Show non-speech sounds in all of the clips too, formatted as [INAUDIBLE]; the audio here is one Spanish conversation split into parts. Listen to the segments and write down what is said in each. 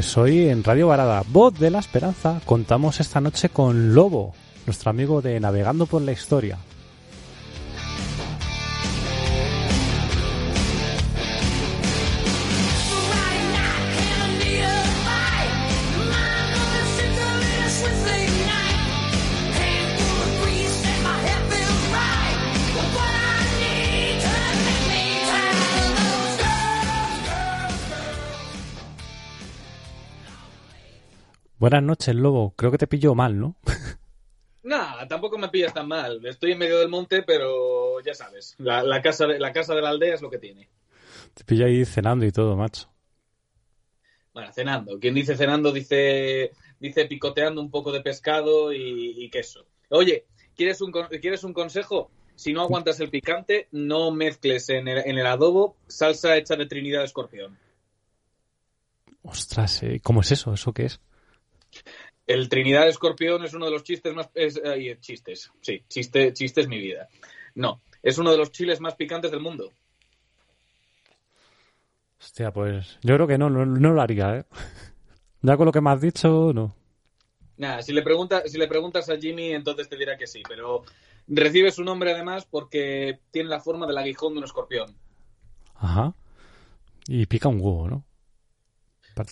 Pues hoy en Radio Varada, Voz de la Esperanza, contamos esta noche con Lobo, nuestro amigo de Navegando por la Historia. Buenas noches, Lobo. Creo que te pillo mal, ¿no? [LAUGHS] Nah, tampoco me pillas tan mal. Estoy en medio del monte, pero ya sabes, la, casa, de, la casa de la aldea es lo que tiene. Te pillo ahí cenando y todo, macho. Bueno, cenando. Quien dice cenando dice, dice picoteando un poco de pescado y, queso. Oye, ¿quieres un, ¿quieres un consejo? Si no aguantas el picante, no mezcles en el, en el adobo salsa hecha de Trinidad de Escorpión. Ostras, eh, ¿cómo es eso? ¿Eso qué es? El Trinidad Escorpión es uno de los chistes más... Es, chistes, sí, chiste, chiste es mi vida. No, es uno de los chiles más picantes del mundo. Hostia, pues yo creo que no, no, lo haría, ¿eh? [LAUGHS] Ya con lo que me has dicho, no. Nada, si le, pregunta, si le preguntas a Jimmy, entonces te dirá que sí, pero recibe su nombre además porque tiene la forma del aguijón de un escorpión. Ajá. Y pica un huevo, ¿no?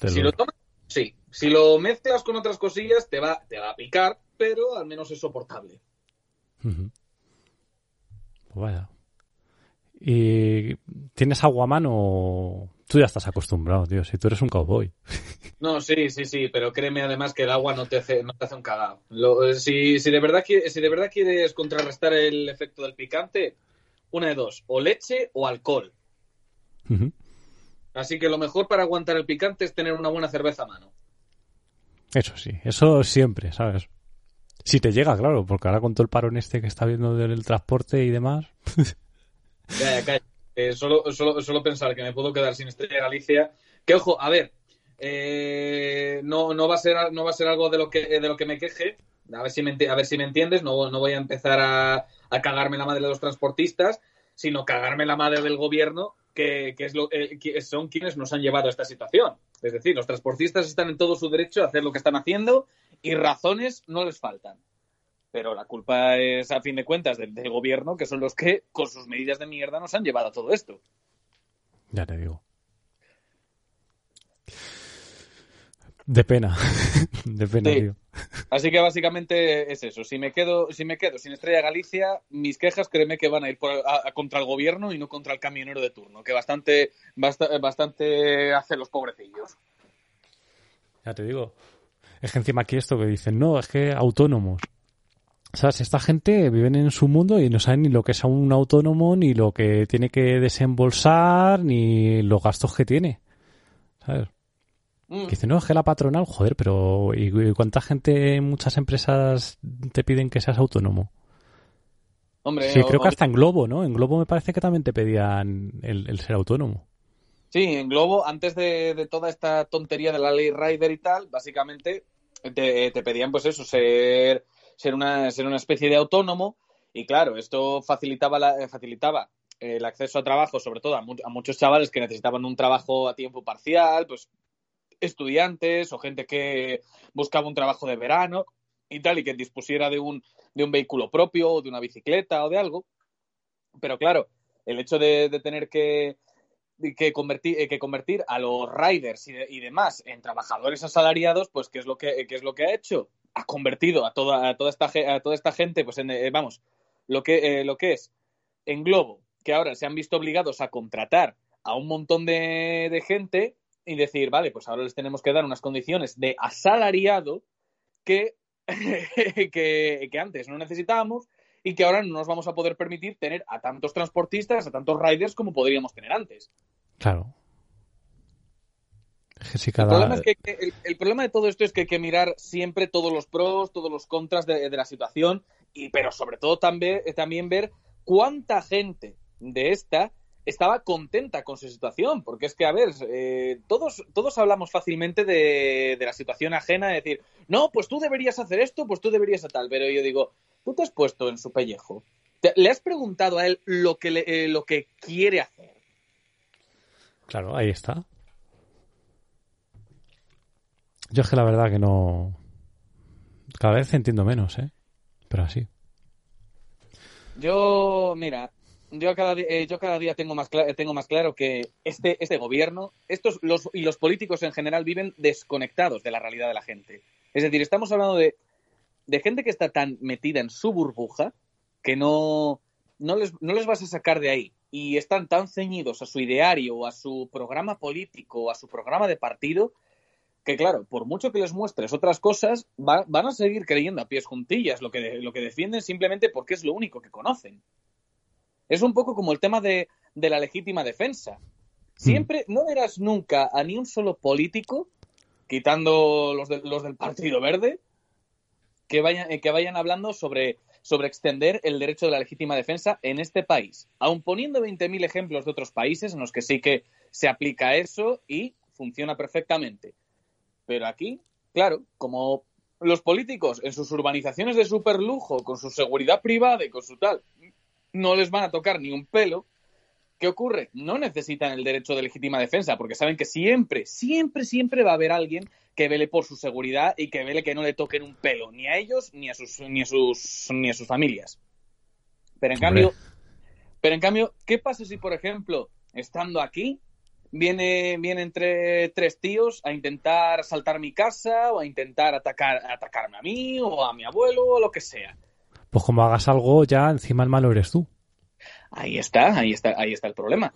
si lo tomas, sí. Si lo mezclas con otras cosillas, te va, te va a picar, pero al menos es soportable. Pues vaya. ¿Y tienes agua a mano? Tú ya estás acostumbrado, tío. Si tú eres un cowboy. [LAUGHS] No, sí, sí, sí, pero créeme además que el agua no te hace, no te hace un cagado. si, si, de verdad, si de verdad quieres contrarrestar el efecto del picante, una de dos, o leche o alcohol. Así que lo mejor para aguantar el picante es tener una buena cerveza a mano. Eso sí, eso siempre, ¿sabes? Si te llega, claro, porque ahora con todo el parón este que está viendo del transporte y demás. [LAUGHS] ya, ya, calla. Eh, solo, solo, pensar que me puedo quedar sin Estrella Galicia. Que ojo, a ver, eh, no, no, va a ser, no va a ser algo de lo que, de lo que me queje. A ver si me, a ver si me entiendes. No, no voy a empezar a, a cagarme la madre de los transportistas, sino cagarme la madre del gobierno que, es lo, eh, que son quienes nos han llevado a esta situación. Es decir, los transportistas están en todo su derecho a hacer lo que están haciendo y razones no les faltan. Pero la culpa es, a fin de cuentas, del, gobierno, que son los que, con sus medidas de mierda, nos han llevado a todo esto. Ya te digo. De pena. [LAUGHS] de pena, tío. Así que básicamente es eso. Si me quedo, si me quedo sin Estrella Galicia, mis quejas créeme que van a ir contra el gobierno y no contra el camionero de turno, que bastante, bastante hace los pobrecillos. Ya te digo. Es que encima aquí esto que dicen, no, es que autónomos. ¿Sabes? Esta gente viven en su mundo y no saben ni lo que es un autónomo, ni lo que tiene que desembolsar, ni los gastos que tiene. ¿Sabes? Mm. dice, no, es que la patronal, joder, pero ¿y cuánta gente en muchas empresas te piden que seas autónomo? Hombre, sí, creo que hasta en Globo, ¿no? En Globo me parece que también te pedían el, ser autónomo. Sí, en Globo, antes de, toda esta tontería de la ley Rider y tal, básicamente te, pedían, pues eso, ser, ser, una, ser una especie de autónomo. Y claro, esto facilitaba, la, facilitaba el acceso a trabajo, sobre todo a, a, muchos chavales que necesitaban un trabajo a tiempo parcial, pues estudiantes o gente que buscaba un trabajo de verano y tal, y que dispusiera de un, de un vehículo propio o de una bicicleta o de algo. Pero claro, el hecho de, tener que, que, convertir, eh, que convertir a los riders y, demás en trabajadores asalariados, pues ¿qué es lo que, es lo que ha hecho? Ha convertido a toda, a toda, esta, a toda esta gente, pues en, eh, vamos, lo que, eh, lo que es en Globo, que ahora se han visto obligados a contratar a un montón de, de gente y decir, vale, pues ahora les tenemos que dar unas condiciones de asalariado [LAUGHS] que, que, antes no necesitábamos y que ahora no nos vamos a poder permitir tener a tantos transportistas, a tantos riders como podríamos tener antes. Claro. el, problema es que, el, problema de todo esto es que hay que mirar siempre todos los pros, todos los contras de, la situación, y, pero sobre todo también, también ver cuánta gente de esta estaba contenta con su situación, porque es que, a ver, eh, todos, todos hablamos fácilmente de, la situación ajena, de decir, no, pues tú deberías hacer esto, pues tú deberías hacer tal, pero yo digo, tú te has puesto en su pellejo, le has preguntado a él lo que, eh, lo que quiere hacer. Claro, ahí está. Yo es que la verdad que no. Cada vez entiendo menos, ¿eh? Pero así. Yo, mira, yo cada, eh, yo cada día tengo más, tengo más claro que este, este gobierno estos, los, y los políticos en general viven desconectados de la realidad de la gente. Es decir, estamos hablando de, de gente que está tan metida en su burbuja que no, no, les, no les vas a sacar de ahí. Y están tan ceñidos a su ideario, a su programa político, a su programa de partido, que claro, por mucho que les muestres otras cosas, va, van a seguir creyendo a pies juntillas lo que, lo que defienden simplemente porque es lo único que conocen. Es un poco como el tema de, la legítima defensa. Siempre, no verás nunca a ni un solo político, quitando los, de, los del Partido Verde, que vayan, que vayan hablando sobre, sobre extender el derecho de la legítima defensa en este país. Aun poniendo 20.000 ejemplos de otros países en los que sí que se aplica eso y funciona perfectamente. Pero aquí, claro, como los políticos en sus urbanizaciones de superlujo, con su seguridad privada y con su tal, no les van a tocar ni un pelo. ¿Qué ocurre? No necesitan el derecho de legítima defensa porque saben que siempre, siempre, siempre va a haber alguien que vele por su seguridad y que vele que no le toquen un pelo ni a ellos ni a sus ni a sus ni a sus familias. Pero en cambio, pero en cambio, ¿qué pasa si por ejemplo, estando aquí, viene viene entre tres tíos a intentar saltar mi casa o a intentar atacar atacarme a mí o a mi abuelo o lo que sea? Pues como hagas algo, ya encima el malo eres tú. Ahí está, ahí está, ahí está el problema.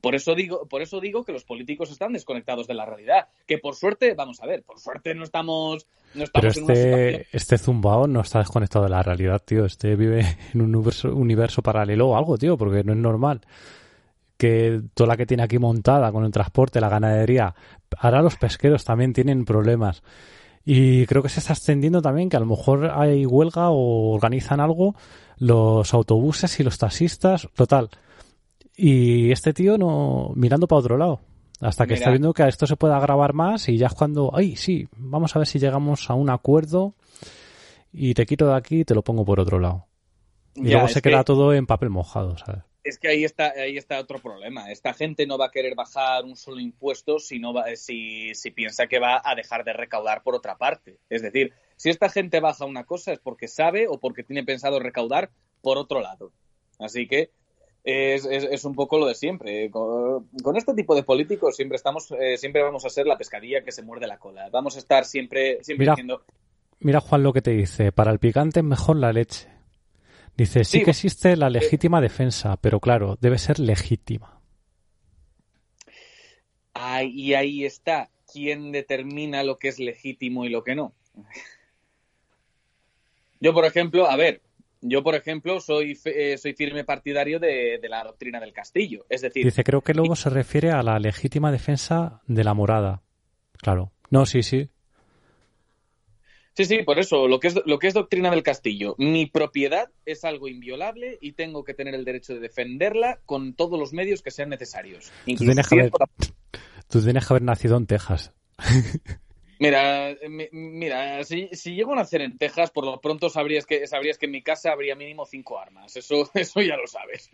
Por eso digo, por eso digo que los políticos están desconectados de la realidad. Que por suerte, vamos a ver, por suerte no estamos, no estamos Pero este, este zumbao no está desconectado de la realidad, tío. Este vive en un universo, universo paralelo o algo, tío, porque no es normal que toda la que tiene aquí montada con el transporte, la ganadería, ahora los pesqueros también tienen problemas. Y creo que se está extendiendo también que a lo mejor hay huelga o organizan algo los autobuses y los taxistas, total. Y este tío no mirando para otro lado. Hasta que Mira. está viendo que a esto se puede agravar más y ya es cuando, ay, sí, vamos a ver si llegamos a un acuerdo y te quito de aquí y te lo pongo por otro lado. Y ya, luego se queda que... todo en papel mojado, ¿sabes? Es que ahí está, ahí está otro problema. Esta gente no va a querer bajar un solo impuesto si, no va, si, si piensa que va a dejar de recaudar por otra parte. Es decir, si esta gente baja una cosa es porque sabe o porque tiene pensado recaudar por otro lado. Así que es, es, es un poco lo de siempre. Con, con, este tipo de políticos siempre estamos, eh, siempre vamos a ser la pescadilla que se muerde la cola. Vamos a estar siempre, siempre mira, diciendo. Mira Juan lo que te dice. Para el picante es mejor la leche. Dice, sí, sí que existe la legítima defensa, pero claro, debe ser legítima. Y ahí está. ¿Quién determina lo que es legítimo y lo que no? [LAUGHS] Yo, por ejemplo, a ver, yo, por ejemplo, soy, eh, soy firme partidario de, de, la doctrina del castillo. Es decir. Dice, creo que luego se refiere a la legítima defensa de la morada. Claro. No, sí, sí. Sí, sí, por eso, lo que, es, lo que es doctrina del castillo. Mi propiedad es algo inviolable y tengo que tener el derecho de defenderla con todos los medios que sean necesarios. Tú tienes, que haber, tú tienes que haber nacido en Texas. [LAUGHS] Mira, mira, si, si, llego a nacer en Texas, por lo pronto sabrías que sabrías que en mi casa habría mínimo cinco armas. Eso, [LAUGHS] eso ya lo sabes.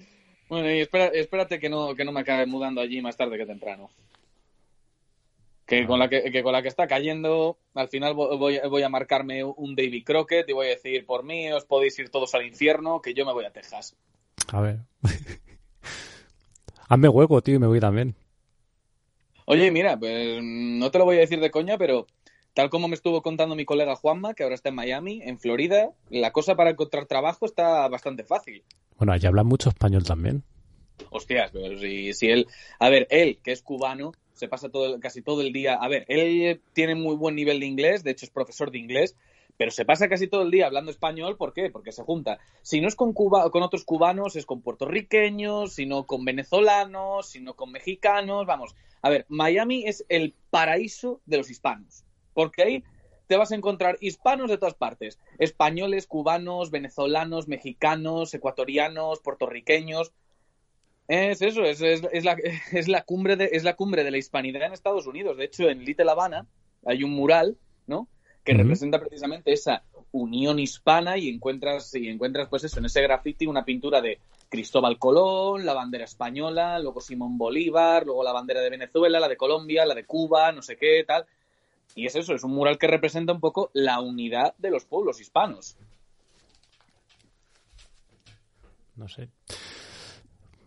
Bueno, y espera, espérate que no, que no me acabe mudando allí más tarde que temprano. Que con la que, que con la que está cayendo, al final voy, voy, a marcarme un David Crockett y voy a decir, por mí os podéis ir todos al infierno, que yo me voy a Texas. A ver. [LAUGHS] Hazme hueco, tío, y me voy también. Oye, mira, pues no te lo voy a decir de coña, pero tal como me estuvo contando mi colega Juanma, que ahora está en Miami, en Florida, la cosa para encontrar trabajo está bastante fácil. Bueno, allí habla mucho español también. Hostias, pero si, si él. A ver, él, que es cubano, se pasa todo, casi todo el día. A ver, él tiene muy buen nivel de inglés, de hecho es profesor de inglés, pero se pasa casi todo el día hablando español, ¿por qué? Porque se junta. Si no es con Cuba, con otros cubanos, es con puertorriqueños, si no con venezolanos, si no con mexicanos, vamos. A ver, Miami es el paraíso de los hispanos, porque ahí te vas a encontrar hispanos de todas partes, españoles, cubanos, venezolanos, mexicanos, ecuatorianos, puertorriqueños. Es eso, es, es, es, la, [LAUGHS] es, la cumbre de, es la cumbre de la hispanidad en Estados Unidos. De hecho, en Little Havana hay un mural, ¿no? que uh -huh. representa precisamente esa unión hispana y encuentras y encuentras pues eso en ese graffiti una pintura de Cristóbal Colón, la bandera española, luego Simón Bolívar, luego la bandera de Venezuela, la de Colombia, la de Cuba, no sé qué, tal. Y es eso, es un mural que representa un poco la unidad de los pueblos hispanos. No sé.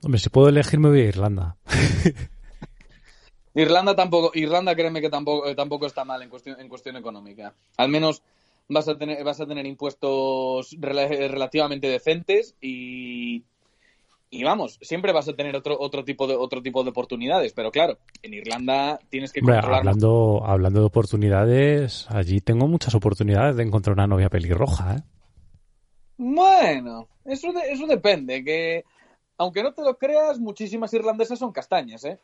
Hombre, si puedo elegir me voy a Irlanda. [LAUGHS] Irlanda tampoco, Irlanda créeme que tampoco, eh, tampoco está mal en cuestión, en cuestión económica. Al menos vas a tener, vas a tener impuestos relativamente decentes y, y vamos, siempre vas a tener otro, otro tipo de otro tipo de oportunidades, pero claro, en Irlanda tienes que controlar hablando, hablando de oportunidades, allí tengo muchas oportunidades de encontrar una novia pelirroja, ¿eh? Bueno, eso, eso depende, que aunque no te lo creas, muchísimas irlandesas son castañas, ¿eh?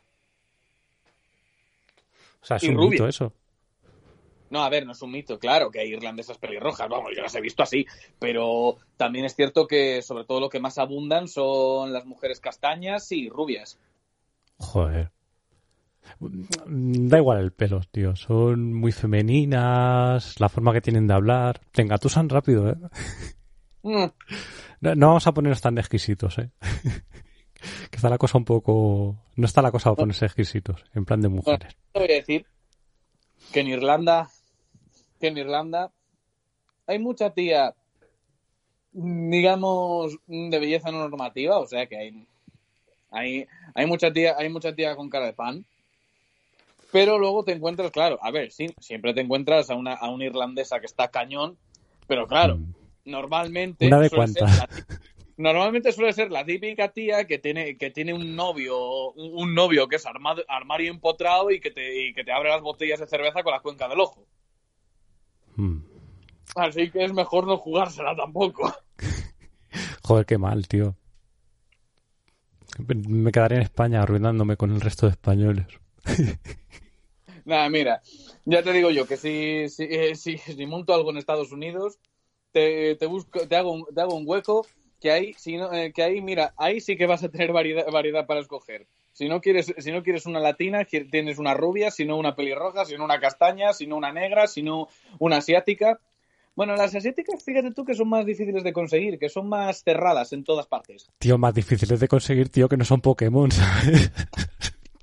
O sea, es un mito eso. No, a ver, no es un mito, claro, que hay irlandesas pelirrojas, vamos, yo las he visto así, pero también es cierto que sobre todo lo que más abundan son las mujeres castañas y rubias. Joder. Da igual el pelo, tío. Son muy femeninas, la forma que tienen de hablar. Te engatusan rápido, ¿eh? Mm. No, vamos a ponernos tan exquisitos, ¿eh? [LAUGHS] que está la cosa un poco... No está la cosa a ponerse exquisitos, en plan de mujeres. te voy a decir que en Irlanda, que en Irlanda hay mucha tía, digamos, de belleza no normativa, o sea que hay, hay, hay mucha tía, hay mucha tía con cara de pan. Pero luego te encuentras, claro, a ver, sí, siempre te encuentras a una, a una irlandesa que está cañón, pero claro, mm. Normalmente. Una de cuántas normalmente suele ser la típica tía que tiene, que tiene un novio, un, novio que es armario empotrado y que, te, que te abre las botellas de cerveza con la cuenca del ojo. Hmm. Así que es mejor no jugársela tampoco. [LAUGHS] Joder, qué mal, tío. Me quedaré en España arruinándome con el resto de españoles. [LAUGHS] Nada, mira, ya te digo yo que si, si, eh, si, monto algo en Estados Unidos, te, te, busco, te, hago, te hago un hueco que ahí, si no, eh, que ahí, mira, ahí sí que vas a tener variedad, variedad para escoger. Si no quieres, si no quieres una latina, tienes una rubia, si no una pelirroja, si no una castaña, si no una negra, si no una asiática. Bueno, las asiáticas, fíjate tú que son más difíciles de conseguir, que son más cerradas en todas partes. Tío, más difíciles de conseguir, tío, que no son Pokémon, ¿sabes?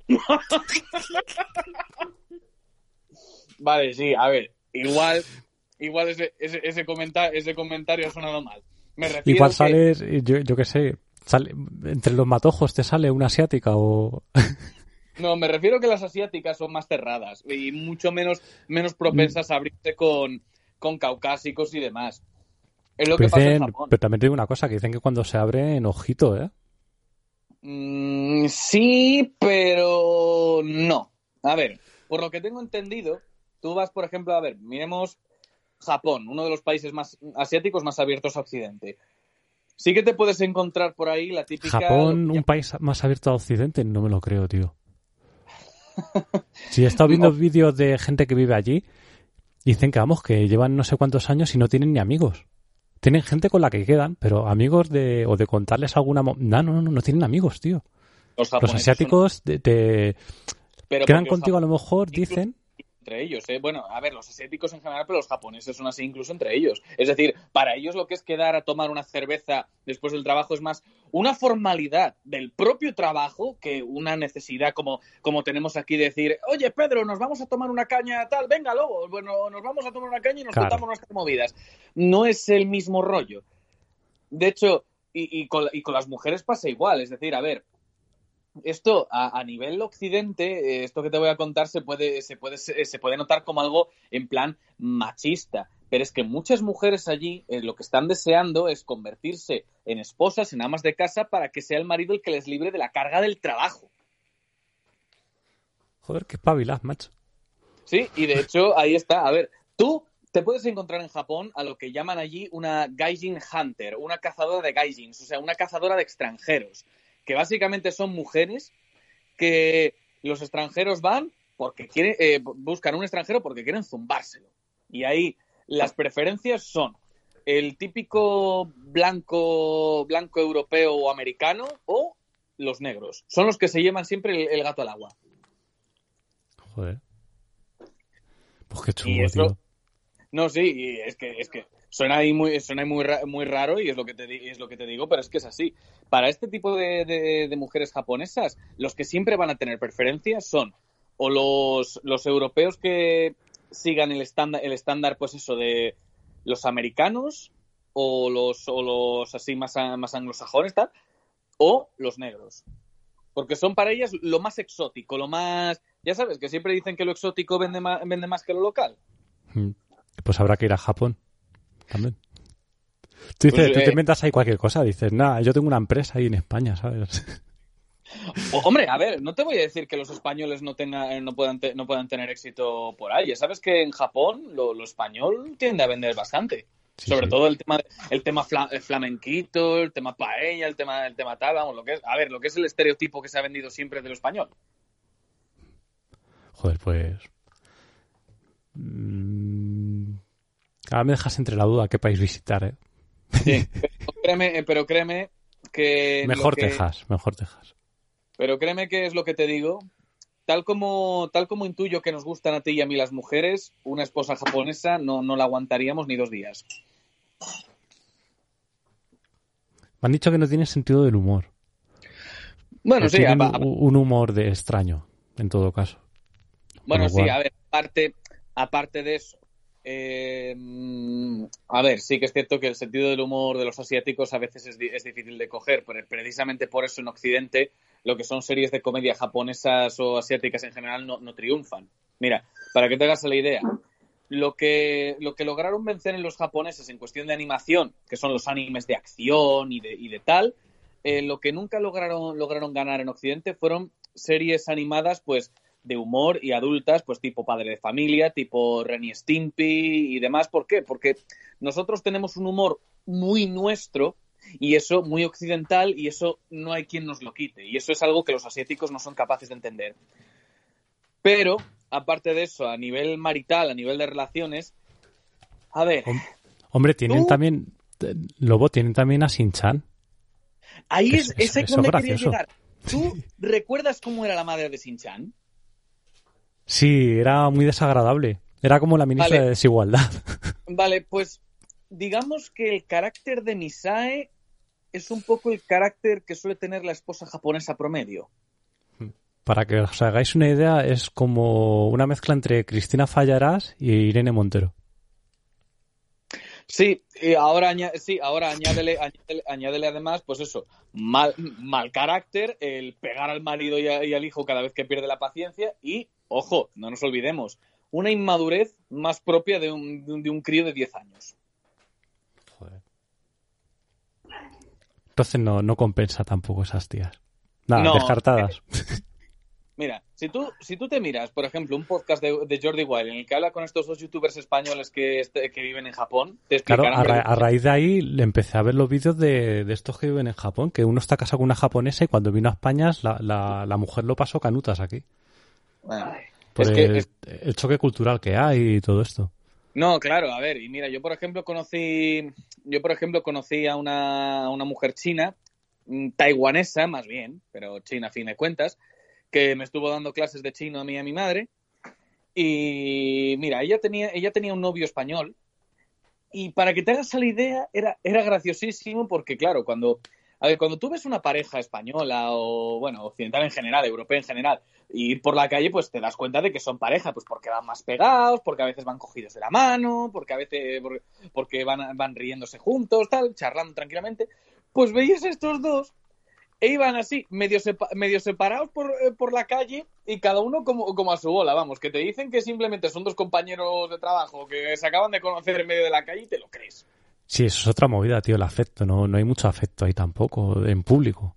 [LAUGHS] vale, sí, a ver, igual, igual ese, ese, ese, ese comentario ha sonado mal. Igual sales, yo, yo qué sé, sale, entre los matojos te sale una asiática o... [LAUGHS] No, me refiero que las asiáticas son más cerradas y mucho menos, menos propensas a abrirse con, con caucásicos y demás. Es lo pero que pasa en Japón. Pero también te digo una cosa, que dicen que cuando se abre en ojito, ¿eh? Mm, sí, pero no. A ver, por lo que tengo entendido, tú vas, por ejemplo, a ver, miremos Japón, uno de los países más asiáticos más abiertos a Occidente. Sí que te puedes encontrar por ahí la típica... Japón, un país más abierto a Occidente, no me lo creo, tío. Si he estado viendo [LAUGHS] vídeos de gente que vive allí, dicen que vamos, que llevan no sé cuántos años y no tienen ni amigos. Tienen gente con la que quedan, pero amigos de... o de contarles alguna... No, no, no, no, no tienen amigos, tío. Los, asiáticos te, quedan contigo a lo mejor, dicen, entre ellos. ¿eh? Bueno, a ver, los asiáticos en general, pero los japoneses son así incluso entre ellos. Es decir, para ellos lo que es quedar a tomar una cerveza después del trabajo es más una formalidad del propio trabajo que una necesidad como, como tenemos aquí de decir, oye Pedro, nos vamos a tomar una caña tal, venga luego, bueno, nos vamos a tomar una caña y nos contamos nuestras movidas. No es el mismo rollo. De hecho, y, con, y con las mujeres pasa igual, es decir, a ver, esto a, nivel occidente, eh, esto que te voy a contar se puede, se, puede, se puede notar como algo en plan machista. Pero es que muchas mujeres allí eh, lo que están deseando es convertirse en esposas, en amas de casa, para que sea el marido el que les libre de la carga del trabajo. Joder, qué pavilás, macho. Sí, y de hecho, ahí está. A ver, tú te puedes encontrar en Japón a lo que llaman allí una gaijin hunter, una cazadora de gaijins, o sea, una cazadora de extranjeros que básicamente son mujeres que los extranjeros van porque quieren, eh, buscan un extranjero porque quieren zumbárselo. Y ahí las preferencias son el típico blanco, blanco europeo o americano o los negros. Son los que se llevan siempre el, gato al agua. Joder. Pues qué chulo, tío. No, sí, es que, es que Suena ahí muy, suena muy, muy raro y es lo, que te, es lo que te digo, pero es que es así. Para este tipo de, mujeres japonesas, los que siempre van a tener preferencias son o los, europeos que, sigan el estándar, el estándar, pues eso, de los americanos o los, o los así más, más anglosajones, tal, o los negros. Porque son para ellas lo más exótico, lo más... Ya sabes, que siempre dicen que lo exótico vende más, vende más que lo local. Mm. Pues habrá que ir a Japón también. Tú, dices, Pues, tú te eh, inventas ahí cualquier cosa, dices, nada, yo tengo una empresa ahí en España, ¿sabes? Hombre, a ver, no te voy a decir que los españoles no tengan, no puedan, te- no puedan tener éxito por ahí. Sabes que en Japón lo, lo español tiende a vender bastante. Sí, Sobre sí. todo el tema, el tema fla- el flamenquito, el tema paella, el tema, el tema tal, vamos, lo que es, a ver, lo que es el estereotipo que se ha vendido siempre de lo español. Joder, pues... mm, Ahora me dejas entre la duda qué país visitar, ¿eh? Sí. [LAUGHS] Pero créeme, pero créeme que Mejor que- Texas, mejor Texas. Pero créeme que es lo que te digo. Tal como, tal como intuyo que nos gustan a ti y a mí las mujeres, una esposa japonesa no, no la aguantaríamos ni dos días. Me han dicho que no tiene sentido del humor. Bueno, sí, tienen a- a- un humor de extraño, en todo caso. bueno, sí, a ver, aparte, aparte de eso, eh, mm, a ver, sí que es cierto que el sentido del humor de los asiáticos a veces es, di- es difícil de coger, pero precisamente por eso en Occidente lo que son series de comedia japonesas o asiáticas en general no, no triunfan. Mira, para que te hagas la idea, lo que, lo que lograron vencer en los japoneses en cuestión de animación, que son los animes de acción y de, y de tal, eh, lo que nunca lograron, lograron ganar en Occidente fueron series animadas, pues, de humor y adultas, pues tipo Padre de Familia, tipo Ren y Stimpy y demás. ¿Por qué? Porque nosotros tenemos un humor muy nuestro y eso muy occidental y eso no hay quien nos lo quite. Y eso es algo que los asiáticos no son capaces de entender. Pero, aparte de eso, a nivel marital, a nivel de relaciones, a ver, Hom- Hombre, tienen ¿Tú? también... Lobo, tienen también a Shin-Chan. ahí es, es eso donde es quería llegar. ¿Tú [LAUGHS] recuerdas cómo era la madre de Shin-Chan? Sí, era muy desagradable. Era como la ministra Vale. de Desigualdad. Vale, pues digamos que el carácter de Misae es un poco el carácter que suele tener la esposa japonesa promedio. Para que os hagáis una idea, es como una mezcla entre Cristina Fallarás y Irene Montero. Sí, y ahora, sí, ahora añádele, añádele, añádele además, pues eso, mal, mal carácter, el pegar al marido y, a- y al hijo cada vez que pierde la paciencia y, ojo, no nos olvidemos, una inmadurez más propia de un, de un, de un crío de 10 años. Entonces no, no compensa tampoco esas tías. Nada, No, descartadas. [LAUGHS] Mira, si tú, si tú te miras, por ejemplo, un podcast de, de Jordi Wild en el que habla con estos dos youtubers españoles que, este- que viven en Japón, te Claro, a, ra- brevemente- a raíz de ahí le empecé a ver los vídeos de, de estos que viven en Japón, que uno está casado con una japonesa y cuando vino a España la, la, la mujer lo pasó canutas aquí. Bueno, Por es que el, es- el choque cultural que hay y todo esto. No, claro, a ver, y mira, yo por ejemplo conocí, yo por ejemplo conocí a una, a una mujer china, mm, taiwanesa más bien, pero china a fin de cuentas, que me estuvo dando clases de chino a mí y a mi madre. Y mira, ella tenía, ella tenía un novio español. Y para que te hagas la idea, era, era graciosísimo porque, claro, cuando, a ver, cuando tú ves una pareja española o, bueno, occidental en general, europea en general, y ir por la calle, pues te das cuenta de que son pareja, pues porque van más pegados, porque a veces van cogidos de la mano, porque a veces por- porque van, van riéndose juntos, tal, charlando tranquilamente. Pues veías estos dos e iban así, medio, sepa- medio separados por, eh, por la calle y cada uno como, como a su bola, vamos, que te dicen que simplemente son dos compañeros de trabajo que se acaban de conocer en medio de la calle y te lo crees. Sí, eso es otra movida, tío, el afecto. No, no hay mucho afecto ahí tampoco, en público.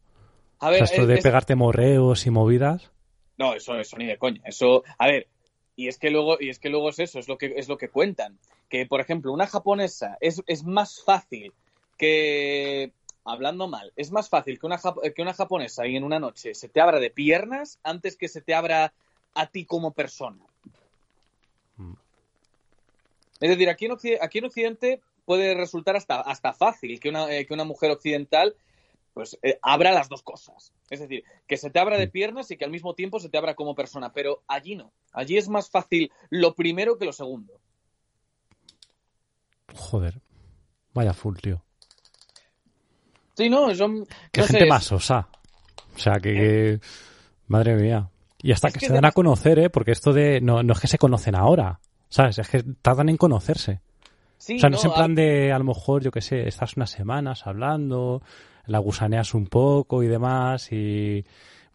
A O ver, sea, esto es- de es- pegarte morreos y movidas. No, eso, eso ni de coña. Eso, a ver, y es que luego, y es que luego es eso, es lo que es lo que cuentan. Que, por ejemplo, una japonesa es, es más fácil que hablando mal, es más fácil que una, que una japonesa y en una noche se te abra de piernas antes que se te abra a ti como persona. Mm. Es decir, aquí en, Occi- aquí en Occidente puede resultar hasta, hasta fácil que una, eh, que una mujer occidental pues eh, abra las dos cosas. Es decir, que se te abra de piernas y que al mismo tiempo se te abra como persona. Pero allí no. Allí es más fácil lo primero que lo segundo. Joder. Vaya full, tío. Sí, no, son... Qué no gente más osa. O sea, que, que- Madre mía. Y hasta Es que, que se dan a conocer, ¿eh? Porque esto de... No, no es que se conocen ahora. ¿Sabes? Es que tardan en conocerse. Sí, o sea, no, es en plan de, a lo mejor, yo qué sé, estás unas semanas hablando, la gusaneas un poco y demás, y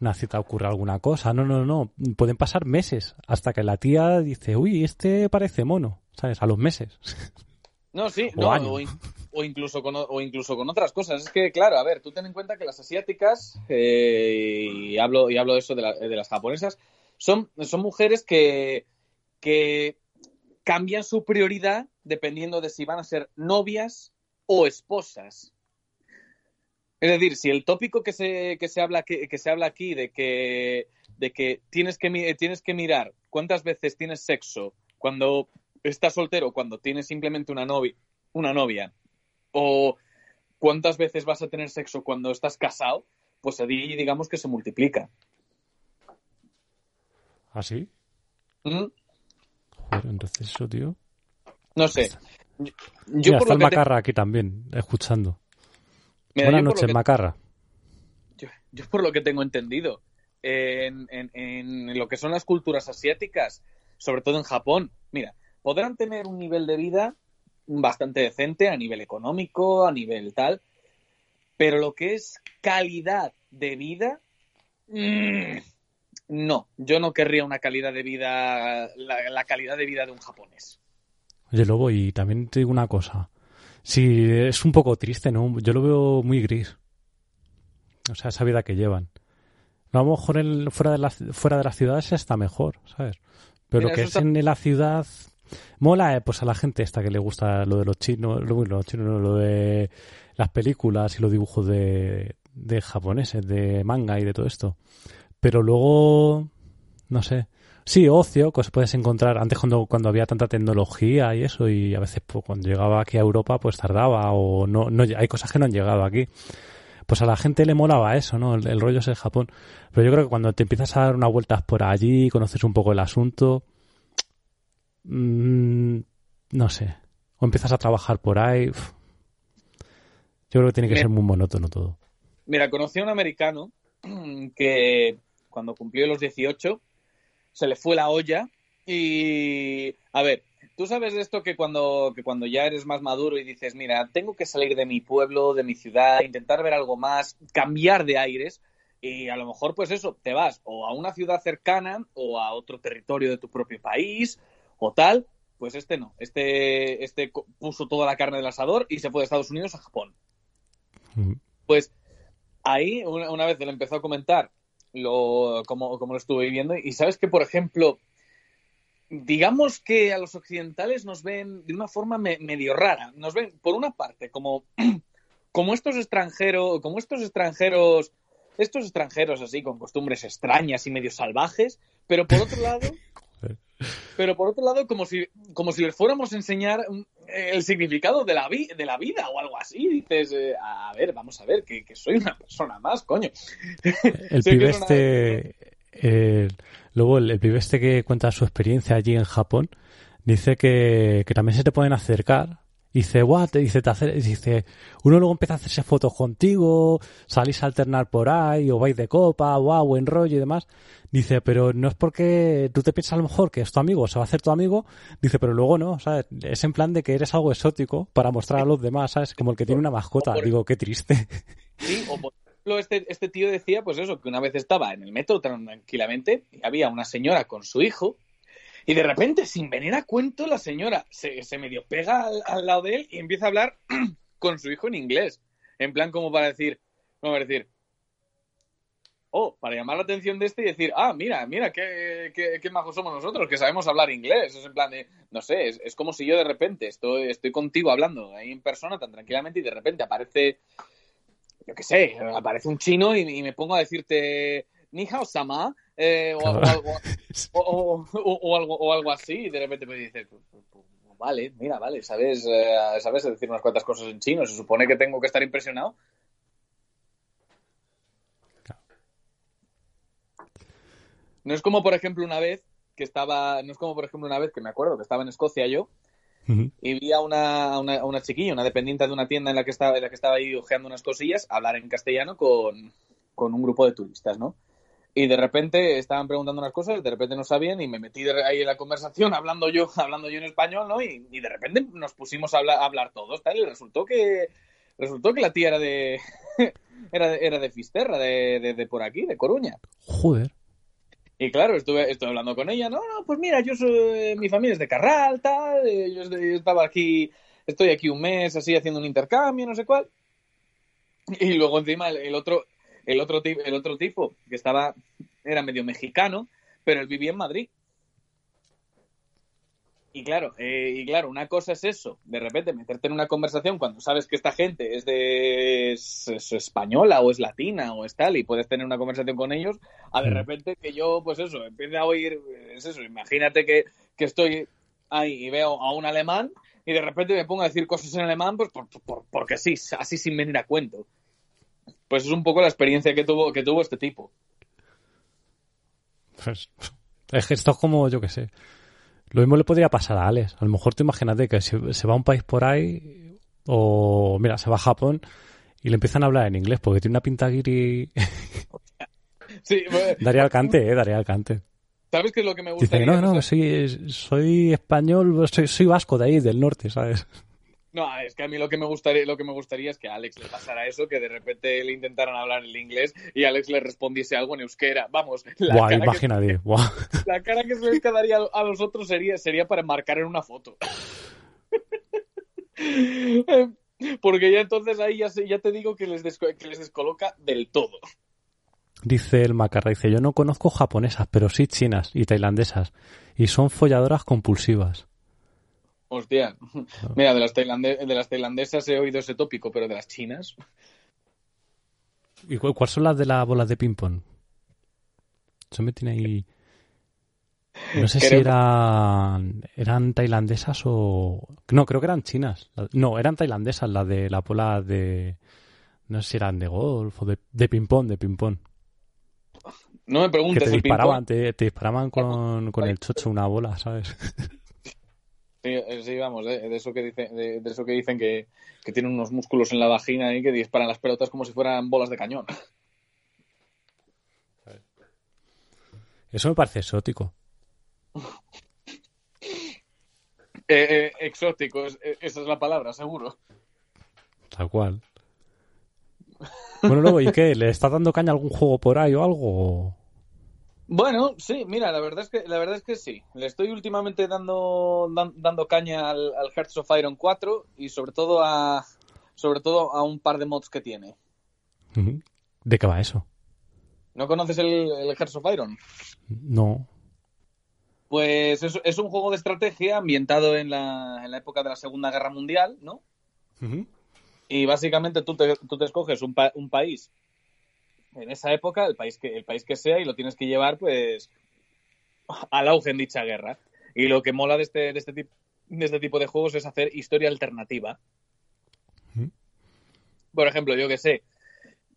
una cita ocurre alguna cosa. No, no, no. Pueden pasar meses hasta que la tía dice, uy, este parece mono, ¿sabes? A los meses. [LAUGHS] No, sí, O no, o, in- o incluso con, o- o incluso con otras cosas. Es que, claro, a ver, tú ten en cuenta que las asiáticas, eh, y hablo, y hablo de eso de, la- de las japonesas, son, son mujeres que, que cambian su prioridad dependiendo de si van a ser novias o esposas. Es decir, si el tópico que se, que se, habla, que, que se habla aquí de que, de que, tienes, que tienes que mirar cuántas veces tienes sexo cuando estás soltero, cuando tienes simplemente una novia, una novia, o cuántas veces vas a tener sexo cuando estás casado, pues allí digamos que se multiplica. ¿Así? ¿Mm? Joder, entonces eso, tío. No sé. Yo, yo Mira, por está lo el que te- Macarra aquí también, escuchando. mira, Buenas noches, que- Macarra. yo, yo por lo que tengo entendido, en, en- en lo que son las culturas asiáticas, sobre todo en Japón, mira, podrán tener un nivel de vida bastante decente a nivel económico, a nivel tal, pero lo que es calidad de vida, mm, no, yo no querría una calidad de vida, la, la calidad de vida de un japonés. Oye, Lobo, y también te digo una cosa. Sí, es un poco triste, ¿no? Yo lo veo muy gris. O sea, esa vida que llevan. A lo mejor el- fuera, de la, fuera de las ciudades está mejor, ¿sabes? Pero Mira, lo que es está- en la ciudad... Mola, eh, pues a la gente esta que le gusta lo de los chinos, lo, lo de las películas y los dibujos de, de japoneses, de manga y de todo esto. Pero luego, no sé. Sí, ocio, cosas puedes encontrar. Antes cuando, cuando había tanta tecnología y eso, y a veces pues, cuando llegaba aquí a Europa, pues tardaba, o no, no, hay cosas que no han llegado aquí. Pues a la gente le molaba eso, ¿no? El, el rollo es el Japón. Pero yo creo que cuando te empiezas a dar unas vueltas por allí, conoces un poco el asunto, mm, no sé. O empiezas a trabajar por ahí. uf. Yo creo que tiene que ser muy monótono todo. Mira, conocí a un americano [CLEARS THROAT] que cuando cumplió los 18 se le fue la olla y, a ver, tú sabes de esto que cuando, que cuando ya eres más maduro y dices, mira, tengo que salir de mi pueblo, de mi ciudad, intentar ver algo más, cambiar de aires y a lo mejor pues eso, te vas o a una ciudad cercana o a otro territorio de tu propio país o tal, pues este no, este, este puso toda la carne del asador y se fue de Estados Unidos a Japón. Mm. Pues ahí una, una vez le empezó a comentar lo, cómo, cómo lo estuve viviendo y sabes que, por ejemplo, digamos que a los occidentales nos ven de una forma me- medio rara. Nos ven, por una parte, como, [CLEARS THROAT] como estos extranjeros, como estos extranjeros, estos extranjeros así, con costumbres extrañas y medio salvajes, pero por otro lado, [LAUGHS] pero por otro lado, como si, como si les fuéramos a enseñar mm, el significado de la, vi- de la vida o algo así. Dices, eh, a ver, vamos a ver, que, que soy una persona más, coño. El [LAUGHS] que pibe es una- este, el- luego el, el pibe este que cuenta su experiencia allí en Japón, dice que, que también se te pueden acercar. Dice, guau, te dice, te hace- dice, uno luego empieza a hacerse fotos contigo, salís a alternar por ahí, o vais de copa, guau, buen rollo y demás. Dice, pero no es porque tú te piensas a lo mejor que es tu amigo, se va a hacer tu amigo. Dice, pero luego no, ¿sabes? Es en plan de que eres algo exótico para mostrar a los demás, ¿sabes? Como el que tiene una mascota. por- Digo, qué triste. Sí, o por ejemplo, este, este tío decía, pues eso, que una vez estaba en el metro tranquilamente y había una señora con su hijo y de repente, sin venir a cuento, la señora se, se medio pega al, lado de él y empieza a hablar [CLEARS THROAT] con su hijo en inglés. En plan como para decir, como para decir, oh, para llamar la atención de este y decir, ah, mira, mira, qué, qué, qué majos somos nosotros, que sabemos hablar inglés. Es en plan de, no sé, es, es como si yo de repente estoy, estoy contigo hablando ahí en persona tan tranquilamente y de repente aparece yo qué sé, aparece un chino y, y me pongo a decirte ni hao sama eh, o, [LAUGHS] o algo, o, algo o algo así y de repente me dices "Pues, pues, pues, vale mira vale sabes eh, sabes decir unas cuantas cosas en chino se supone que tengo que estar impresionado no es como por ejemplo una vez que estaba no es como por ejemplo una vez que me acuerdo que estaba en Escocia yo y vi a una, una, una chiquilla, una dependiente de una tienda en la que estaba, en la que estaba ahí ojeando unas cosillas, hablar en castellano con, con un grupo de turistas, ¿no? Y de repente estaban preguntando unas cosas, de repente no sabían y me metí ahí en la conversación [LAUGHS] hablando yo, hablando yo en español, ¿no? Y, de repente nos pusimos a hablar, a hablar todos, tal, y resultó que resultó que la tía era de [LAUGHS] era de, era de Fisterra, de, de, por aquí, de Coruña. Joder. Y claro, estuve, estuve hablando con ella, no, no, pues mira, yo soy, mi familia es de Carral, tal, eh, yo estaba aquí, estoy aquí un mes así haciendo un intercambio, no sé cuál. Y luego encima el otro, el otro, el otro tipo, que estaba, era medio mexicano, pero él vivía en Madrid. Y claro, eh, y claro, una cosa es eso, de repente meterte en una conversación cuando sabes que esta gente es de española o es latina o es tal y puedes tener una conversación con ellos, a de repente que yo, pues eso, empiece a oír, es eso, imagínate que, estoy ahí y veo a un alemán y de repente me pongo a decir cosas en alemán, pues porque sí, así sin venir a cuento. Pues es un poco la experiencia que tuvo, que tuvo este tipo. Pues, es que esto es como, yo qué sé. Lo mismo le podría pasar a Alex. A lo mejor te imagínate que se, va a un país por ahí, o mira, se va a Japón y le empiezan a hablar en inglés porque tiene una pinta guiri. sí, daría al cante, eh, daría al cante. ¿Sabes qué es lo que me gusta? Dice, no, no, soy, soy español, soy, soy vasco de ahí, del norte, ¿sabes? No, es que a mí lo que me gustaría, lo que me gustaría es que a Alex le pasara eso, que de repente le intentaran hablar en inglés y Alex le respondiese algo en euskera. Vamos, la cara imagínate, que, [LAUGHS] La cara que se les quedaría a los otros sería, sería para marcar en una foto. [LAUGHS] Porque ya entonces ahí ya, ya te digo que les, que les descoloca del todo. Dice el Macarra, dice, yo no conozco japonesas, pero sí chinas y tailandesas. Y son folladoras compulsivas. Hostia. Mira, de las, de las tailandesas he oído ese tópico, pero de las chinas. ¿Y cuáles son las de las bolas de ping-pong? Eso me tiene ahí. [LAUGHS] No sé si eran, eran tailandesas o. No, creo que eran chinas. No, eran tailandesas las de la bola de. No sé si eran de golf o de, de ping-pong, de ping-pong. No me preguntes. Que te disparaban, te, disparaban con, con el chocho una bola, ¿sabes? [LAUGHS] Sí, eh, sí, vamos, de, eso que dicen, de, eso que dicen que, tienen unos músculos en la vagina y que disparan las pelotas como si fueran bolas de cañón. Eso me parece exótico. [LAUGHS] Eh, eh, exótico, esa es la palabra, seguro. Tal cual. Bueno, luego, ¿y qué? ¿Le está dando caña algún juego por ahí o algo? Bueno, sí, mira, la verdad es que la verdad es que sí. Le estoy últimamente dando dando caña al, Hearts of Iron 4 y sobre todo a sobre todo a un par de mods que tiene. ¿De qué va eso? ¿No conoces el, el Hearts of Iron? No. Pues es, es, un juego de estrategia ambientado en la, en la, época de la Segunda Guerra Mundial, ¿no? Y básicamente tú te, tú te escoges un, un país en esa época, el país que, el país que sea, y lo tienes que llevar, pues, al auge en dicha guerra. Y lo que mola de este, de este, tipo, de este tipo de juegos es hacer historia alternativa. Por ejemplo, yo que sé,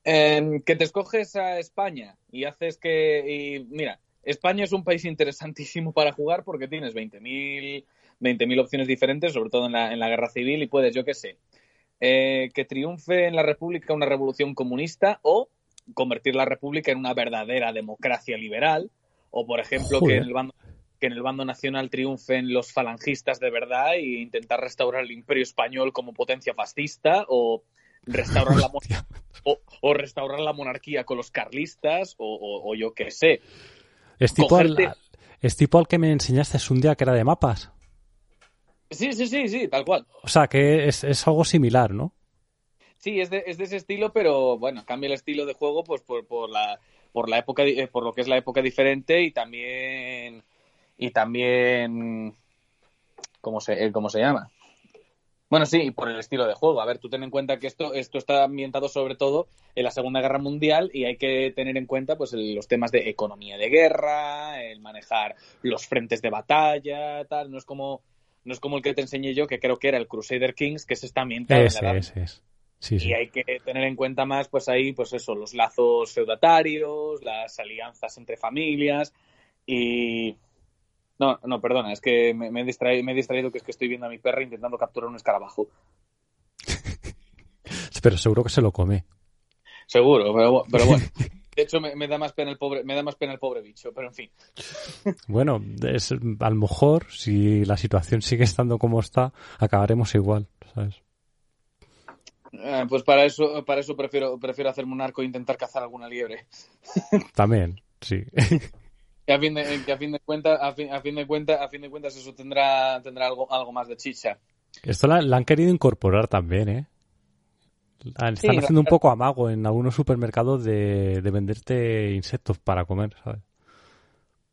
em, que te escoges a España y haces que. Y mira, España es un país interesantísimo para jugar porque tienes 20.000 20 opciones diferentes, sobre todo en la, en la guerra civil, y puedes, yo que sé, eh, que triunfe en la República una revolución comunista o convertir la República en una verdadera democracia liberal, o por ejemplo que en, el bando, que en el bando nacional triunfen los falangistas de verdad e intentar restaurar el imperio español como potencia fascista, o restaurar la [LAUGHS] o, restaurar la monarquía con los carlistas, o, yo qué sé. Es tipo, al, es tipo al que me enseñaste un día que era de mapas. Sí, sí, sí, sí, tal cual. O sea, que es, es algo similar, ¿no? Sí, es de, es de ese estilo, pero bueno, cambia el estilo de juego pues por, por la por la época eh, por lo que es la época diferente y también y también cómo se eh, cómo se llama bueno sí por el estilo de juego. A ver tú ten en cuenta que esto esto está ambientado sobre todo en la segunda guerra mundial y hay que tener en cuenta pues los temas de economía de guerra el manejar los frentes de batalla tal. No es como no es como el que te enseñé yo que creo que era el Crusader Kings que se está ambientado en la es. Y hay que tener en cuenta más, pues ahí, pues eso, los lazos feudatarios, las alianzas entre familias y... No, no, perdona, es que me, he distraído, me he distraído que es que estoy viendo a mi perra intentando capturar un escarabajo. [LAUGHS] pero seguro que se lo come. Seguro, pero, bueno. [LAUGHS] De hecho, me, da más pena el pobre, me da más pena el pobre bicho, pero en fin. [LAUGHS] Bueno, es, a lo mejor, si la situación sigue estando como está, acabaremos igual, ¿sabes? Eh, pues para eso, para eso prefiero, prefiero hacerme un arco e intentar cazar alguna liebre. [LAUGHS] También, sí. Que a fin de, que a fin de cuentas, a fin, a fin de cuentas, a fin de cuentas eso tendrá, tendrá algo, algo más de chicha. Esto la, han querido incorporar también, ¿eh? Están haciendo un poco amago en algunos supermercados de, de venderte insectos para comer, ¿sabes?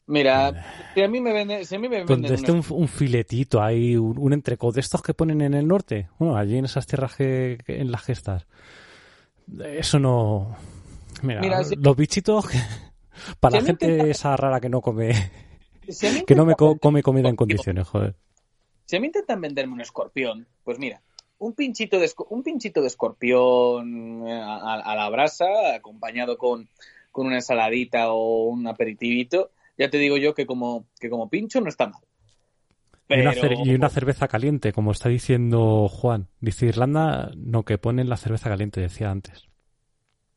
Mira, si a mí me venden, si a mí me venden este un, filetito ahí, un, un entrecot de estos que ponen en el norte, bueno, allí en esas tierras que, en las gestas. Eso no. Mira, los bichitos [LAUGHS] para la gente esa rara que no come, que no me come comida en condiciones, joder. Si a mí intentan venderme un escorpión, pues mira, un pinchito de, un pinchito de escorpión eh, a, la brasa, acompañado con, con, una ensaladita o un aperitivito, ya te digo yo que como, que como pincho no está mal. Y, una cerveza caliente, como está diciendo Juan. Dice Irlanda, no, que ponen la cerveza caliente, decía antes.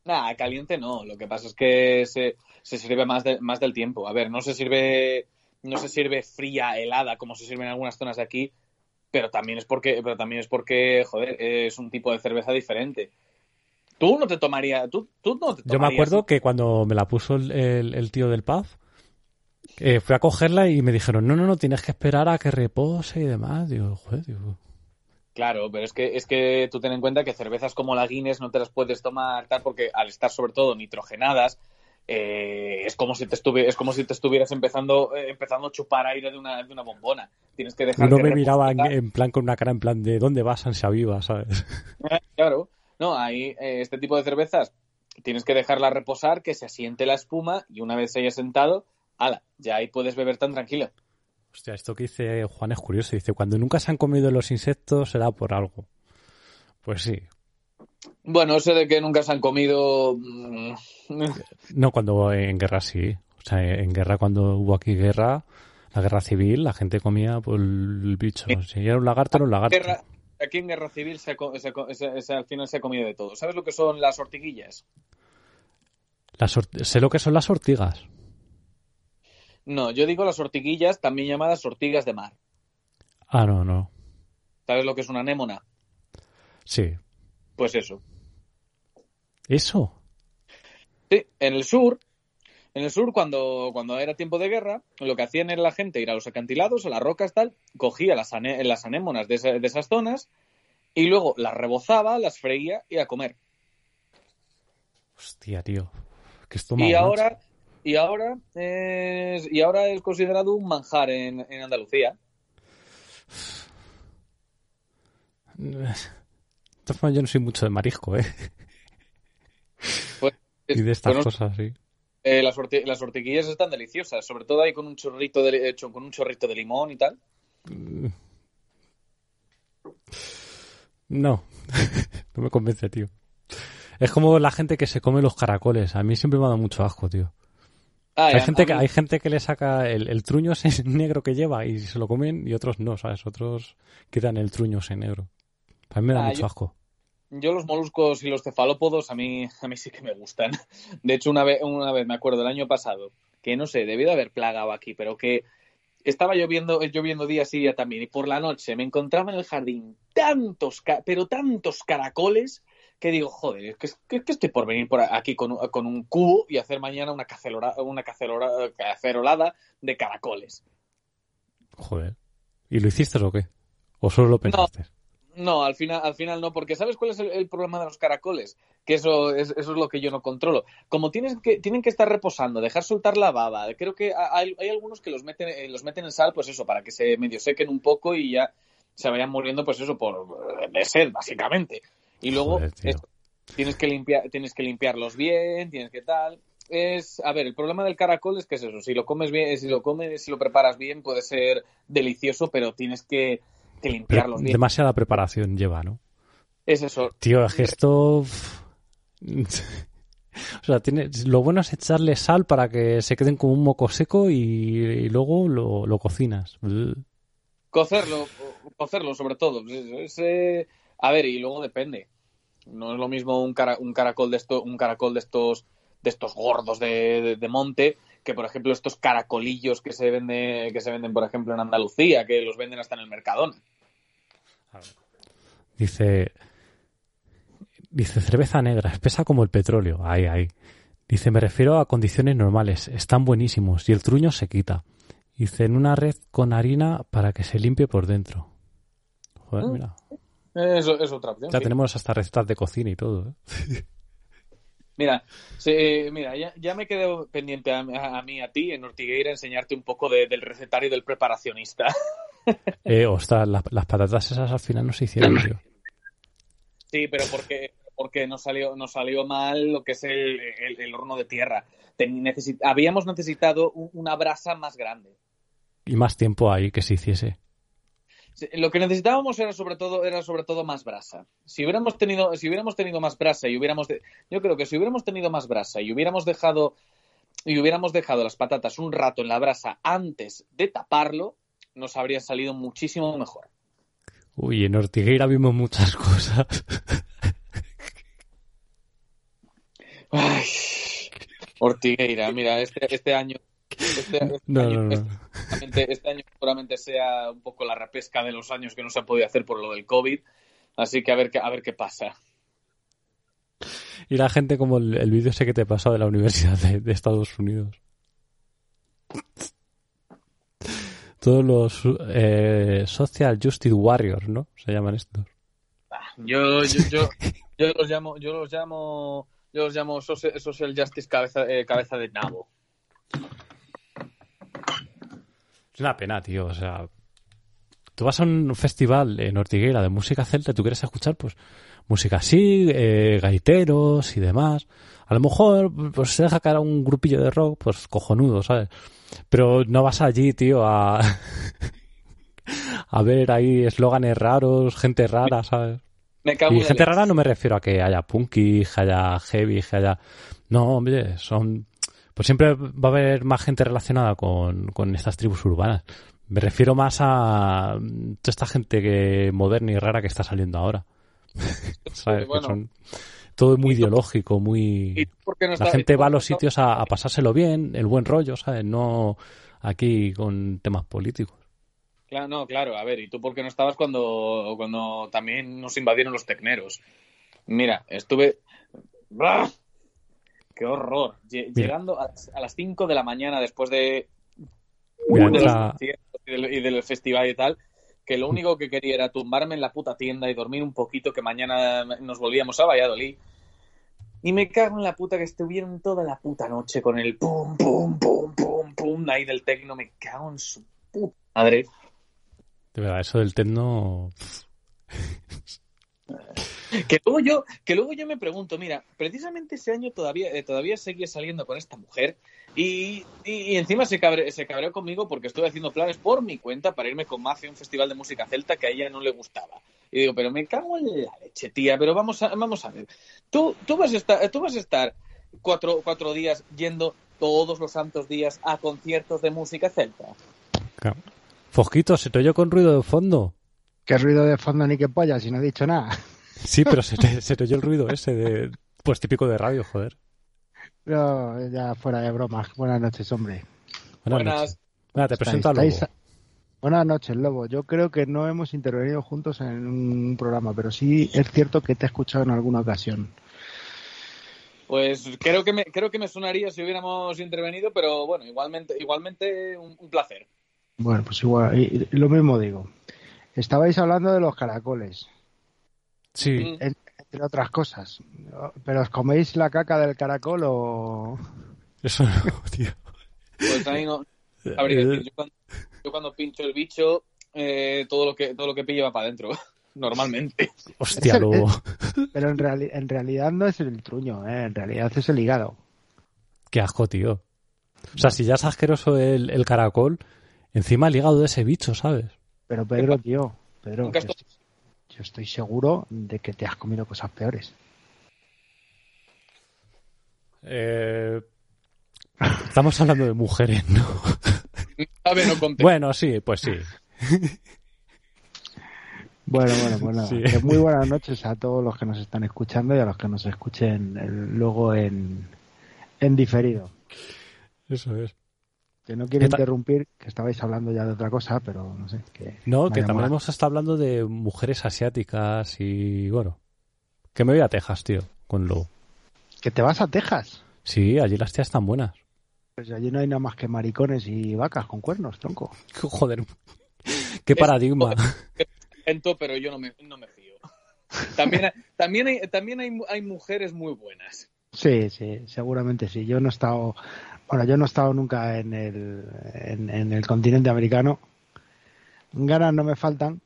Nada, caliente no. Lo que pasa es que se, se sirve más, más del tiempo. A ver, no se sirve no se sirve fría, helada, como se sirve en algunas zonas de aquí, pero también es porque, pero también es porque, joder, es un tipo de cerveza diferente. Tú no te tomarías, tú, tú no te Yo me acuerdo que cuando me la puso el, tío del pub, eh, fui a cogerla y me dijeron, no, no, no, tienes que esperar a que repose y demás. Digo, joder, digo. Claro, pero es que, es que tú ten en cuenta que cervezas como la Guinness no te las puedes tomar tal porque al estar sobre todo nitrogenadas, eh, es como si te es como si te estuvieras empezando eh, empezando a chupar aire de una, de una bombona. Tienes que dejar Uno me miraba en, plan con una cara en plan de ¿dónde vas, ansia viva? ¿sabes? [LAUGHS] Eh, claro. No, hay este tipo de cervezas tienes que dejarla reposar, que se asiente la espuma y una vez se haya sentado, ala, ya ahí puedes beber tan tranquilo. Hostia, esto que dice Juan es curioso. Dice, cuando nunca se han comido los insectos será por algo. Pues sí, bueno, sé de que nunca se han comido. Mm, no, cuando en guerra sí. O sea, en guerra, cuando hubo aquí guerra, la guerra civil, la gente comía por el bicho. Si era un lagarto, era un lagarto. aquí en guerra civil se, al final se ha comido de todo. ¿Sabes lo que son las ortiguillas? sé lo que son las ortigas. No, yo digo las ortiguillas, también llamadas ortigas de mar. Ah, no, no. ¿Sabes lo que es una anémona? Sí. Pues eso. ¿Eso? Sí, en el sur, en el sur, cuando, cuando era tiempo de guerra, lo que hacían era la gente ir a los acantilados, a las rocas, tal, cogía las, las anémonas de, esas zonas y luego las rebozaba, las freía y a comer. Hostia, tío. Que esto y ahora, y ahora es, y ahora es considerado un manjar en, en Andalucía. yo no soy mucho de marisco, ¿eh? Pues, y de estas cosas, sí. Eh, las, las, ortiguillas están deliciosas, sobre todo ahí con un chorrito de, hecho con un chorrito de limón y tal. Mm. No, [LAUGHS] no me convence, tío. Es como la gente que se come los caracoles. A mí siempre me ha dado mucho asco, tío. Ah, hay, gente que, hay gente que le saca el, el truño ese [LAUGHS] negro que lleva y se lo comen y otros no, ¿sabes? Otros quitan el truño ese negro. A mí me da ah, mucho asco. Yo los moluscos y los cefalópodos a mí, a mí sí que me gustan. [LAUGHS] De hecho, una vez, una vez me acuerdo, el año pasado, que no sé, debió de haber plagado aquí, pero que estaba lloviendo, lloviendo día sí día también, y por la noche me encontraba en el jardín tantos, pero tantos caracoles que digo, joder, es que, que, estoy por venir por aquí con, un cubo y hacer mañana una, cacerolada, una cacerolada de caracoles. Joder. ¿Y lo hiciste o qué? ¿O solo lo pensaste? No, al final, al final no, porque ¿sabes cuál es el, problema de los caracoles? Que eso es, eso es lo que yo no controlo. Como tienes que, tienen que estar reposando, dejar soltar la baba, creo que hay, hay algunos que los meten, eh, los meten en sal, pues eso, para que se medio sequen un poco y ya se vayan muriendo, pues eso, por de sed, básicamente. Y luego tienes que limpiar, tienes que limpiarlos bien, tienes que tal. Es, a ver, el problema del caracol es que es eso, si lo comes bien, si lo comes, si lo preparas bien, puede ser delicioso, pero tienes que que limpiarlos Demasiada preparación lleva, ¿no? Es eso. Tío, es que esto... [LAUGHS] o sea, tiene... lo bueno es echarle sal para que se queden como un moco seco y, luego lo, cocinas. Cocerlo, cocerlo sobre todo. Eh, a ver, y luego depende. No es lo mismo un, un caracol de esto, un caracol de estos de estos gordos de, de, monte, que por ejemplo estos caracolillos que se venden, que se venden por ejemplo en Andalucía, que los venden hasta en el Mercadona. Dice, dice cerveza negra, espesa como el petróleo. Ahí, ahí. Dice, me refiero a condiciones normales, están buenísimos y el truño se quita. Dice, en una red con harina para que se limpie por dentro. Joder, Mm. mira. Eso es otra opción. Ya sí. tenemos hasta recetas de cocina y todo. ¿eh? Mira, sí, mira ya, ya me quedo pendiente a, a- a mí, a ti, en Ortigueira, enseñarte un poco de- del recetario del preparacionista. [LAUGHS] Eh, ostras, la- las patatas esas al final no se hicieron, tío. Sí, pero porque, porque nos, salió, nos salió mal lo que es el, el- el horno de tierra. Ten- habíamos necesitado un- una brasa más grande. Y más tiempo ahí que se hiciese. Lo que necesitábamos era sobre todo era sobre todo más brasa. Si hubiéramos tenido si hubiéramos tenido más brasa y hubiéramos de- yo creo que si hubiéramos tenido más brasa y hubiéramos dejado y hubiéramos dejado las patatas un rato en la brasa antes de taparlo, nos habría salido muchísimo mejor. Uy, en Ortigueira vimos muchas cosas. Ay, Ortigueira, mira, este, este año este, este [LAUGHS] No, año- no, no. este- seguramente- este año seguramente sea un poco la repesca de los años que no se ha podido hacer por lo del COVID. Así que a ver qué, a ver qué pasa. Y la gente como el, el vídeo ese que te pasó de la Universidad de, de Estados Unidos. Todos los eh, Social Justice Warriors, ¿no? Se llaman estos. Yo, yo, yo, yo los llamo, yo los llamo, yo los llamo social, social justice cabeza, eh, cabeza de nabo. Es una pena, tío. O sea, tú vas a un festival en Ortigueira de música celta y tú quieres escuchar, pues, música así, eh, gaiteros y demás. A lo mejor, pues, se deja caer a un grupillo de rock, pues, cojonudo, ¿sabes? Pero no vas allí, tío, a... [LAUGHS] a ver ahí eslóganes raros, gente rara, ¿sabes? Me cago Y gente leche. rara no me refiero a que haya punky, que haya heavy, que haya... No, hombre, son... Pues siempre va a haber más gente relacionada con, con estas tribus urbanas. Me refiero más a mm, toda esta gente que moderna y rara que está saliendo ahora. [LAUGHS] ¿Sabes? Que bueno. son todo muy ¿Y tú- ideológico, muy... ¿Y tú por qué no La gente va a los sitios a, a pasárselo bien, el buen rollo, ¿sabes? No aquí con temas políticos. Claro, no, claro, a ver, ¿y tú por qué no estabas cuando, cuando también nos invadieron los tecneros? Mira, estuve... ¡Bah! ¡Qué horror! Llegando a, las- a las 5 de la mañana después de, Mira, de los y del, y del festival y tal, que lo único que quería era tumbarme en la puta tienda y dormir un poquito, que mañana nos volvíamos a Valladolid. Y me cago en la puta que estuvieron toda la puta noche con el pum, pum, pum, pum, pum, ahí del tecno. Me cago en su puta madre. De verdad, eso del techno... Que luego yo, que luego yo me pregunto, mira, precisamente ese año todavía, eh, todavía seguía saliendo con esta mujer y, y- encima se, cabre- se cabreó conmigo porque estoy haciendo planes por mi cuenta para irme con Mafia a un festival de música celta que a ella no le gustaba. Y digo, pero me cago en la leche, tía, pero vamos a, vamos a ver. Tú, tú vas a estar, tú vas a estar cuatro, cuatro días yendo todos los santos días a conciertos de música celta. Fosquito, ¿se te oyó con ruido de fondo? ¿Qué ruido de fondo ni qué polla si no he dicho nada? Sí, pero [LAUGHS] se te, se te oyó el ruido ese de... Pues típico de radio, joder. Pero ya fuera de bromas. Buenas noches, hombre. Buenas, Buenas. noches. Mira, te presento a Lobo. Buenas noches, Lobo. Yo creo que no hemos intervenido juntos en un programa, pero sí es cierto que te he escuchado en alguna ocasión. Pues creo que me, creo que me sonaría si hubiéramos intervenido, pero bueno, igualmente, igualmente un- un placer. Bueno, pues igual, y- y lo mismo digo. Estabais hablando de los caracoles, Sí, en- entre otras cosas. ¿Pero os coméis la caca del caracol o...? eso no, [LAUGHS] tío. Pues ahí no sabría Eh, decir. Yo cuando, yo cuando pincho el bicho, eh, todo lo que todo lo que pillo va para adentro, [LAUGHS] normalmente. Hostia, Lobo. Pero en, reali- en realidad no es el truño, ¿eh? en realidad es el hígado. Qué asco, tío. O sea, si ya es asqueroso el, el caracol, encima el hígado de ese bicho, ¿sabes? Pero Pedro, tío, Pedro, yo estoy- estoy, yo estoy seguro de que te has comido cosas peores. Eh, Estamos hablando de mujeres, ¿no? [LAUGHS] A ver, no conté. Bueno, sí, pues sí. Bueno, bueno, pues. Sí. Que muy buenas noches a todos los que nos están escuchando y a los que nos escuchen eh, luego en, En diferido. Eso es. Que no quiero ¿Qué ta- interrumpir, que estabais hablando ya de otra cosa, pero no sé. Que No, que también hemos estado hablando de mujeres asiáticas y bueno. Que me voy a Texas, tío, con la- Que te vas a Texas. Sí, allí las tías están buenas. Pues allí no hay nada más que maricones y vacas con cuernos, tronco. [LAUGHS] Joder. Qué paradigma. Lento, pero yo no me, no me fío. También, hay- también, hay, también hay, hay mujeres muy buenas. Sí, sí, seguramente sí. Yo no he estado, bueno, yo no he estado nunca en el, en, en el continente americano. Ganas no me faltan,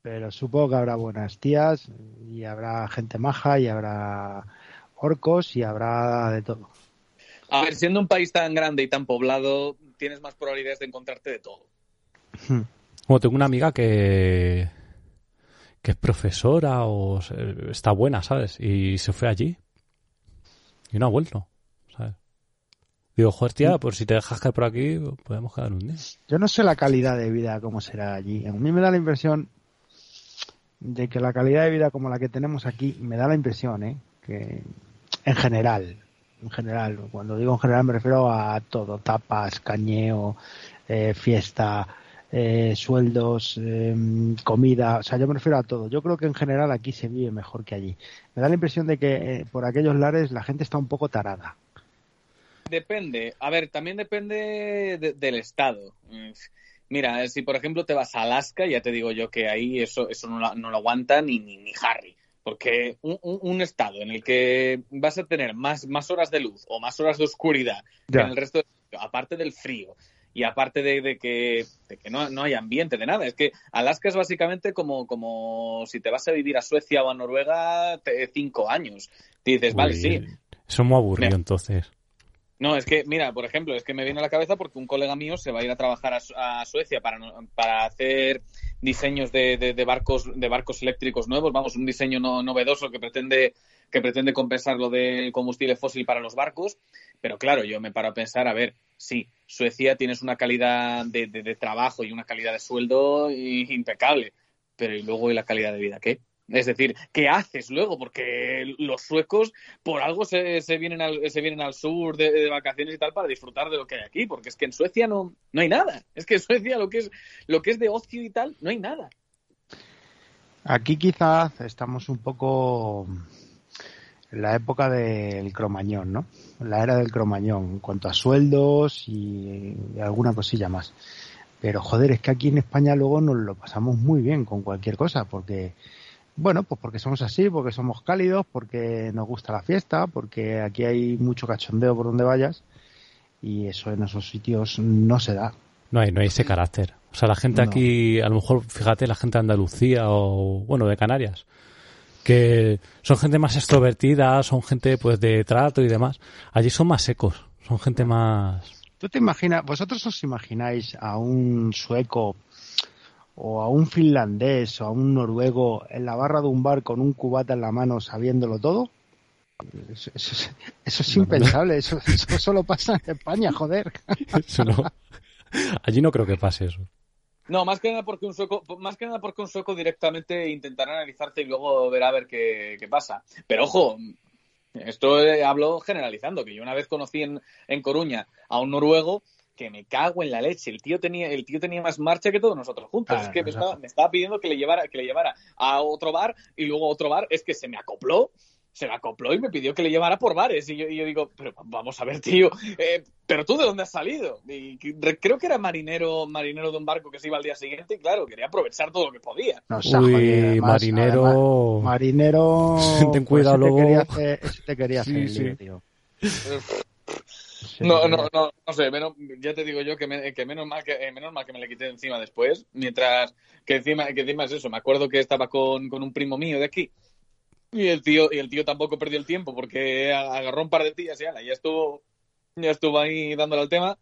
pero supongo que habrá buenas tías y habrá gente maja y habrá orcos y habrá de todo. A ver, siendo un país tan grande y tan poblado, tienes más probabilidades de encontrarte de todo. Bueno, tengo una amiga que que es profesora o está buena, ¿sabes? Y se fue allí. Y no ha vuelto. Digo, joder, tía, por si te dejas caer por aquí, podemos quedar un día. Yo no sé la calidad de vida cómo será allí. A mí me da la impresión de que la calidad de vida como la que tenemos aquí, me da la impresión, ¿eh? que en general, en general, cuando digo en general me refiero a todo, tapas, cañeo, eh, fiesta, eh, sueldos, eh, comida, o sea, yo me refiero a todo. Yo creo que en general aquí se vive mejor que allí. Me da la impresión de que por aquellos lares la gente está un poco tarada. Depende. A ver, también depende de- del estado. Mira, si por ejemplo te vas a Alaska, ya te digo yo que ahí eso, eso no, lo, no lo aguanta ni, ni, ni Harry. Porque un, un- estado en el que vas a tener más, más horas de luz o más horas de oscuridad que en el resto, de- aparte del frío y aparte de, de que, de que no, no hay ambiente de nada. Es que Alaska es básicamente como, como si te vas a vivir a Suecia o a Noruega te- cinco años. Y dices, vale, sí, Eso es muy aburrido, Mira. entonces. No, es que, mira, por ejemplo, es que me viene a la cabeza porque un colega mío se va a ir a trabajar a, Su- a Suecia para, para hacer diseños de, de- de barcos de barcos eléctricos nuevos, vamos, un diseño no- novedoso que pretende que pretende compensar lo del combustible fósil para los barcos, pero claro, yo me paro a pensar, a ver, sí, Suecia tienes una calidad de, de- trabajo y una calidad de sueldo impecable, pero ¿y luego y la calidad de vida qué? Es decir, ¿qué haces luego? Porque los suecos por algo se, vienen, al, se vienen al sur de, vacaciones y tal para disfrutar de lo que hay aquí, porque es que en Suecia no, no hay nada. Es que en Suecia lo que es, lo que es de ocio y tal, no hay nada. Aquí quizás estamos un poco en la época del cromañón, ¿no? La era del cromañón, en cuanto a sueldos y alguna cosilla más. Pero joder, es que aquí en España luego nos lo pasamos muy bien con cualquier cosa, porque, bueno, pues porque somos así, porque somos cálidos, porque nos gusta la fiesta, porque aquí hay mucho cachondeo por donde vayas, y eso en esos sitios no se da. No hay, no hay ese carácter. O sea, la gente No. aquí, a lo mejor, fíjate, la gente de Andalucía o, bueno, de Canarias, que son gente más extrovertida, son gente, pues, de trato y demás. Allí son más secos, son gente más... ¿Tú te imaginas, vosotros os imagináis a un sueco o a un finlandés o a un noruego en la barra de un bar con un cubata en la mano sabiéndolo todo? Eso, eso es- eso es impensable, eso, eso solo pasa en España, joder. Eso no. Allí no creo que pase eso. No, más que nada porque un sueco, más que nada porque un sueco directamente intentará analizarte y luego verá a ver qué, qué pasa. Pero ojo, esto eh, hablo generalizando, que yo una vez conocí en, en Coruña a un noruego que me cago en la leche. El tío tenía, el tío tenía más marcha que todos nosotros juntos. Ah, es que me estaba, me estaba pidiendo que le llevara, que le llevara a otro bar y luego a otro bar. Es que se me acopló. Se me acopló y me pidió que le llevara por bares. Y yo, y yo digo, pero vamos a ver, tío, eh, pero tú de dónde has salido? Y creo que era marinero, marinero de un barco que se iba al día siguiente y claro, quería aprovechar todo lo que podía. No, Uy, además, marinero... además, marinero. [LAUGHS] Ten cuidado, pues ese te quería hacer, te quería Sí, hacer el sí. lío, tío. No, no, no, no sé, menos, ya te digo yo que, me- que menos mal que eh, menos mal que me le quité de encima después, mientras que encima, que encima es eso, me acuerdo que estaba con, con un primo mío de aquí y el tío, y el tío tampoco perdió el tiempo porque agarró un par de tías y ala, ya estuvo, ya estuvo ahí dándole al tema.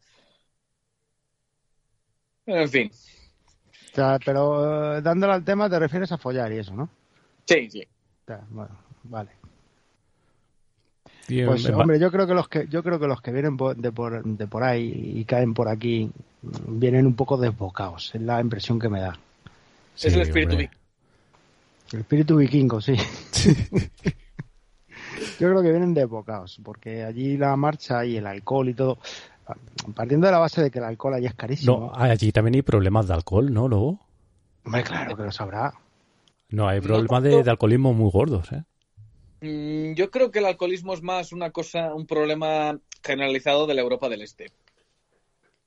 En fin, O sea, pero eh, dándole al tema te refieres a follar y eso, ¿no? sí, sí. O sea, bueno, vale. Tío, Pues hombre, yo creo que los que yo creo que los que vienen de por de por ahí y caen por aquí mm, vienen un poco desbocados, es la impresión que me da. Sí, es el espíritu hombre. El espíritu vikingo, sí. [LAUGHS] Yo creo que vienen de bocaos, porque allí la marcha y el alcohol y todo, partiendo de la base de que el alcohol allí es carísimo. No, allí también hay problemas de alcohol, ¿no, luego? Hombre, claro que lo sabrá. No, hay problemas de, de alcoholismo muy gordos, ¿eh? Mm, Yo creo que el alcoholismo es más una cosa, un problema generalizado de la Europa del Este.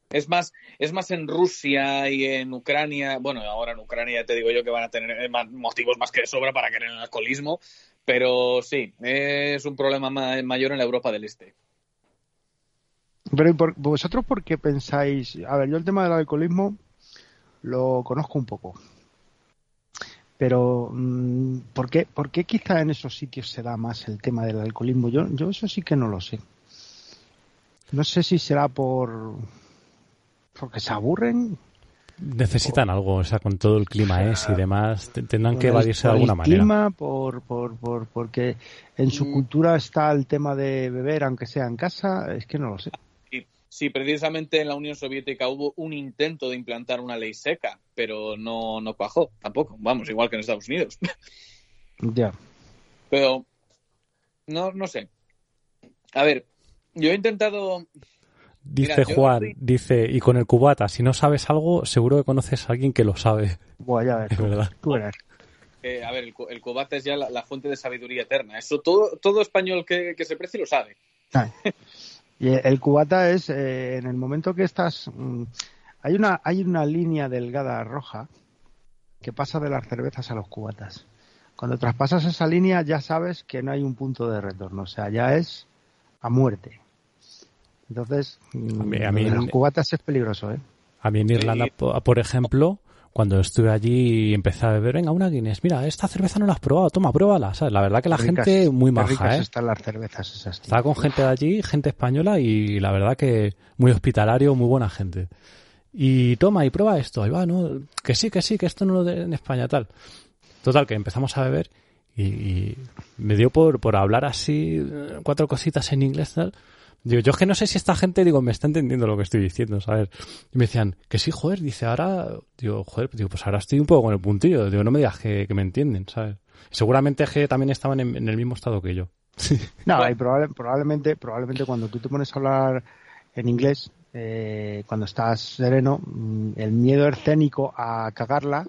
Es más, es más en Rusia y en Ucrania. Bueno, ahora en Ucrania te digo yo que van a tener eh, más motivos más que de sobra para querer el alcoholismo. Pero sí, es un problema ma- mayor en la Europa del Este. Pero ¿y por- vosotros por qué pensáis? A ver, yo el tema del alcoholismo lo conozco un poco. Pero mm, ¿por qué, por qué quizá en esos sitios se da más el tema del alcoholismo? Yo, yo eso sí que no lo sé. No sé si será por porque se aburren. Necesitan algo, o sea, con todo el clima es y demás, te- tendrán que evadirse de el alguna manera. clima, por, por, por, porque en su Mm. cultura está el tema de beber, aunque sea en casa. Es que no lo sé. Sí, precisamente en la Unión Soviética hubo un intento de implantar una ley seca, pero no, no cuajó tampoco. Vamos, igual que en Estados Unidos. [LAUGHS] Ya. Pero no, no sé. A ver, yo he intentado Dice Mira, Juan, estoy- dice, y con el cubata, si no sabes algo, seguro que conoces a alguien que lo sabe. Buah, ya ves, [LAUGHS] Es tú, verdad. tú. Eh, a ver, el, el cubata es ya la, la fuente de sabiduría eterna. Eso todo, todo español que, que se precie lo sabe. [LAUGHS] Y el cubata es eh, en el momento que estás mm, hay una hay una línea delgada roja que pasa de las cervezas a los cubatas. Cuando traspasas esa línea ya sabes que no hay un punto de retorno, o sea, ya es a muerte. Entonces, mm, A mí- a mí- los cubatas es peligroso, ¿eh? A mí en Irlanda, po- por ejemplo, cuando estuve allí y empecé a beber, venga, una Guinness, mira, esta cerveza no la has probado, toma, pruébala, ¿sabes? La verdad que la ricas- gente muy maja, ricas ¿eh? están las cervezas esas. tío. Estaba con gente de allí, gente española y la verdad que muy hospitalario, muy buena gente. Y toma y prueba esto. Y va, no, que sí, que sí, que esto no lo de en España, tal. Total, que empezamos a beber y, y me dio por, por hablar así eh, cuatro cositas en inglés, tal. Digo, yo es que no sé si esta gente, digo, me está entendiendo lo que estoy diciendo, ¿sabes? Y me decían, que sí, joder, dice, ahora, digo, joder, digo, pues ahora estoy un poco con el puntillo, digo, no me digas que, que me entienden, ¿sabes? Seguramente que también estaban en, en el mismo estado que yo. No, y probable- probablemente, probablemente cuando tú te pones a hablar en inglés, eh, cuando estás sereno, mm, el miedo escénico a cagarla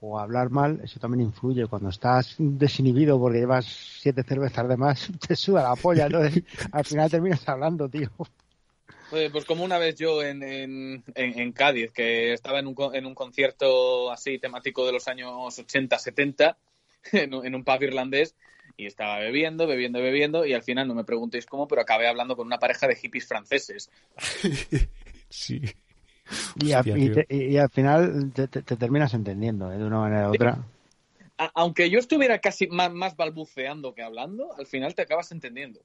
o hablar mal, eso también influye. Cuando estás desinhibido porque llevas siete cervezas de más, [LAUGHS] te suda la polla, entonces al final terminas hablando, tío. Pues como una vez yo en, en, en- en Cádiz, que estaba en un, co- en un concierto así temático de los años 80, 70, [LAUGHS] en, un- en un pub irlandés, y estaba bebiendo, bebiendo, bebiendo, y al final no me preguntéis cómo, pero acabé hablando con una pareja de hippies franceses. [LAUGHS] Sí. Y, a- Hostia, y tío. te, y al final te, te- te terminas entendiendo, ¿eh? de una manera u otra. A- aunque yo estuviera casi más, más balbuceando que hablando, al final te acabas entendiendo.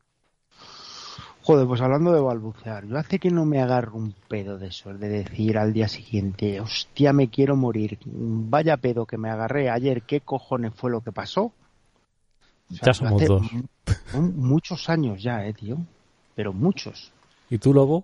Joder, pues hablando de balbucear, yo hace que no me agarro un pedo de eso, de decir al día siguiente, hostia, me quiero morir, vaya pedo que me agarré ayer, ¿qué cojones fue lo que pasó? O Ya somos hace dos. mu- mu- muchos años ya, eh, tío, pero muchos. ¿Y tú, Lobo?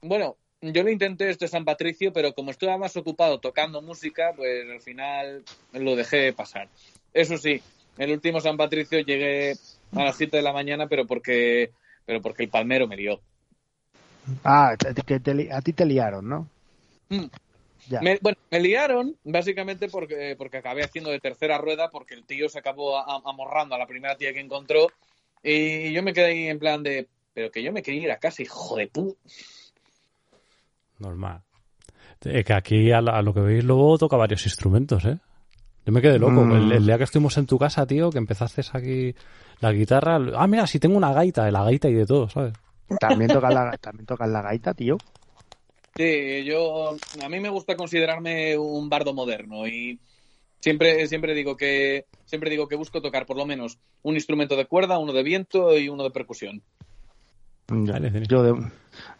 Bueno, yo lo intenté este San Patricio, pero como estaba más ocupado tocando música, pues al final lo dejé pasar. Eso sí, el último San Patricio llegué a las 7 de la mañana, pero porque, pero porque el palmero me lió. Ah, que te a ti te liaron, ¿no? Mm. Ya. Me, bueno, me liaron básicamente porque, porque acabé haciendo de tercera rueda, porque el tío se acabó amorrando a la primera tía que encontró, y yo me quedé ahí en plan de, pero que yo me quería ir a casa, hijo de pu... Normal. Eh, que aquí a, la- a lo que veis Lobo toca varios instrumentos, ¿eh? Yo me quedé loco. Mm. El, el día que estuvimos en tu casa, tío, que empezaste aquí la guitarra. Ah, mira, si tengo una gaita, la gaita y de todo, ¿sabes? También tocas la, [LAUGHS] también tocas la gaita, tío. Sí, yo a mí me gusta considerarme un bardo moderno y siempre siempre digo que siempre digo que busco tocar por lo menos un instrumento de cuerda, uno de viento y uno de percusión. Yo, de,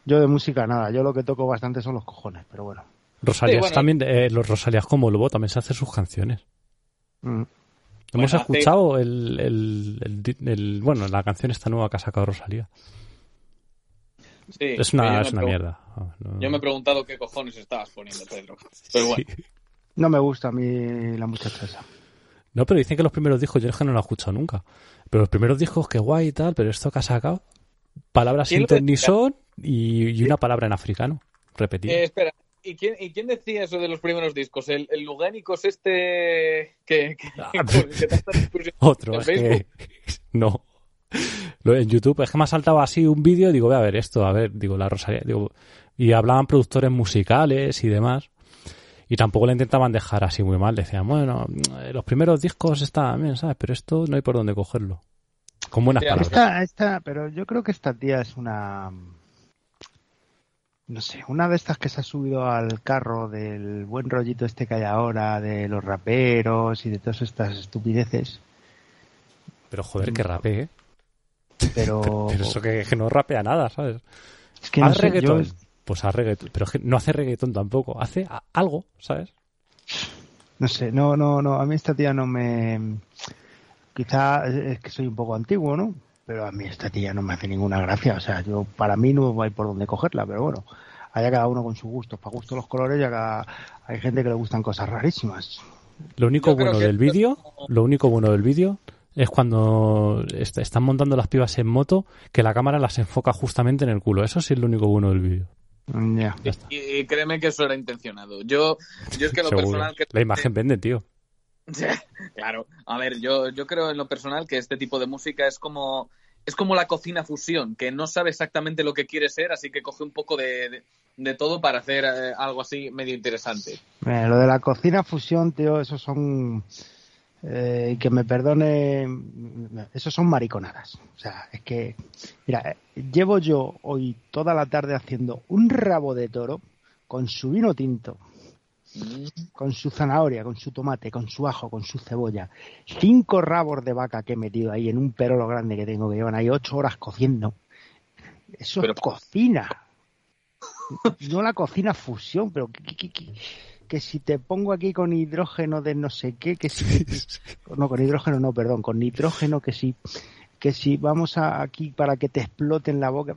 yo de música nada, yo lo que toco bastante son los cojones, pero bueno. Rosalías Sí, bueno. también, eh, los Rosalías como Lobo también se hacen sus canciones. Mm. Hemos Bueno, hace- escuchado el, el, el di- el- bueno, la canción esta nueva que ha sacado Rosalía. Sí, Es una, es una mierda. Ah, no- Yo me he preguntado qué cojones estabas poniendo, Pedro. Pero bueno, Sí. No me gusta a mí la muchacha esa. No, pero dicen que los primeros discos, yo es que no lo he escuchado nunca. Pero los primeros discos, que guay y tal, pero esto que ha sacado, palabras sin son y, y, una palabra en africano, repetida. Eh, espera, ¿y quién, ¿y quién decía eso de los primeros discos? ¿El, el Lugénicos este que... que, ah, [LAUGHS] que [LAUGHS] Otro, es que... [LAUGHS] No. En YouTube es que me ha saltado así un vídeo y digo, voy a ver esto, a ver, digo, la Rosalía, digo, y hablaban productores musicales y demás. Y tampoco le intentaban dejar así muy mal. Decían, bueno, los primeros discos están bien, ¿sabes? Pero esto no hay por dónde cogerlo. Con buenas palabras. Esta, pero yo creo que esta tía es una. No sé, una de estas que se ha subido al carro del buen rollito este que hay ahora, de los raperos y de todas estas estupideces. Pero joder, que rapee, ¿eh? Pero... [LAUGHS] pero, eso que, no rapea nada, ¿sabes? Es que no sé, pues a reggaetón, pero no hace reggaetón tampoco, hace algo, ¿sabes? No sé, no, no, no, a mí esta tía no me... Quizá es que soy un poco antiguo, ¿no? Pero a mí esta tía no me hace ninguna gracia, o sea, yo para mí no hay por dónde cogerla, pero bueno, haya cada uno con sus gustos, para gusto los colores ya cada... hay gente que le gustan cosas rarísimas. Lo único bueno del vídeo, lo único bueno del vídeo es cuando están montando las pibas en moto que la cámara las enfoca justamente en el culo. Eso sí es lo único bueno del vídeo. Y, créeme que eso era intencionado. Yo, yo es que lo [LAUGHS] personal que... La imagen vende, tío. [LAUGHS] claro. A ver, yo, yo creo en lo personal que este tipo de música es como es como la cocina fusión, que no sabe exactamente lo que quiere ser, así que coge un poco de, de, todo para hacer eh, algo así medio interesante. lo de la cocina fusión, tío, esos son eh, que me perdone, eso son mariconadas. O sea, es que, mira, llevo yo hoy toda la tarde haciendo un rabo de toro con su vino tinto, con su zanahoria, con su tomate, con su ajo, con su cebolla. Cinco rabos de vaca que he metido ahí en un perolo grande que tengo que llevan ahí ocho horas cociendo. Eso es cocina. No la cocina fusión, pero ¿qué, qué, que si te pongo aquí con hidrógeno de no sé qué, que si... no, con hidrógeno no, perdón, con nitrógeno que si... Que si vamos a, aquí para que te explote en la boca...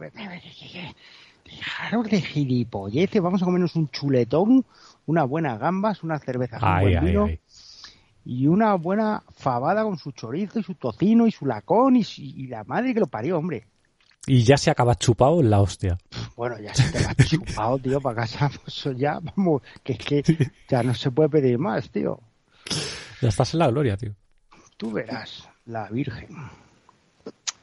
Dejaros de gilipolleces, vamos a comernos un chuletón, unas buenas gambas, una cerveza un vino y una buena fabada con su chorizo y su tocino y su lacón y, y la madre que lo parió, hombre. Y ya se acaba chupado la hostia. Bueno, ya se te va [LAUGHS] chupado, tío, para casa. [LAUGHS] Pues ya, vamos, que es que ya no se puede pedir más, tío. Ya estás en la gloria, tío. Tú verás, la Virgen.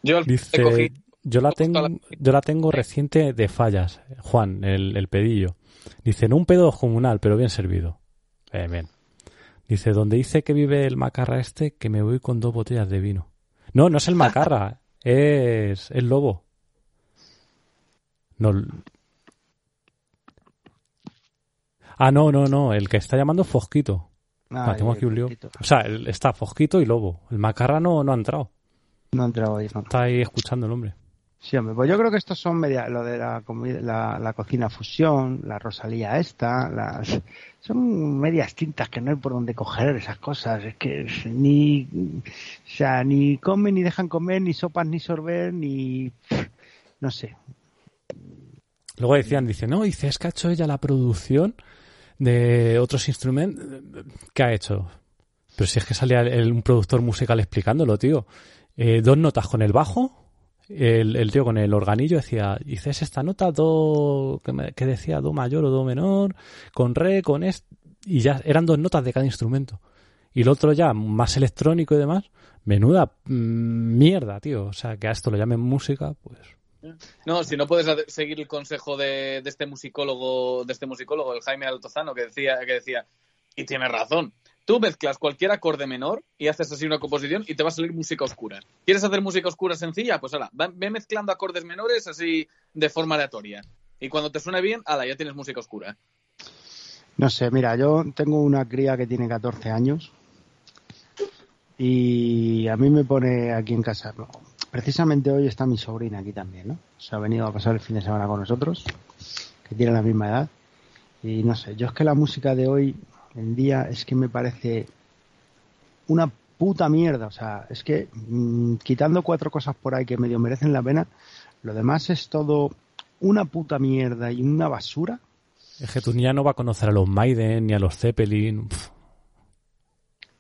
Yo, Dice, yo la tengo, yo la tengo reciente de fallas, Juan, el, el pedillo. Dice, no un pedo comunal, pero bien servido. Eh, bien. Dice, donde dice que vive el macarra este, que me voy con dos botellas de vino. No, no es el macarra, [LAUGHS] es el lobo. No. Ah, no, no, no. El que está llamando Fosquito. Ah, tengo aquí un lío. O sea, está Fosquito y Lobo. El Macarra no, ha entrado. No ha entrado ahí. Está ahí escuchando el hombre. Sí, hombre, pues yo creo que estos son media, lo de la, la, la cocina fusión, la Rosalía esta, las, son medias tintas que no hay por dónde coger esas cosas. Es que ni, o sea, ni comen ni dejan comer, ni sopas ni sorber, ni, no sé. Luego decían, dice, no, dice, es que ha hecho ella la producción de otros instrumentos. ¿Qué ha hecho? Pero si es que salía un productor musical explicándolo, tío. Eh, dos notas con el bajo, el, tío con el organillo decía, dices esta nota do, que, decía do mayor o do menor, con re, con est, y ya eran dos notas de cada instrumento. Y el otro ya, más electrónico y demás, menuda mm, mierda, tío. O sea, que a esto lo llamen música, pues. No, si no puedes seguir el consejo de, de este musicólogo, de este musicólogo, el Jaime Altozano, que decía, que decía, y tiene razón, Tú mezclas cualquier acorde menor y haces así una composición y te va a salir música oscura. ¿Quieres hacer música oscura sencilla? Pues ahora, ve mezclando acordes menores así de forma aleatoria. Y cuando te suene bien, ala, ya tienes música oscura. No sé, mira, yo tengo una cría que tiene 14 años y a mí me pone aquí en casa. Precisamente hoy está mi sobrina aquí también, ¿no? Se ha venido a pasar el fin de semana con nosotros, que tiene la misma edad. Y no sé, yo es que la música de hoy en día es que me parece una puta mierda. O sea, es que mm, quitando cuatro cosas por ahí que medio merecen la pena, lo demás es todo una puta mierda y una basura. Es que no va a conocer a los Maiden ni a los Zeppelin.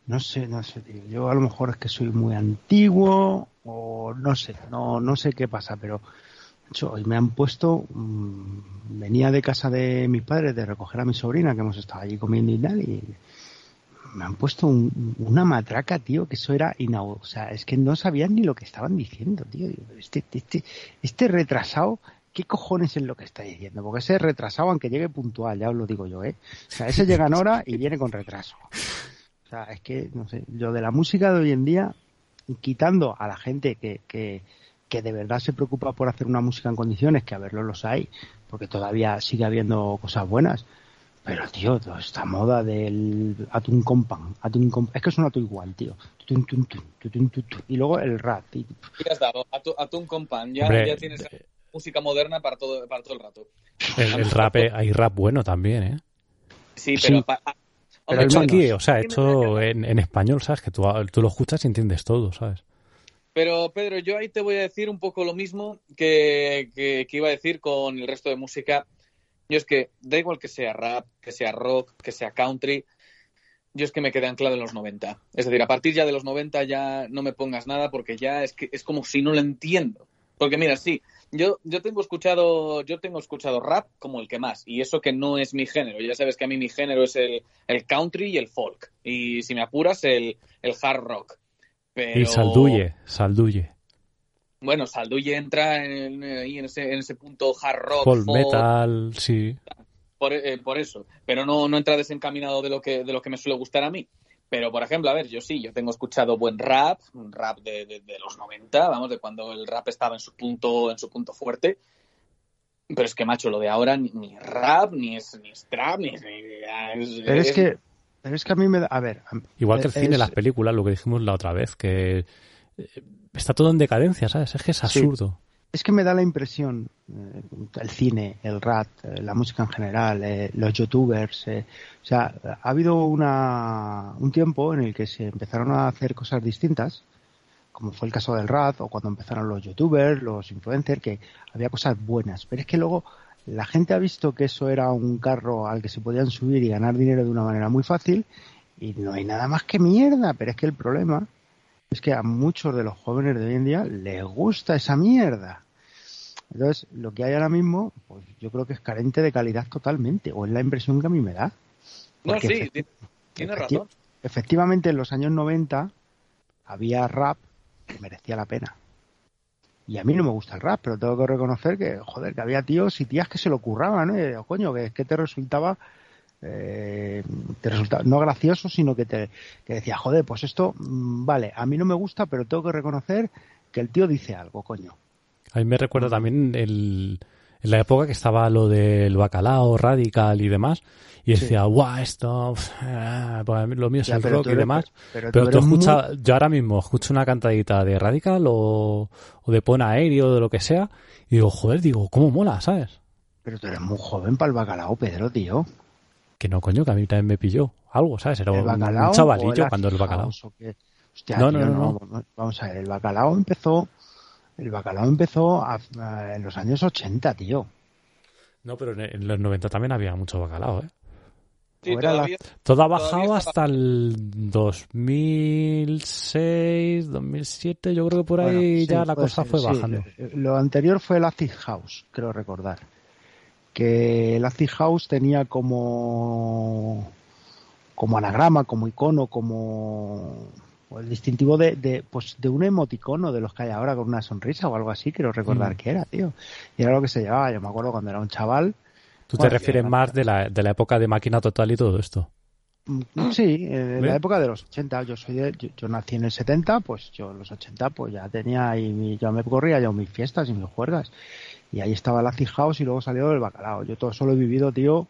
no sé, no sé, tío. Yo a lo mejor es que soy muy antiguo o no sé, no, no sé qué pasa, pero hoy me han puesto, mm, venía de casa de mis padres de recoger a mi sobrina que hemos estado allí comiendo y tal y me han puesto una matraca, tío, que eso era inaudito. O sea, es que no sabían ni lo que estaban diciendo, tío. Este, este, este retrasado, ¿qué cojones es lo que está diciendo? Porque ese retrasado, aunque llegue puntual, ya os lo digo yo, ¿eh? O sea, ese llega en hora y viene con retraso. O sea, es que, no sé, yo de la música de hoy en día, quitando a la gente que, que, que de verdad se preocupa por hacer una música en condiciones, que a verlo los hay, porque todavía sigue habiendo cosas buenas, pero, tío, toda esta moda del atún compan, atún compan, es que suena todo igual, tío. Y luego el rap. ¿Qué has dado? Atún compan, ya, ya tienes eh, música moderna para todo, para todo el rato. El, rap, eh, hay rap bueno también, ¿eh? Sí, pero... pero hecho aquí, o sea, hecho en, en, español, ¿sabes? Que tú, tú lo escuchas y entiendes todo, ¿sabes? Pero Pedro, yo ahí te voy a decir un poco lo mismo que, iba a decir con el resto de música. Yo es que da igual que sea rap, que sea rock, que sea country, yo es que me quedé anclado en los 90. Es decir, a partir ya de los 90 ya no me pongas nada porque ya es que es como si no lo entiendo. Porque mira, sí, yo, yo tengo escuchado, yo tengo escuchado rap como el que más, y eso que no es mi género. Ya sabes que a mí mi género es el, country y el folk. Y si me apuras, el hard rock. Pero... Y salduye, salduye. Bueno, Salduye entra en, en, ese, en ese punto hard rock. Folk, metal, sí. Por, eh, por, eso. Pero no, no entra desencaminado de lo, que, de lo que me suele gustar a mí. Pero, por ejemplo, a ver, yo sí, yo tengo escuchado buen rap, un rap de, de, de, los 90, vamos, de cuando el rap estaba en su punto, en su punto fuerte. Pero es que, macho, lo de ahora ni, ni rap, ni es, ni es trap, ni es... es pero es, es, que... Pero es que a mí me da... A ver... Igual que el cine, las películas, lo que dijimos la otra vez, que está todo en decadencia, ¿sabes? Es que es absurdo. Sí. Es que me da la impresión, eh, el cine, el rap, eh, la música en general, eh, los youtubers, eh, o sea, ha habido una, un tiempo en el que se empezaron a hacer cosas distintas, como fue el caso del rap, o cuando empezaron los youtubers, los influencers, que había cosas buenas, pero es que luego la gente ha visto que eso era un carro al que se podían subir y ganar dinero de una manera muy fácil, y no hay nada más que mierda, pero es que el problema es que a muchos de los jóvenes de hoy en día les gusta esa mierda. Entonces, lo que hay ahora mismo, pues yo creo que es carente de calidad totalmente, o es la impresión que a mí me da. Porque no, sí, efecti tiene razón. Efectivamente, en los años 90 había rap que merecía la pena. Y a mí no me gusta el rap, pero tengo que reconocer que, joder, que había tíos y tías que se lo curraban, ¿eh? O coño, que que te resultaba eh, te resulta no gracioso, sino que te que decía, joder, pues esto, mm, vale, a mí no me gusta, pero tengo que reconocer que el tío dice algo, coño. A mí me recuerda también el, en la época que estaba lo del bacalao radical y demás, y decía, guau, esto, eh, pues lo mío es ya, el rock y demás. Pero, pero tú, escuchas, muy... yo ahora mismo escucho una cantadita de radical o, o de pon aéreo o de lo que sea, y digo, joder, digo, ¿cómo mola, sabes? Pero tú eres muy joven para el bacalao, Pedro, tío. Que no, coño, que a mí también me pilló algo, ¿sabes? Era un, un, chavalillo cuando el bacalao. Hostia, no, tío, no, no, no, Vamos a ver, el bacalao empezó. El bacalao empezó a, a, en los años 80, tío. No, pero en, en, los 90 también había mucho bacalao, ¿eh? Sí, todavía, la... Todo ha bajado hasta el 2006, 2007, yo creo que por ahí bueno, sí, ya la cosa ser, fue bajando. Sí. Lo anterior fue el Acid House, creo recordar que el Acid House tenía como como anagrama, como icono, como el distintivo de, de, pues de un emoticono de los que hay ahora con una sonrisa o algo así, quiero recordar mm. que era, tío. Y era lo que se llevaba, yo me acuerdo cuando era un chaval. ¿Tú bueno, te refieres era... más de la, de la época de máquina total y todo esto? Mm, sí, en la época de los 80, yo soy de, yo, yo, nací en el 70, pues yo en los 80 pues ya tenía y ya me corría ya mis fiestas y mis juergas y ahí estaba la House y luego salió el bacalao. Yo todo eso lo he vivido, tío,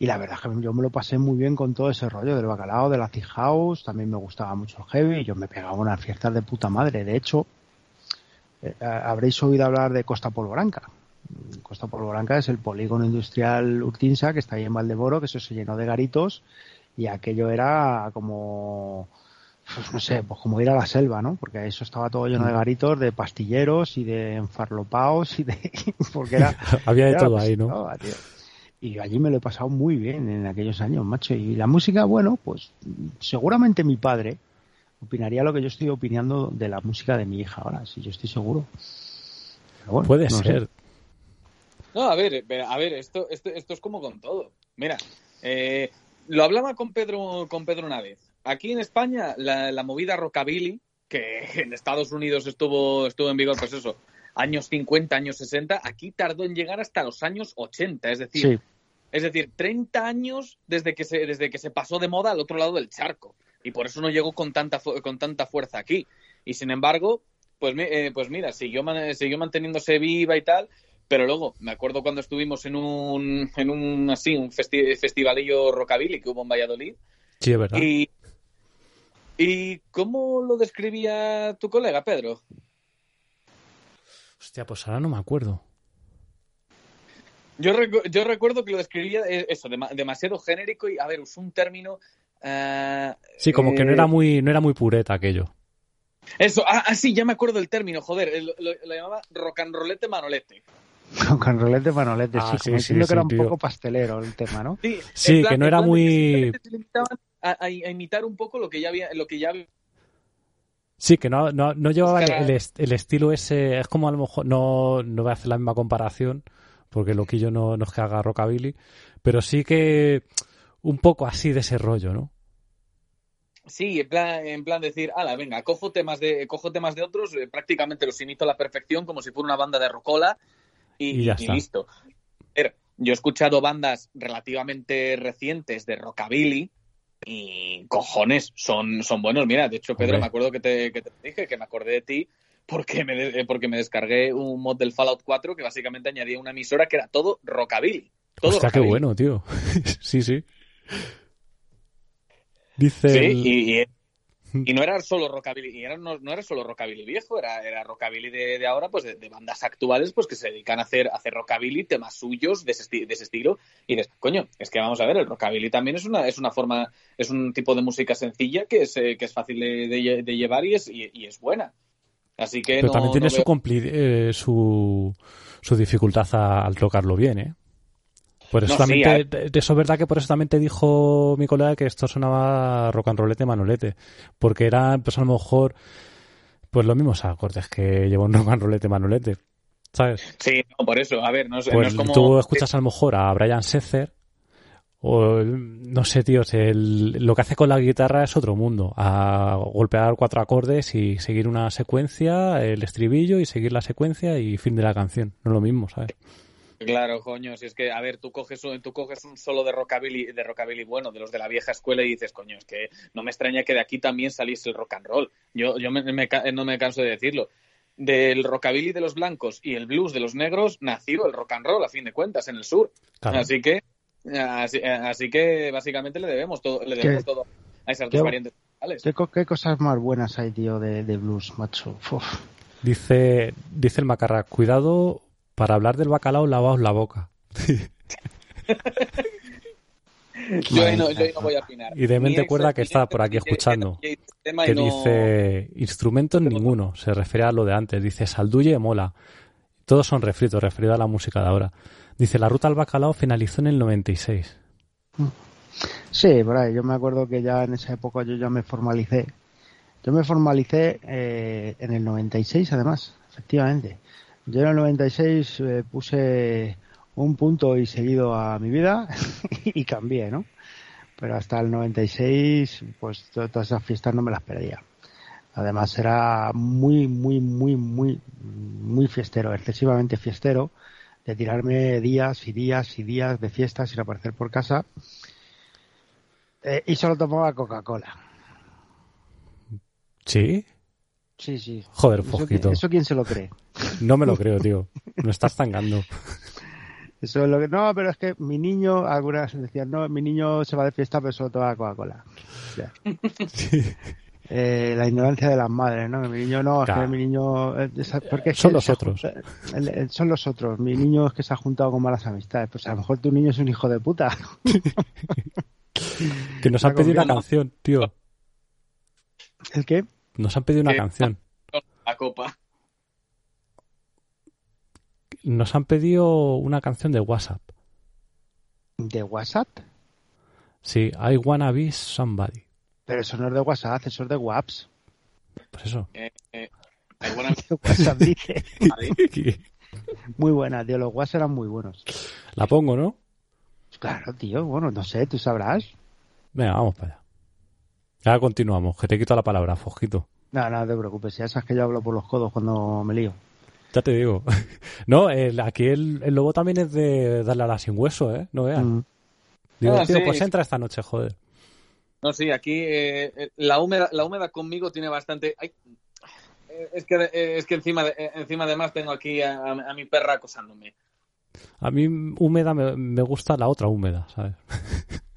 y la verdad es que yo me lo pasé muy bien con todo ese rollo del bacalao, de la House, también me gustaba mucho el heavy, y yo me pegaba unas fiestas de puta madre. De hecho, eh, habréis oído hablar de Costa Polvoranca. Costa Polvoranca es el polígono industrial Urtinsa que está ahí en Valdemoro, que eso se llenó de garitos y aquello era como pues no sé, pues como ir a la selva, ¿no? Porque eso estaba todo lleno de garitos, de pastilleros y de enfarlopaos y de... [LAUGHS] porque era... [LAUGHS] Había de era todo ahí, ¿no? Tío. Y allí me lo he pasado muy bien en aquellos años, macho. Y la música, bueno, pues seguramente mi padre opinaría lo que yo estoy opinando de la música de mi hija ahora, si yo estoy seguro. Puede ser. No, a ver, a ver, esto, esto, esto es como con todo. Mira, eh, lo hablaba con Pedro, con Pedro una vez. Aquí en España, la, la, movida rockabilly, que en Estados Unidos estuvo, estuvo en vigor, pues eso, años 50, años 60, aquí tardó en llegar hasta los años 80. Es decir, es decir 30 años desde que, se, desde que se pasó de moda al otro lado del charco. Y por eso no llegó con tanta, con tanta fuerza aquí. Y sin embargo, pues, eh, pues mira, siguió, siguió manteniéndose viva y tal. Pero luego, me acuerdo cuando estuvimos en un, en un así, un festivalillo rockabilly que hubo en Valladolid. Sí, es verdad. Y, ¿Y cómo lo describía tu colega, Pedro? Hostia, pues ahora no me acuerdo. Yo, yo recuerdo que lo describía eh, eso, demasiado genérico y, a ver, usó un término... Uh, sí, como que no era muy no era muy pureta aquello. Eso, ah, ah sí, ya me acuerdo del término, joder, lo, lo, llamaba rock and rollete manolete. [LAUGHS] Rock and rollete manolete, ah, sí, sí, sí, que era un poco pastelero el tema, ¿no? Sí, sí que no era muy... A, a, imitar un poco lo que ya había, lo que ya Sí, que no, no, no llevaba el, el, estilo ese. Es como a lo mejor. No, no voy a hacer la misma comparación, porque Loquillo no, no es que haga rockabilly, pero sí que un poco así de ese rollo, ¿no? Sí, en plan, en plan decir, ala, venga, cojo temas de, cojo temas de otros, eh, prácticamente los imito a la perfección, como si fuera una banda de rocola, y, ya y listo. Yo he escuchado bandas relativamente recientes de rockabilly, y cojones, son, son buenos. Mira, de hecho, Pedro, me acuerdo que te, que te, dije que me acordé de ti porque me, eh, porque me descargué un mod del Fallout 4 que básicamente añadía una emisora que era todo rockabilly. Todo Hostia, qué bueno, tío. [LAUGHS] sí, sí. Dice. Sí, y, [LAUGHS] y no era solo rockabilly, era, no, era solo rockabilly viejo, era, era rockabilly de, ahora, pues de, bandas actuales, pues que se dedican a hacer, a hacer rockabilly, temas suyos de ese, de ese, estilo. Y dices, coño, es que vamos a ver, el rockabilly también es una, es una forma, es un tipo de música sencilla que es, eh, que es fácil de, llevar y es, y, es buena. Así que Pero también tiene su, eh, su, su dificultad al tocarlo bien, ¿eh? Por eso también eso es verdad que por eso también te dijo mi colega que esto sonaba rock and rollete manolete. Porque era, pues a lo mejor, pues los mismos acordes que lleva un rock and rollete manolete. ¿Sabes? Sí, no, por eso. A ver, no, pues es como... Tú escuchas a lo mejor a Brian Setzer o no sé, tío, lo que hace con la guitarra es otro mundo. A golpear cuatro acordes y seguir una secuencia, el estribillo y seguir la secuencia y fin de la canción. No es lo mismo, ¿sabes? Claro, coño, si es que, a ver, tú coges, tú coges un solo de rockabilly, de rockabilly bueno, de los de la vieja escuela y dices, coño, es que no me extraña que de aquí también saliese el rock and roll. Yo, yo me, no me canso de decirlo. Del rockabilly de los blancos y el blues de los negros nació el rock and roll, a fin de cuentas, en el sur. Así que, así, que básicamente le debemos todo, le debemos todo a esas dos variantes. ¿Qué, ¿Qué, cosas más buenas hay, tío, de, de blues, macho? Dice, dice el macarra, cuidado para hablar del bacalao, lavaos la boca. [LAUGHS] yo, no, no, voy a opinar. Y de mente cuerda que está por aquí escuchando. Que dice instrumentos ninguno. Se refiere a lo de antes. Dice salduye mola. Todos son refritos, referido a la música de ahora. Dice la ruta al bacalao finalizó en el 96. Sí, por ahí. Yo me acuerdo que ya en esa época yo ya me formalicé. Yo me formalicé eh, en el 96, además, efectivamente. Yo en el 96 eh, puse un punto y seguido a mi vida [LAUGHS] y cambié, ¿no? Pero hasta el 96, pues todas esas fiestas no me las perdía. Además era muy, muy, muy, muy, muy fiestero, excesivamente fiestero, de tirarme días y días y días de fiestas sin aparecer por casa. Eh, y solo tomaba Coca-Cola. ¿Sí? Sí, sí. Joder, Fosquito. ¿Eso, quién se lo cree? [LAUGHS] No me lo creo, tío. Me estás tangando. [LAUGHS] Eso es lo que... No, pero es que mi niño, algunas decían, no, mi niño se va de fiesta pero solo toma Coca-Cola. [LAUGHS] Eh, la ignorancia de las madres, ¿no? Mi niño no, es que mi niño... Porque son los otros. son los otros. Mi niño es que se ha juntado con malas amistades. Pues a lo mejor tu niño es un hijo de puta. [LAUGHS] que nos han pedido una canción, tío. ¿El qué? Nos han pedido una canción. La copa. Nos han pedido una canción de WhatsApp. ¿De WhatsApp? Sí, I wanna be somebody. Pero eso no es de WhatsApp, eso es de WhatsApp. Pues eso. Eh, eh, [LAUGHS] buena- WhatsApp [LAUGHS] dice. [LAUGHS] Muy buena, tío. Los WhatsApp eran muy buenos. La pongo, ¿no? Claro, tío. Bueno, no sé, tú sabrás. Venga, vamos para allá. Ahora continuamos, que te quito la palabra, Fojito. No, no te preocupes. Ya sabes que yo hablo por los codos cuando me lío. Ya te digo. no, el- aquí el, el lobo también es de darle a la sin hueso, ¿eh? No vean. Mm. Digo, Ah, tío, sí. pues entra esta noche, joder. No, sí, aquí eh, eh, la húmeda, la húmeda conmigo tiene bastante. Ay, eh, es que eh, es que encima de, encima además tengo aquí a, a- a mi perra acosándome. A mí húmeda me, me gusta la otra húmeda, ¿sabes? [LAUGHS]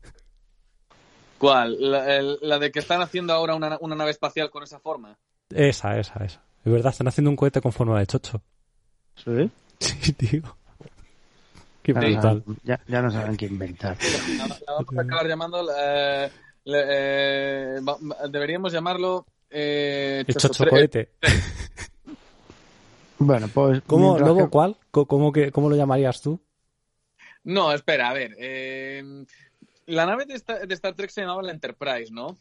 ¿Cuál? La, el- la de que están haciendo ahora una, una nave espacial con esa forma. Esa, esa, esa. Es verdad, están haciendo un cohete con forma de chocho. ¿Sí? [LAUGHS] Sí, tío. Qué Ya, no brutal. saben, ya, ya no saben qué inventar. La, la vamos a acabar llamando. eh, le- eh, deberíamos llamarlo. Eh, El. [LAUGHS] Bueno, pues. ¿Cómo, mientras lobo, que- cuál? ¿Cómo, que, ¿Cómo lo llamarías tú? No, espera, a ver. eh, la nave de, Sta- de Star Trek se llamaba la Enterprise, ¿no?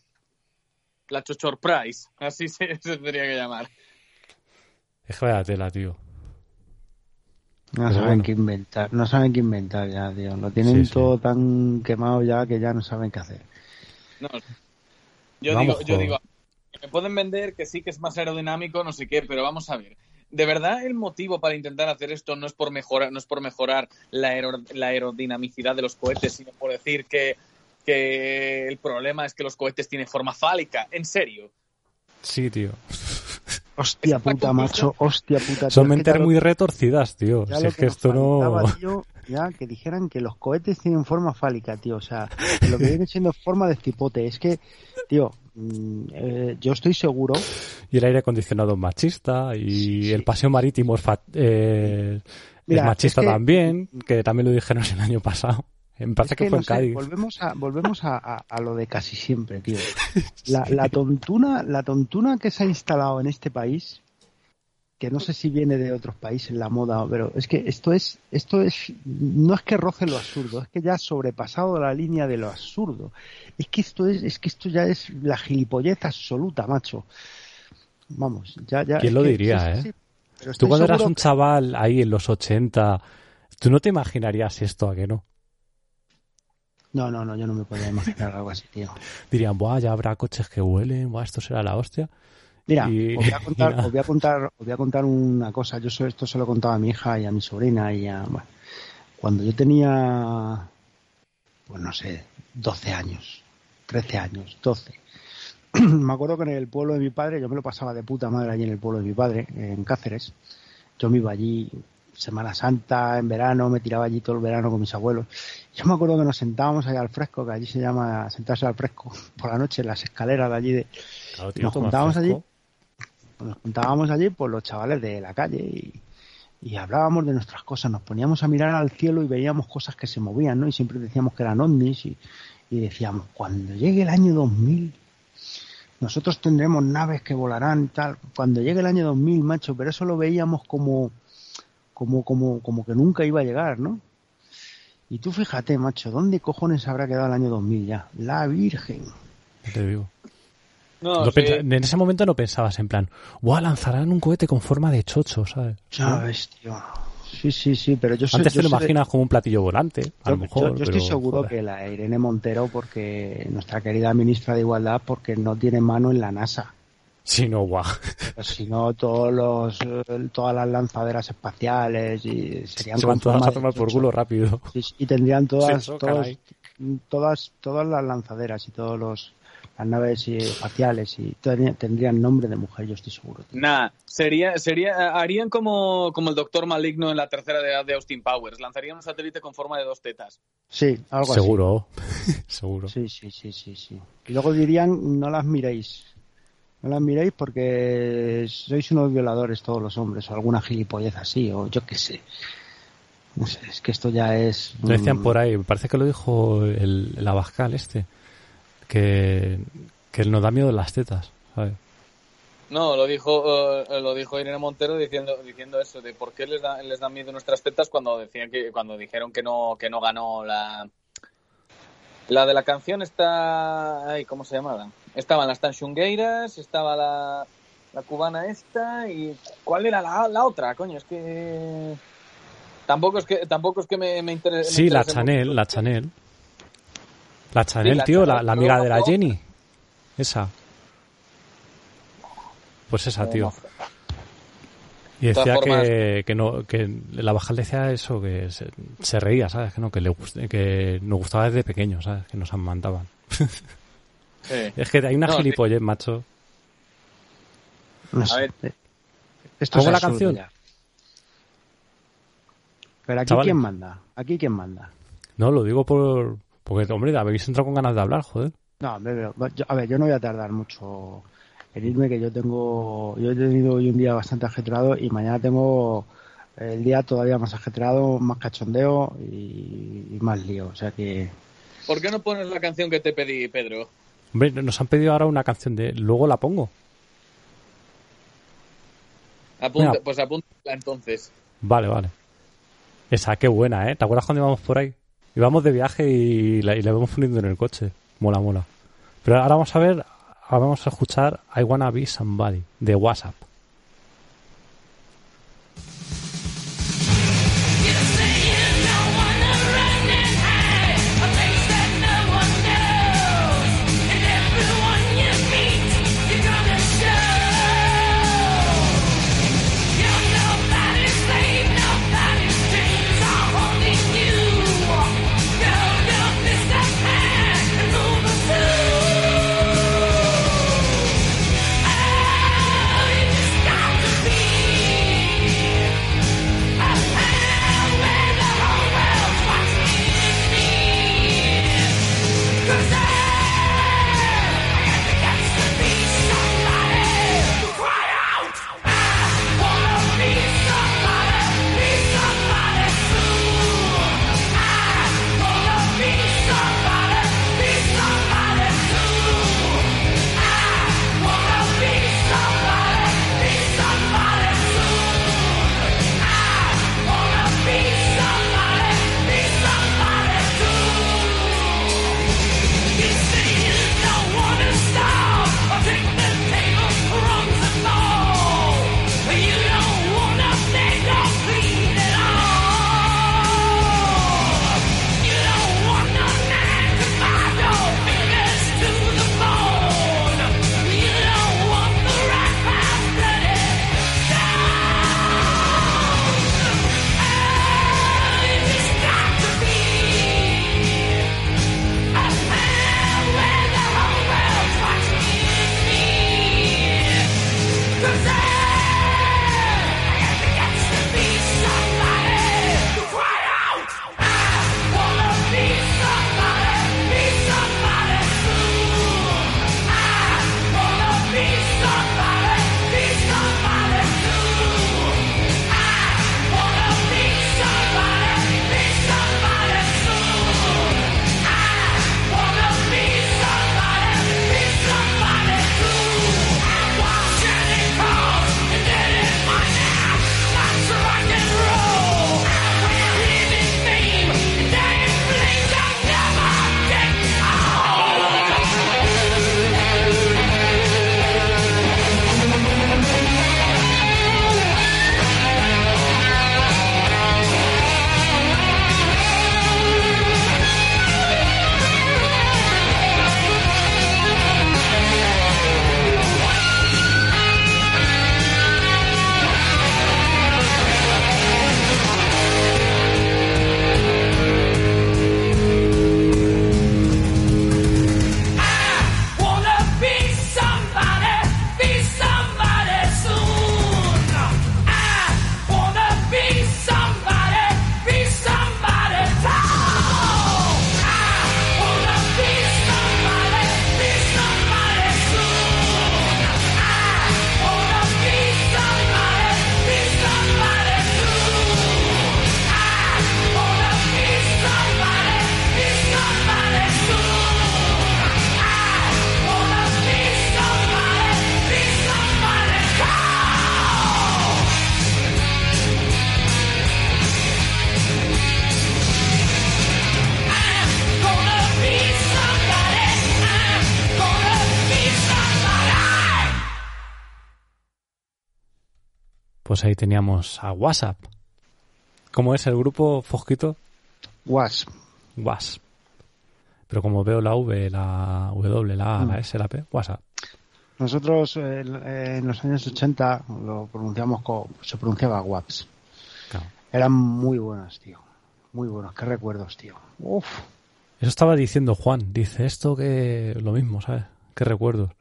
La Chochor Prize. Así [LAUGHS] se, se tendría que llamar. Es tela, tío. No Pero saben bueno. qué inventar. No saben qué inventar ya, tío. Lo tienen Sí, sí. todo tan quemado ya que ya no saben qué hacer. No, yo Vamos, digo, yo digo, me pueden vender que sí que es más aerodinámico, no sé qué, pero vamos a ver. De verdad, el motivo para intentar hacer esto no es por mejorar, no es por mejorar la, aero- la aerodinamicidad de los cohetes, sino por decir que, que el problema es que los cohetes tienen forma fálica. En serio. Sí, tío. Hostia puta, macho. Hostia puta. tío. Son mentes muy retorcidas, tío. Si es que esto no... tío, ya que dijeran que los cohetes tienen forma fálica, tío. O sea, lo que viene siendo forma de cipote. Es que, tío, mm, eh, yo estoy seguro. Y el aire acondicionado es machista, y Sí, el paseo marítimo es, fa- eh, Mira, es machista es que- también, que también lo dijeron el año pasado. Me parece Es que, que, fue no en sé, Cádiz. volvemos a volvemos a, a- a lo de casi siempre, tío. [LAUGHS] La, la tontuna, la tontuna que se ha instalado en este país, que no sé si viene de otros países la moda, pero es que esto es, esto es, no es que roce lo absurdo, es que ya ha sobrepasado la línea de lo absurdo. Es que esto es, es que esto ya es la gilipollez absoluta, macho. Vamos, ya, ya. ¿Quién lo que- diría, sí, eh? sí. Tú cuando eras un chaval ahí en los 80, tú no te imaginarías esto, ¿a que no? No, no, no, yo no me podía imaginar algo así, tío. Dirían, buah, ya habrá coches que huelen, buah, esto será la hostia. Mira, Y- os, voy a contar, os voy a contar, os voy a contar una cosa. Yo esto se lo he contado a mi hija y a mi sobrina y a, bueno, cuando yo tenía, pues no sé, 12 años, 13 años, 12. [CLEARS THROAT] me acuerdo que en el pueblo de mi padre, yo me lo pasaba de puta madre allí en el pueblo de mi padre, en Cáceres. Yo me iba allí Semana Santa, en verano, me tiraba allí todo el verano con mis abuelos. Yo me acuerdo que nos sentábamos allá al fresco, que allí se llama sentarse al fresco, [LAUGHS] por la noche en las escaleras de allí de, Claro, Nos toma juntábamos fresco. Nos juntábamos allí por los chavales de la calle y, hablábamos de nuestras cosas, nos poníamos a mirar al cielo y veíamos cosas que se movían, ¿no? Y siempre decíamos que eran ovnis y, y decíamos, cuando llegue el año 2000, nosotros tendremos naves que volarán, tal. Cuando llegue el año 2000, macho, pero eso lo veíamos como, como, como, como que nunca iba a llegar, ¿no? Y tú fíjate, macho, ¿dónde cojones habrá quedado el año 2000 ya? La Virgen. Te digo. No, No sí. pensa- En ese momento no pensabas en plan, guau, lanzarán un cohete con forma de chocho, ¿sabes? ¿Sabes, tío? Sí, sí, sí, pero yo sé, Antes yo te lo de- imaginas como un platillo volante, a Yo, lo mejor. yo- yo estoy pero, seguro joder. que la Irene Montero, porque nuestra querida ministra de Igualdad, porque no tiene mano en la NASA. Sí, no, guau. [LAUGHS] Pues si no, todos los, eh, todas las lanzaderas espaciales y serían Se van todas a tomar por culo rápido. Sí, sí, y tendrían todas, todos- todas, todas las lanzaderas y todos los las naves eh, espaciales y tendrían, tendrían nombre de mujer, yo estoy seguro. tío. Nah, sería, sería, harían como, como el doctor maligno en la tercera edad de Austin Powers. Lanzarían un satélite con forma de dos tetas. Sí, algo Seguro, [LAUGHS] seguro. así. Sí, sí, sí, sí, sí. Y luego dirían, no las miréis. No las miréis porque sois unos violadores todos los hombres o alguna gilipollez así o yo qué sé. No sé, es que esto ya es... Lo decían por ahí, me parece que lo dijo el, el Abascal este, que, que nos da miedo las tetas, ¿sabes? No, lo dijo, eh, lo dijo Irene Montero diciendo, diciendo eso, de por qué les da, les da miedo nuestras tetas cuando decían que, cuando dijeron que no, que no ganó la, La de la canción está. Ay, ¿Cómo se llamaba? Estaban las Tanchungueiras, estaba la, la cubana esta y. ¿Cuál era la, la otra? Coño, es que. Tampoco es que, tampoco es que me, me interese. Sí, la Chanel, la Chanel. La Chanel, la tío, la, Chanel, la amiga de la Jenny. Esa. Pues esa, tío. Y decía formas- que, que no, que la baja le decía eso, que se, se reía, ¿sabes? Que no, que le que nos gustaba desde pequeños, ¿sabes? Que nos mandaban. [LAUGHS] Sí. Es que hay una No, sí. gilipollez, macho. No sé. ver. Esto ¿Pongo es la absurdo canción? ya. Pero aquí Chavales. quién manda? Aquí quién manda? No, lo digo por, porque, hombre, habéis entrado con ganas de hablar, joder. No, hombre, pero, yo- a ver, yo no voy a tardar mucho en irme, que yo tengo, yo he tenido hoy un día bastante ajetreado y mañana tengo el día todavía más ajetreado, más cachondeo y, y más lío. O sea que, ¿Por qué no pones la canción que te pedí, Pedro? Hombre, nos han pedido ahora una canción de... Luego la pongo. Apunta, pues apúntala entonces. Vale, vale. Esa, qué buena, ¿eh? ¿Te acuerdas cuando íbamos por ahí? Íbamos de viaje y la, y la vamos poniendo en el coche. Mola, mola. Pero ahora vamos a ver, ahora vamos a escuchar I Wanna Be Somebody, de WhatsApp. Teníamos a WhatsApp. ¿Cómo es el grupo Fosquito? Was. Was. Pero como veo la V, la W, la A, la S, la P, WhatsApp. Nosotros eh, en los años 80 lo pronunciamos como, se pronunciaba WAPS. Claro. Eran muy buenas, tío. Muy buenos. Qué recuerdos, tío. Uf. Eso estaba diciendo Juan. Dice esto que lo mismo, ¿sabes? Qué recuerdos.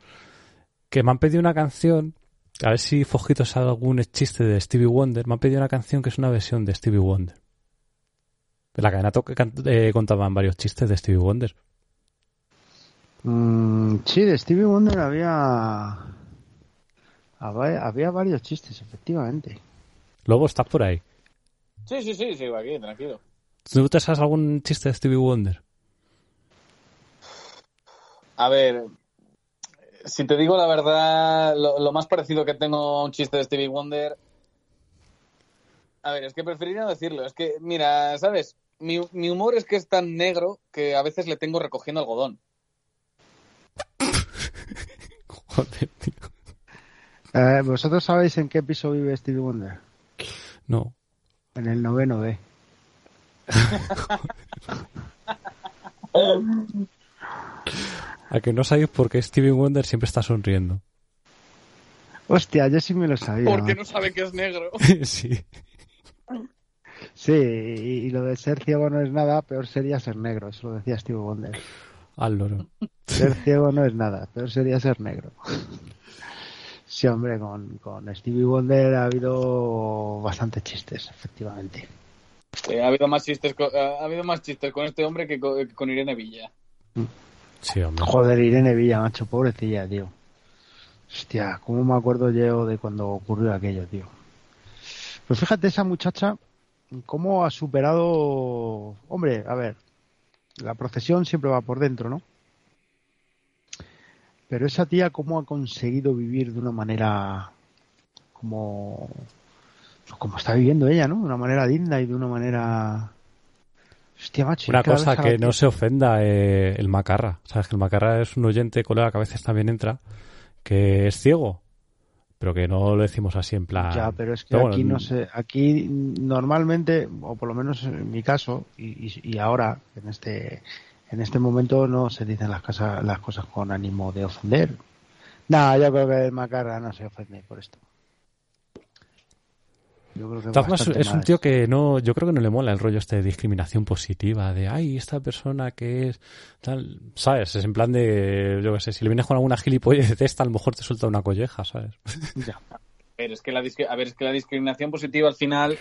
Que me han pedido una canción. A ver si Fosquito sabe algún chiste de Stevie Wonder. Me han pedido una canción que es una versión de Stevie Wonder. En la cadena Toque eh, contaban varios chistes de Stevie Wonder. Mm, sí, de Stevie Wonder había, había había varios chistes, efectivamente. Lobo, ¿estás por ahí? Sí, sí, sí, sigo aquí, tranquilo. ¿Tú te sabes algún chiste de Stevie Wonder? A ver, si te digo la verdad, lo, lo más parecido que tengo a un chiste de Stevie Wonder. A ver, es que preferiría no decirlo. Es que, mira, ¿sabes? Mi, mi humor es que es tan negro que a veces le tengo recogiendo algodón. Joder, tío. Eh, ¿Vosotros sabéis en qué piso vive Stevie Wonder? No. En el noveno D. [LAUGHS] [LAUGHS] [LAUGHS] A que no sabéis por qué Stevie Wonder siempre está sonriendo. Hostia, yo sí me lo sabía. Porque no sabe que es negro. [LAUGHS] sí. Sí, y, lo de ser ciego no es nada, peor sería ser negro, eso lo decía Stevie Wonder. Al loro. Ser [LAUGHS] ciego no es nada, peor sería ser negro. Sí, hombre, con, con Stevie Wonder ha habido bastantes chistes, efectivamente. Sí, ha habido más chistes con, ha habido más chistes con este hombre que con, que con Irene Villa. Joder, Irene Villa, macho, pobrecilla, tío. Hostia, cómo me acuerdo yo de cuando ocurrió aquello, tío. Pues fíjate, esa muchacha, cómo ha superado... Hombre, a ver, la procesión siempre va por dentro, ¿no? Pero esa tía, cómo ha conseguido vivir de una manera como... Como está viviendo ella, ¿no? De una manera digna y de una manera... Hostia, macho. Una cosa que no se ofenda eh, el Macarra. Sabes que el Macarra es un oyente, colega, que a veces también entra, que es ciego. Pero que no lo decimos así en plan. Ya, pero es que Pero bueno, aquí no sé, aquí normalmente, o por lo menos en mi caso, y, y- ahora, en este, en este momento no se dicen las cosas, las cosas con ánimo de ofender. No, yo creo que el Macarra no se ofende por esto. Yo creo que De todas formas, bastante es un tío que no, yo creo que no le mola el rollo este de discriminación positiva, de ay, esta persona que es tal, ¿sabes? Es en plan de, yo qué sé, si le vienes con alguna gilipollez de esta, a lo mejor te suelta una colleja, ¿sabes? [LAUGHS] Ya. A ver, es que la, discri- a ver, es que la discriminación positiva al final,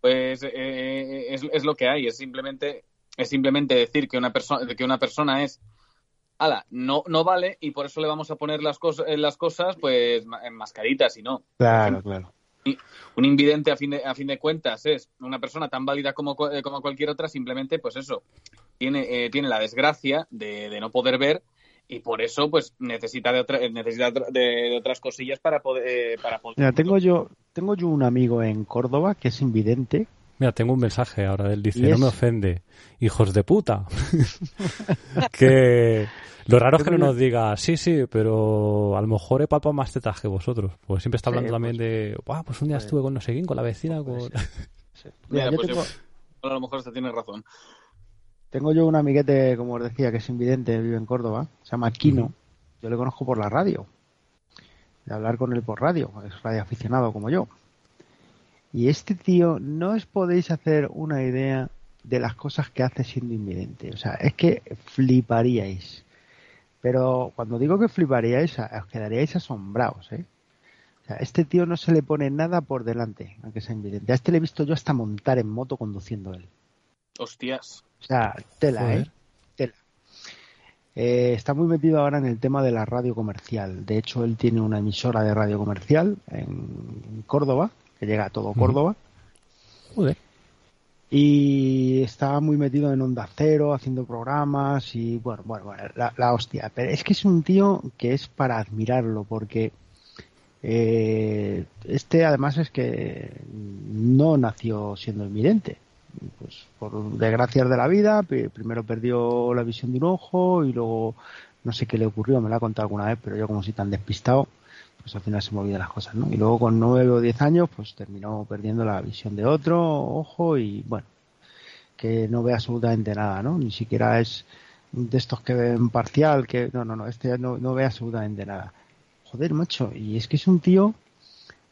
pues eh, es, es lo que hay. Es simplemente, es simplemente decir que una persona, que una persona es, ala, no, no vale y por eso le vamos a poner las cosas, las cosas, pues ma- en mascaritas y no. Claro, claro. Un invidente a fin de, a fin de cuentas es una persona tan válida como, eh, como cualquier otra, simplemente, pues eso, tiene, eh, tiene la desgracia de, de no poder ver y por eso, pues necesita de, otra, necesita de, de otras cosillas para poder, eh, para poder. Mira, tengo yo, tengo yo un amigo en Córdoba que es invidente. Mira, tengo un mensaje ahora de él, dice, no me ofende, hijos de puta. [LAUGHS] que lo raro es que no nos diga, sí, sí, pero a lo mejor he palpado más tetas que vosotros. Pues siempre está Sí, hablando también pues- de, Buah, pues un día pues- estuve con no sé quién, con la vecina, Puede con... [LAUGHS] Sí. Mira, Mira, yo pues tengo, yo- a lo mejor hasta tienes razón. Tengo yo un amiguete, como os decía, que es invidente, vive en Córdoba, se llama Kino. Yo le conozco por la radio, de hablar con él por radio, es radio aficionado como yo. Y este tío, no os podéis hacer una idea de las cosas que hace siendo invidente. O sea, es que fliparíais. Pero cuando digo que fliparíais, os quedaríais asombrados, ¿eh? O sea, este tío no se le pone nada por delante, aunque sea invidente. A este le he visto yo hasta montar en moto conduciendo él. Hostias. O sea, tela, Joder. ¿eh? Tela. Eh, está muy metido ahora en el tema de la radio comercial. De hecho, él tiene una emisora de radio comercial en Córdoba, que llega a todo. Córdoba. Joder. Y está muy metido en Onda Cero, haciendo programas y bueno, bueno, bueno, la, hostia. Pero es que es un tío que es para admirarlo, porque eh, este además es que no nació siendo invidente. Pues por desgracias de la vida, pri- primero perdió la visión de un ojo y luego no sé qué le ocurrió, me lo ha contado alguna vez, pero yo como soy tan despistado, pues al final se me olvidan las cosas, ¿no? Y luego con nueve o diez años, pues terminó perdiendo la visión de otro ojo y bueno, que no ve absolutamente nada, ¿no? Ni siquiera es de estos que ven parcial, que no, no, no, este no, no ve absolutamente nada. Joder, macho, y es que es un tío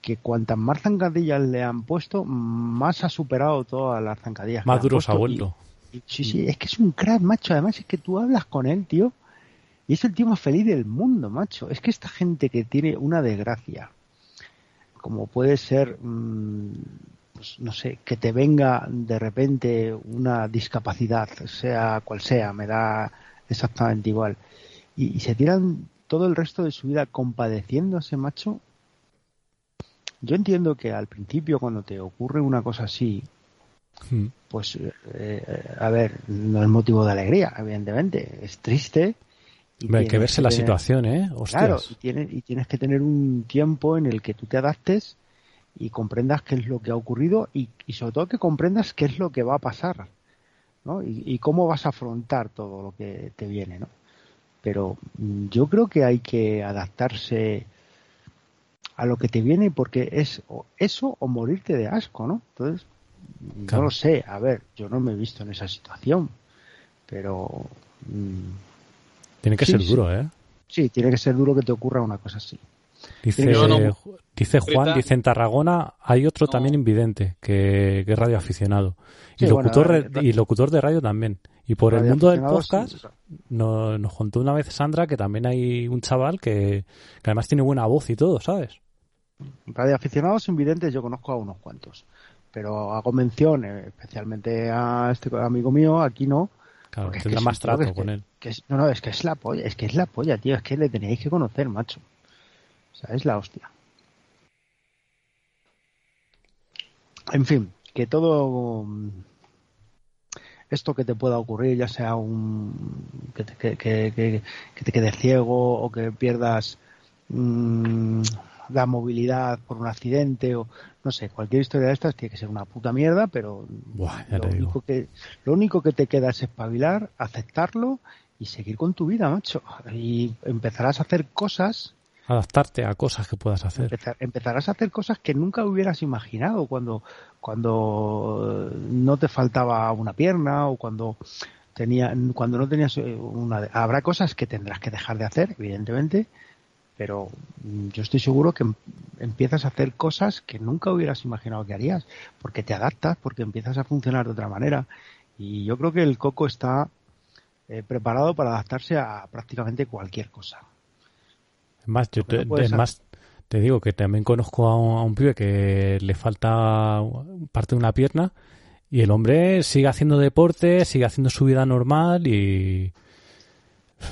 que cuantas más zancadillas le han puesto, más ha superado todas las zancadillas. Más duros ha vuelto. sí, sí, es que es un crack, macho. Además es que tú hablas con él, tío, y es el tío más feliz del mundo, macho. Es que esta gente que tiene una desgracia, como puede ser, mm, pues, no sé, que te venga de repente una discapacidad, sea cual sea, me da exactamente igual, y, se tiran todo el resto de su vida compadeciéndose, macho. Yo entiendo que al principio cuando te ocurre una cosa así, hmm. pues, eh, a ver, no es motivo de alegría, evidentemente, es triste, hay que verse la situación, ¿eh? Claro, y tienes, y tienes que tener un tiempo en el que tú te adaptes y comprendas qué es lo que ha ocurrido y, sobre todo que comprendas qué es lo que va a pasar, ¿no? Y, cómo vas a afrontar todo lo que te viene, ¿no? Pero mm, yo creo que hay que adaptarse a lo que te viene porque es eso o morirte de asco, ¿no? Entonces, no lo sé, a ver, yo no me he visto en esa situación, pero... Mm, tiene que ser duro, ¿eh? Sí, tiene que ser duro que te ocurra una cosa así. Dice, dice Juan, dice en Tarragona hay otro también invidente que, que es radioaficionado. Y, locutor, y locutor de radio también. Y por el mundo del podcast nos, contó una vez Sandra que también hay un chaval que, además tiene buena voz y todo, ¿sabes? Radioaficionados invidentes yo conozco a unos cuantos. Pero hago mención, eh, especialmente a este amigo mío, aquí no, Claro, tendrá más trato con él. no, no, es que es la polla, es que es la polla, tío, es que le tenéis que conocer, macho. O sea, es la hostia. En fin, que todo esto que te pueda ocurrir, ya sea un que te, que, que, que te quedes ciego o que pierdas mmm, la movilidad por un accidente o no sé, cualquier historia de estas tiene que ser una puta mierda, pero lo, único que, lo único que te queda es espabilar, aceptarlo y seguir con tu vida, macho. Y empezarás a hacer cosas. Adaptarte a cosas que puedas hacer. empezarás a hacer cosas que nunca hubieras imaginado cuando, cuando no te faltaba una pierna o cuando tenía, cuando no tenías una. Habrá cosas que tendrás que dejar de hacer, evidentemente, pero yo estoy seguro que em, empiezas a hacer cosas que nunca hubieras imaginado que harías, porque te adaptas, porque empiezas a funcionar de otra manera. Y yo creo que el coco está eh, preparado para adaptarse a prácticamente cualquier cosa. Más, yo te, más, te digo que también conozco a un, a un pibe que le falta parte de una pierna y el hombre sigue haciendo deporte, sigue haciendo su vida normal y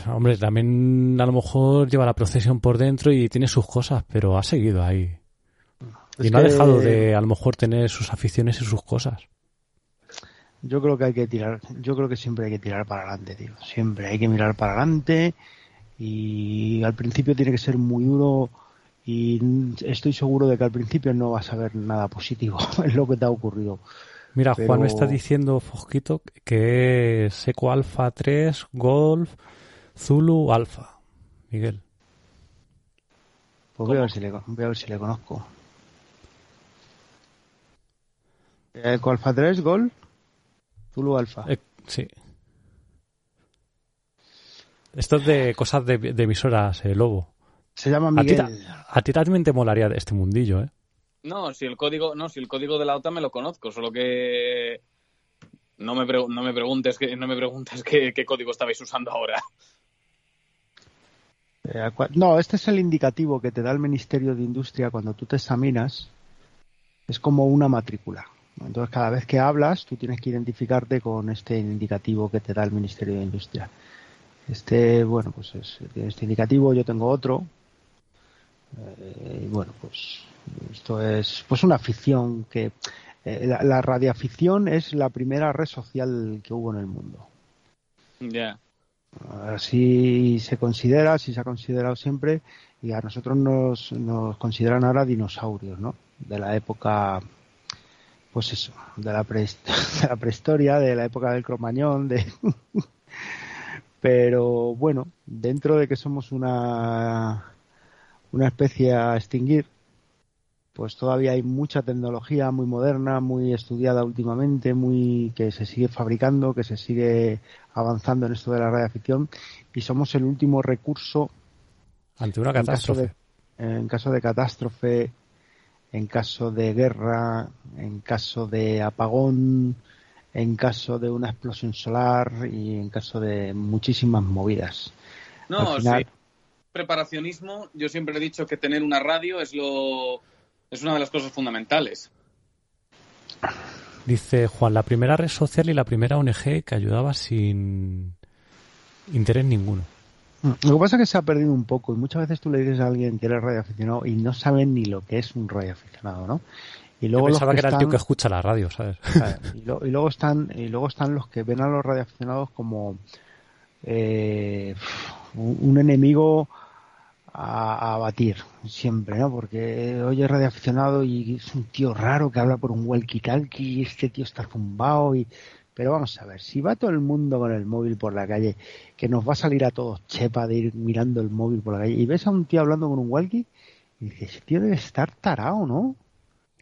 Hombre, también a lo mejor lleva la procesión por dentro y tiene sus cosas, pero ha seguido ahí. y no ha dejado de a lo mejor tener sus aficiones y sus cosas. Yo creo que hay que tirar, yo creo que siempre hay que tirar para adelante, tío. Siempre hay que mirar para adelante y al principio tiene que ser muy duro y estoy seguro de que al principio no vas a ver nada positivo [LAUGHS] en lo que te ha ocurrido. Mira, Juan me está diciendo, Fosquito, que es Eco Alpha 3, Golf, Zulu Alpha, Miguel. Pues voy a, ver si le, voy a ver si le conozco. Eco Alpha 3, Gol, Zulu Alpha. Eh, sí. Esto es de cosas de, emisoras, eh, Lobo. Se llama Miguel. A ti, también te molaría este mundillo, ¿eh? No, si el código, no, si el código de la OTAN me lo conozco, solo que no me, no me preguntes, que, no me preguntas qué, qué código estabais usando ahora. Eh, no, este es el indicativo que te da el Ministerio de Industria cuando tú te examinas. Es como una matrícula. Entonces, cada vez que hablas, tú tienes que identificarte con este indicativo que te da el Ministerio de Industria. Este, bueno, pues es, este indicativo, yo tengo otro. Eh, y bueno, pues esto es pues una afición que eh, la, la, radioafición es la primera red social que hubo en el mundo. Ya. Así se considera, así se ha considerado siempre, y a nosotros nos, nos consideran ahora dinosaurios, ¿no? De la época, pues eso, de la, [LAUGHS] de la prehistoria, de la época del cromañón, de... [LAUGHS] Pero bueno, dentro de que somos una una especie a extinguir, pues todavía hay mucha tecnología muy moderna, muy estudiada últimamente, muy que se sigue fabricando, que se sigue avanzando en esto de la radioafición y somos el último recurso ante una catástrofe. En caso de, catástrofe, en caso de guerra, en caso de apagón, en caso de una explosión solar y en caso de muchísimas movidas. No, sí. Preparacionismo, yo siempre he dicho que tener una radio es lo es una de las cosas fundamentales. Dice Juan, la primera red social y la primera ONG que ayudaba sin interés ninguno. Mm, lo que pasa es que se ha perdido un poco y muchas veces tú le dices a alguien que eres radioaficionado y no saben ni lo que es un radioaficionado, ¿no? Y luego Yo pensaba que, era el tío que escucha la radio, ¿sabes? Y, luego están y luego están los que ven a los radioaficionados como eh, un enemigo a, batir siempre, ¿no? Porque oye radioaficionado y es un tío raro que habla por un walkie-talkie y este tío está zumbado y pero vamos a ver, si va todo el mundo con el móvil por la calle, que nos va a salir a todos chepa de ir mirando el móvil por la calle, y ves a un tío hablando con un walkie, y dices, ese tío debe estar tarao, ¿no?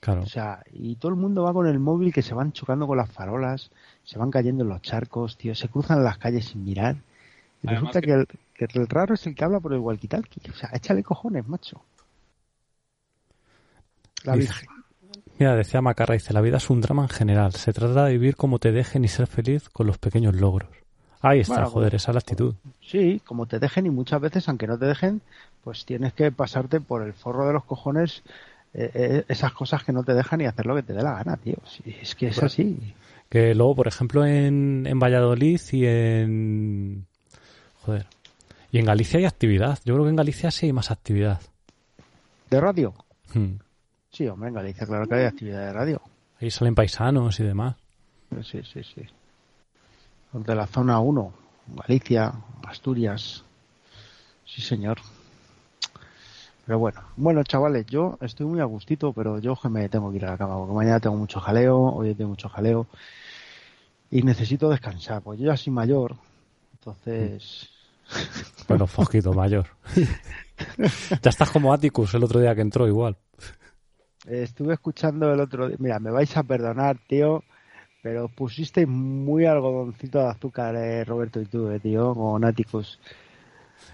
Claro. O sea, y todo el mundo va con el móvil que se van chocando con las farolas, se van cayendo en los charcos, tío, se cruzan las calles sin mirar. Y resulta que... el, el, raro es el que habla por el walkie-talkie. O sea, échale cojones, macho. La Virgen. Mira, decía Macarra, dice, la vida es un drama en general. Se trata de vivir como te dejen y ser feliz con los pequeños logros. Ahí está, joder, esa es la actitud. Sí, como te dejen y muchas veces, aunque no te dejen, pues tienes que pasarte por el forro de los cojones eh, eh, esas cosas que no te dejan y hacer lo que te dé la gana, tío. es que es así. Que luego, por ejemplo, en, en Valladolid y en... Joder. Y en Galicia hay actividad. Yo creo que en Galicia sí hay más actividad. ¿De radio? Hmm. Sí, hombre, en Galicia claro que hay actividad de radio. Ahí salen paisanos y demás. Sí, sí, sí. De la zona 1, Galicia, Asturias. Sí, señor. Pero bueno, bueno, chavales, yo estoy muy a gustito, pero yo que me tengo que ir a la cama, porque mañana tengo mucho jaleo, hoy tengo mucho jaleo, y necesito descansar, pues yo ya soy mayor, entonces... Bueno, poquito mayor. [LAUGHS] ya estás como Atticus el otro día que entró igual estuve escuchando el otro día. Mira, me vais a perdonar, tío, pero pusiste muy algodoncito de azúcar, eh, Roberto y tú, eh, tío, con Náticos.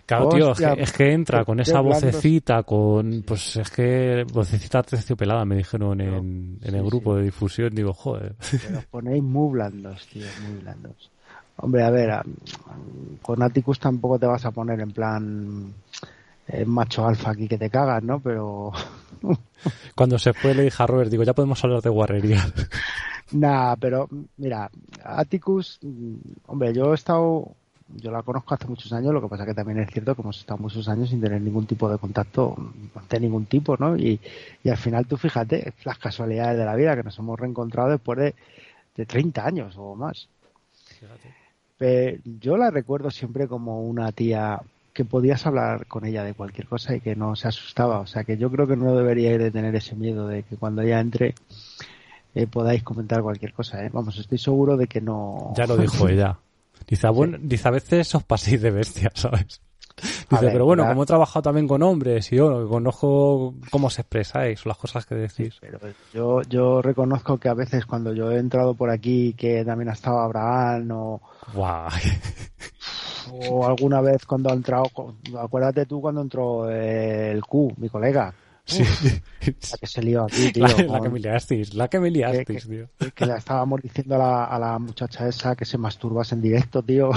Claro, tío, es que, entra con esa vocecita, con. Pues es que. Vocecita terciopelada, me dijeron en, en el grupo de difusión. Digo, joder. Los ponéis muy blandos, tío, muy blandos. Hombre, a ver, con Atticus tampoco te vas a poner en plan eh, macho alfa aquí que te cagas, ¿no? Pero [LAUGHS] Cuando se fue le dije a Robert, digo, ya podemos hablar de guarrería. [LAUGHS] Nah, pero mira, Atticus, mm, hombre, yo he estado, yo la conozco hace muchos años, lo que pasa que también es cierto que hemos estado muchos años sin tener ningún tipo de contacto de ningún tipo, ¿no? Y, al final tú fíjate, las casualidades de la vida que nos hemos reencontrado después de, de 30 años o más. Pero yo la recuerdo siempre como una tía que podías hablar con ella de cualquier cosa y que no se asustaba. O sea que yo creo que no deberíais de tener ese miedo de que cuando ella entre eh, podáis comentar cualquier cosa. ¿eh? Vamos, estoy seguro de que no. Ya lo [LAUGHS] dijo ella. Dice, dice, a veces os paséis de bestia, ¿sabes? [LAUGHS] Dice, pero bueno, como he trabajado también con hombres y yo conozco cómo se expresáis, las cosas que decís. pero yo, yo reconozco que a veces cuando yo he entrado por aquí, que también ha estado Abraham o... [LAUGHS] O alguna vez cuando ha entrado, acuérdate tú cuando entró el Q, mi colega. Sí. [LAUGHS] la que se lió aquí, tío. La, que me liasteis, la que me liasteis, tío. Que, le estábamos diciendo a la, a la muchacha esa que se masturbas en directo, tío.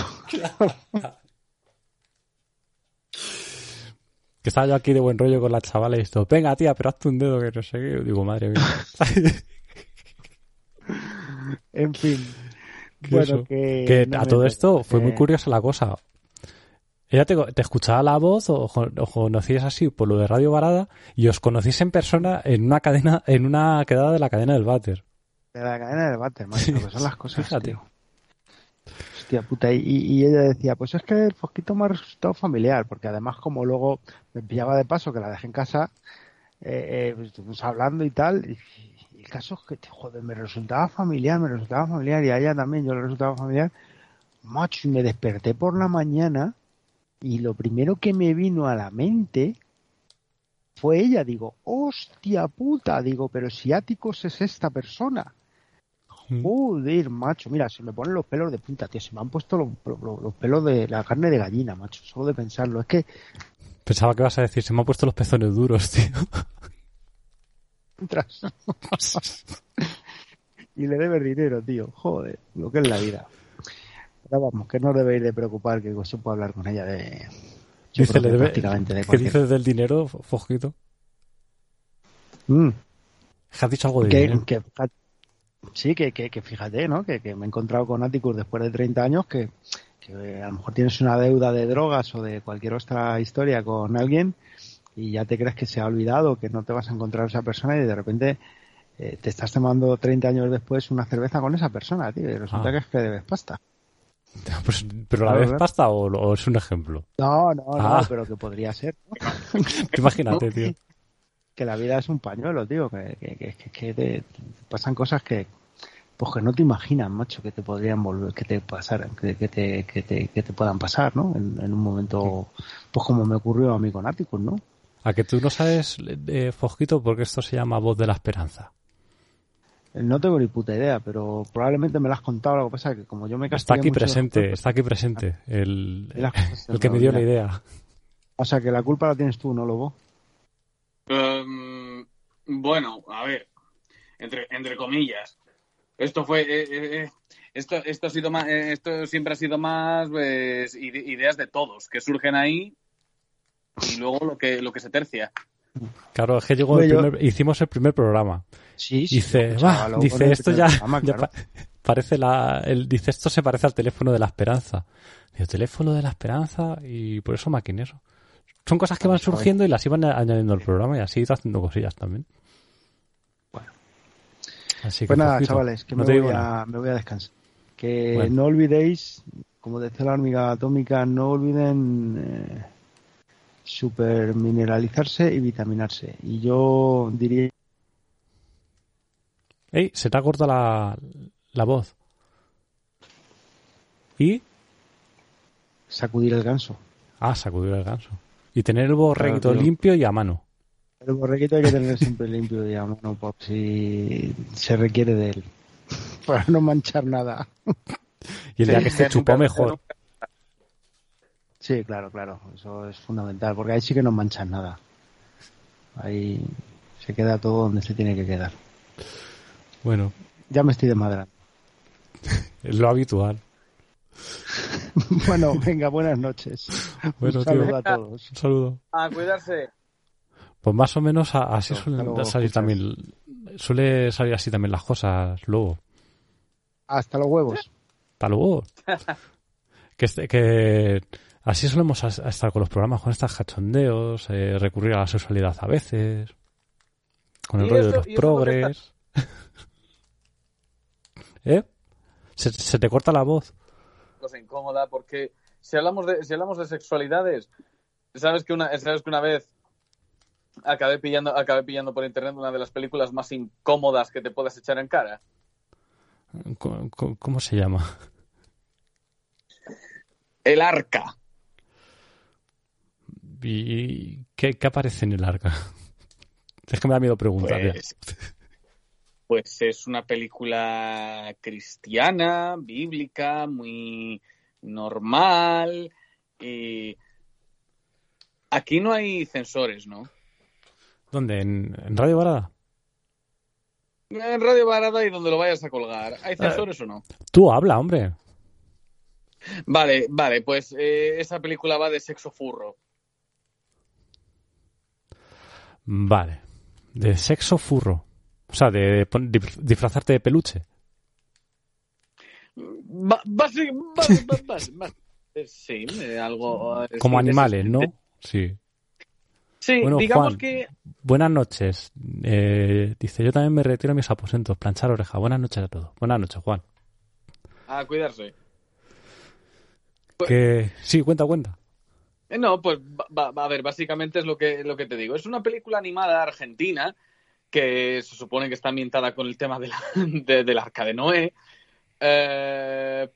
Que estaba yo aquí de buen rollo con la chavala y esto, venga tía, pero hazte un dedo que no sé qué. Digo, madre mía. [LAUGHS] en fin. Bueno, que, a todo esto fue muy curiosa la cosa. Ella te, escuchaba la voz o, conocías así por lo de Radio Varada y os conocís en persona en una cadena, en una quedada de la cadena del váter. De la cadena del váter, macho, que son las cosas, tío. Y, ella decía, pues es que el fosquito me ha resultado familiar, porque además como luego me pillaba de paso que la dejé en casa, eh, estuvimos hablando y tal, y, el caso es que, joder, me resultaba familiar, me resultaba familiar y a ella también yo le resultaba familiar. Macho, y me desperté por la mañana y lo primero que me vino a la mente fue ella. Digo, hostia puta. Digo, pero si Áticos es esta persona. Mm. Joder, macho. Mira, se me ponen los pelos de punta, tío. Se me han puesto los, los- los pelos de la carne de gallina, macho. Solo de pensarlo. Es que Pensaba que vas a decir, se me han puesto los pezones duros, tío. [LAUGHS] y le debes dinero, tío. Joder, lo que es la vida. Pero vamos, que no debéis de preocupar que se puede hablar con ella de... Yo Dice, le debe- prácticamente de ¿Qué cualquier- dices del dinero, Fojito? Mm. ¿Has dicho algo de que, dinero? que- sí, que, que, que fíjate, ¿no? Que, que me he encontrado con Atticus después de 30 años que, que a lo mejor tienes una deuda de drogas o de cualquier otra historia con alguien y ya te crees que se ha olvidado, que no te vas a encontrar a esa persona y de repente eh, te estás tomando 30 años después una cerveza con esa persona, tío, y resulta Ah. que es que debes pasta. [LAUGHS] Pues, ¿Pero la claro. pasta o, o es un ejemplo? No, no, Ah. no, pero que podría ser, ¿no? [LAUGHS] Imagínate, [LAUGHS] tío. Que la vida es un pañuelo, tío, que, que, que, te, pasan cosas que pues que no te imaginas, macho, que te podrían volver, que te pasaran, que, que te, que te, que te puedan pasar, ¿no? En, en un momento, pues como me ocurrió a mí con Atticus, ¿no? A que tú no sabes, eh, Fojito, porque esto se llama voz de la esperanza. No tengo ni puta idea, pero probablemente me lo has contado, lo que pasa es que como yo me Está aquí presente, está aquí presente el, cosas se el que me dio la idea. O sea que la culpa la tienes tú, ¿no, Lobo? Em, bueno, a ver, entre, entre comillas. Esto fue. eh, eh, eh, esto, esto, ha sido más, eh, esto siempre ha sido más pues, ide- ideas de todos que surgen ahí y luego lo que, lo que se tercia. Claro, es que llegó el primer- hicimos el primer programa. Sí, Dice, esto ya, programa, ya claro. pa- [LAUGHS] parece la, el, dice esto se parece al teléfono de la esperanza. Digo, teléfono de la esperanza y por eso maquinero. Son cosas que van surgiendo y las iban añadiendo al programa y así ido haciendo cosillas también. Bueno. Así que, Pues nada, chavales, que no me, voy a, me voy a descansar. Que Bueno. no olvidéis, como decía la hormiga atómica, no olviden eh, supermineralizarse y vitaminarse. Y yo diría Ey, se te ha cortado la, la voz. ¿Y? sacudir el ganso. Ah, sacudir el ganso. Y tener el borreguito Claro, limpio y a mano. El borreguito hay que tener siempre [LAUGHS] limpio, digamos, ¿no? por si se requiere de él. [LAUGHS] Para no manchar nada. Y el día que esté Nunca- chupó mejor. Sí, claro, claro. Eso es fundamental, porque ahí sí que no manchan nada. Ahí se queda todo donde se tiene que quedar. Bueno, Ya me estoy desmadrando. [LAUGHS] es lo habitual. [LAUGHS] Bueno, venga, buenas noches. Bueno, Un tío. saludo a todos. Un saludo. A cuidarse. Pues más o menos a- así suelen luego, salir escuchas. también. Suele salir así también las cosas luego. Hasta los huevos. Hasta luego. [LAUGHS] que, este- que así solemos estar con los programas, con estas cachondeos, eh, recurrir a la sexualidad a veces, con el ¿Y rollo de los progres. [LAUGHS] ¿Eh? Se, se te corta la voz. Cosa incómoda porque si hablamos de si hablamos de sexualidades sabes que una sabes que una vez acabé pillando acabé pillando por internet una de las películas más incómodas que te puedas echar en cara ¿Cómo se llama? el arca ¿Y qué, qué aparece en el arca? [LAUGHS] Es que me da miedo preguntar. pues, pues es una película cristiana bíblica muy normal y aquí no hay censores no ¿Dónde? ¿En, en Radio Varada? en Radio Barada y donde lo vayas a colgar hay censores o no Tú habla, hombre. Vale, vale, pues eh, esa película va de sexo furro. Vale. De sexo furro. O sea, de disfrazarte de peluche. Sí, algo. Como animales, ¿no? Sí. Sí, Bueno, digamos Juan. que. Buenas noches. Eh, dice, yo también me retiro a mis aposentos. Planchar oreja. Buenas noches a todos. Buenas noches, Juan. A cuidarse. Que... Sí, cuenta, cuenta. Eh, No, pues va, va- va, a ver, básicamente es lo que, lo que te digo. Es una película animada argentina que se supone que está ambientada con el tema de la- [LAUGHS] de- del arca de Noé. Eh,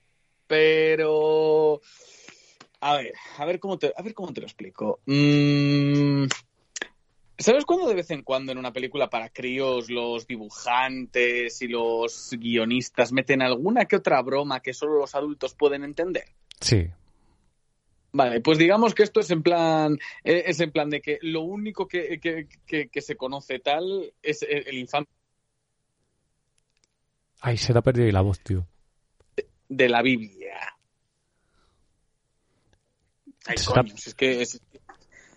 pero. A ver, a ver cómo te, a ver cómo te lo explico. Mm, ¿Sabes cuándo de vez en cuando en una película para críos los dibujantes y los guionistas meten alguna que otra broma que solo los adultos pueden entender? Sí. Vale, pues digamos que esto es en plan, eh, es en plan de que lo único que, que, que, que se conoce tal es el, el infante Ay, se te ha perdido ahí la voz, tío. de la Biblia. Ay, Se coño, si es que es-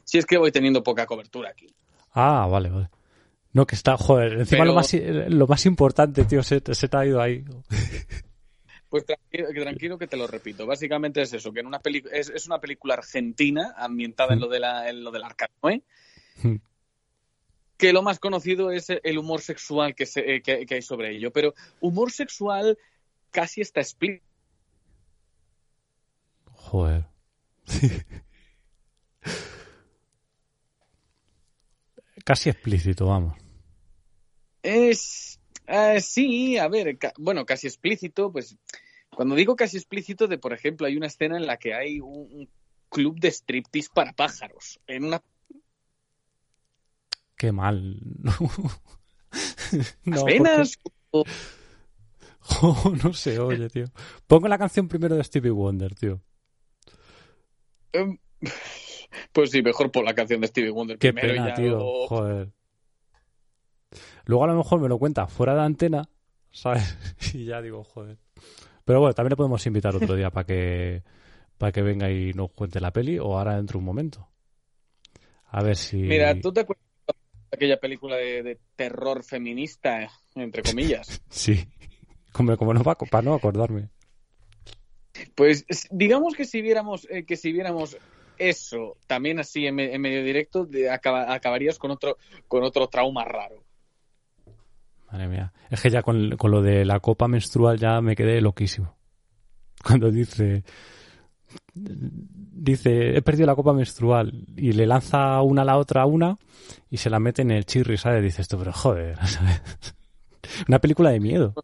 si es que voy teniendo poca cobertura aquí. Ah, vale, vale. No, que está, joder, encima Pero- lo, más, lo más importante, tío, se, se te ha ido ahí. Pues tranquilo, que tranquilo que te lo repito. Básicamente es eso, que en una peli es, es una película argentina ambientada en lo de la, en lo del Arca Noé, Mm. que lo más conocido es el humor sexual que, se, eh, que, que hay sobre ello. Pero humor sexual casi está explícito. Joder. [LAUGHS] Casi explícito, vamos. Es. eh, sí, a ver, ca- bueno, casi explícito, pues. Cuando digo casi explícito, de por ejemplo, hay una escena en la que hay un, un club de striptease para pájaros. En una. Qué mal. [LAUGHS] No, Apenas. porque- Jo, [LAUGHS] no se oye, tío. Pongo la canción primero de Stevie Wonder, tío. Em, [LAUGHS] Pues sí, mejor por la canción de Stevie Wonder Qué primero y pena, ya tío. luego- Joder. Luego a lo mejor me lo cuenta fuera de antena, ¿sabes? Y ya digo, joder. Pero bueno, también le podemos invitar otro día para que para que venga y nos cuente la peli o ahora dentro de un momento. A ver si Mira, ¿tú te acuerdas de aquella película de, de terror feminista, entre comillas? [LAUGHS] Sí. Como, como no va para no acordarme. Pues digamos que si viéramos eh, que si viéramos eso también así en, me- en medio directo, de- acaba- acabarías con otro con otro trauma raro. Madre mía. Es que ya con, con lo de la copa menstrual ya me quedé loquísimo. [LAUGHS] Cuando dice. Dice, he perdido la copa menstrual y le lanza una a la otra una y se la mete en el chirri, ¿sabes? Dices tú, pero joder, [LAUGHS] ¿sabes? Una película de miedo.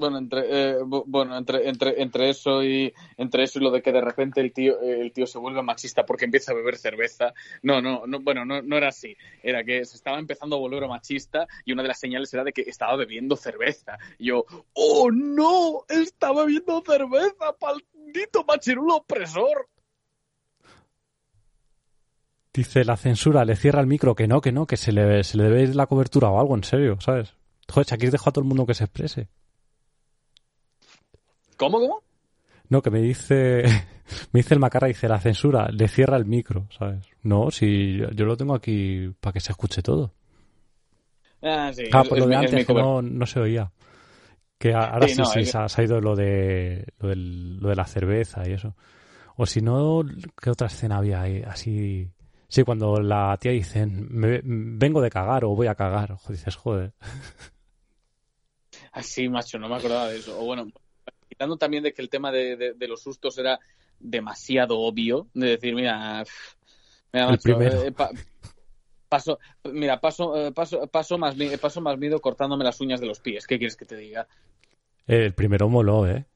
Bueno, entre eh, bu- bueno, entre, entre, entre eso y entre eso y lo de que de repente el tío el tío se vuelve machista porque empieza a beber cerveza. No, no, no bueno, no, no era así. Era que se estaba empezando a volver machista y una de las señales era de que estaba bebiendo cerveza. Y yo, ¡oh no! ¡Está bebiendo cerveza! ¡Maldito machirulo opresor! Dice la censura, le cierra el micro, que no, que no, que se le, se le debe ir la cobertura o algo, en serio, ¿sabes? Joder, Shakir dejó a todo el mundo que se exprese. ¿Cómo, cómo? No, que me dice, [LAUGHS] me dice el macarra, dice la censura, le cierra el micro, ¿sabes? No, si yo, yo lo tengo aquí para que se escuche todo. Ah, sí. Ah, es- por es lo de es antes que no, no se oía. Que ahora Sí, sí, no, sí, es- se, ha, ido lo de, lo, del- lo de la cerveza y eso. O si no, ¿qué otra escena había ahí? Así... Sí, cuando la tía dice, "Me- vengo de cagar o voy a cagar. Ojo, dices, joder. Ah, sí, macho, no me acordaba de eso. O bueno, quitando también de que el tema de, de- de los sustos era demasiado obvio, de decir, mira, mira, El macho, eh, pa- paso, mira, paso, eh, paso, paso más, paso más miedo cortándome las uñas de los pies. ¿Qué quieres que te diga? El primero moló, ¿eh?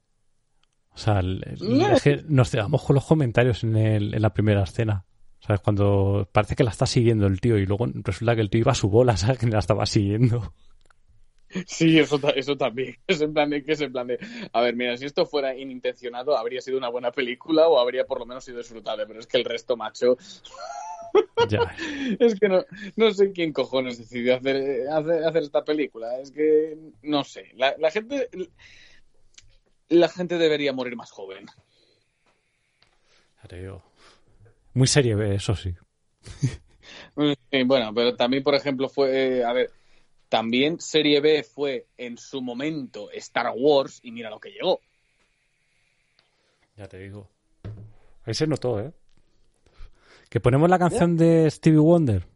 O sea, el- el- No. es que nos quedamos con los comentarios en, el- en la primera escena. ¿Sabes? Cuando parece que la está siguiendo el tío y luego resulta que el tío iba a su bola, [LAUGHS] ¿sabes? Que la estaba siguiendo. Sí, eso, eso también. [LAUGHS] Es en plan de que es en plan de, a ver, mira, si esto fuera inintencionado, habría sido una buena película o habría por lo menos sido disfrutable, pero es que el resto, macho, [LAUGHS] Ya. Es que no, no sé quién cojones decidió hacer, hacer, hacer esta película. Es que no sé. La, la gente. La gente debería morir más joven. Muy serie B, eso sí. [LAUGHS] Sí, bueno, pero también, por ejemplo, fue. eh, a ver. También Serie B fue en su momento Star Wars y mira lo que llegó. Ya te digo. Ahí se notó, ¿eh? Que ponemos la canción de Stevie Wonder.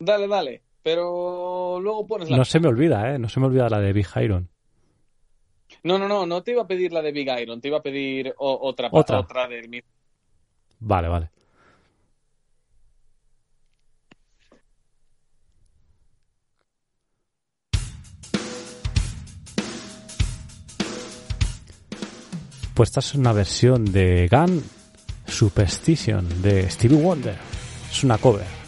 Dale, dale. Pero luego pones la. No se me olvida, ¿eh? No se me olvida la de Big Iron. No, no, no, no te iba a pedir la de Big Iron, te iba a pedir otra, Otra. otra del mismo. Vale, vale. Pues esta es una versión de Gun Superstition de Stevie Wonder. Es una cover.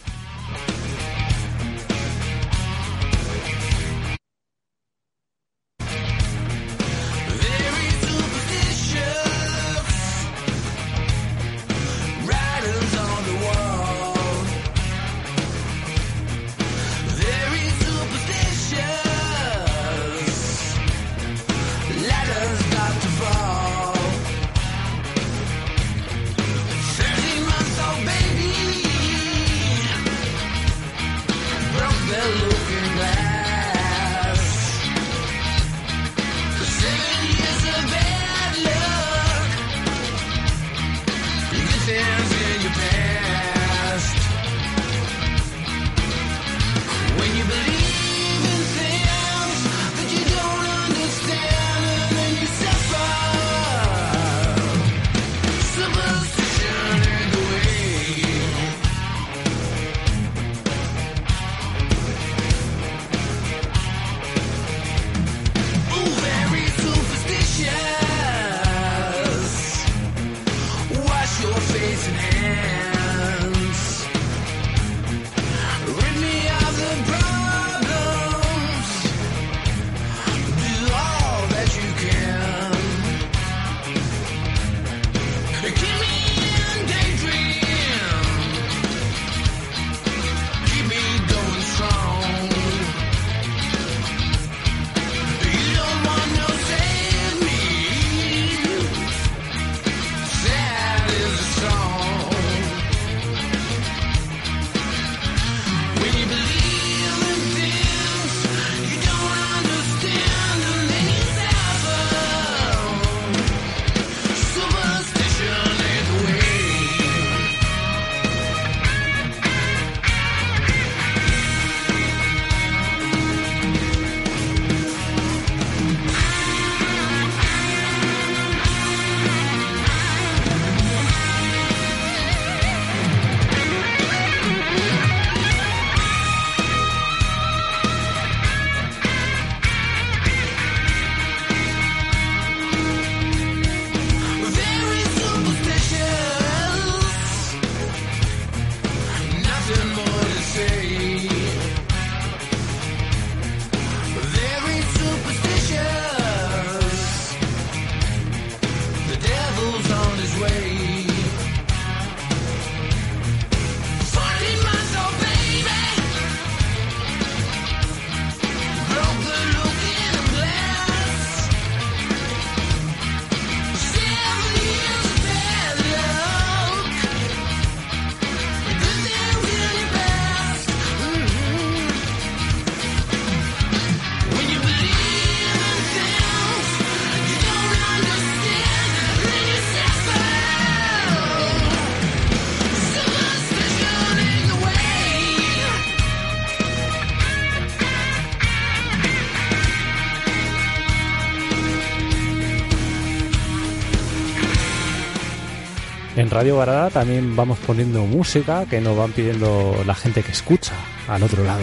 Radio Barada también vamos poniendo música que nos van pidiendo la gente que escucha al otro lado.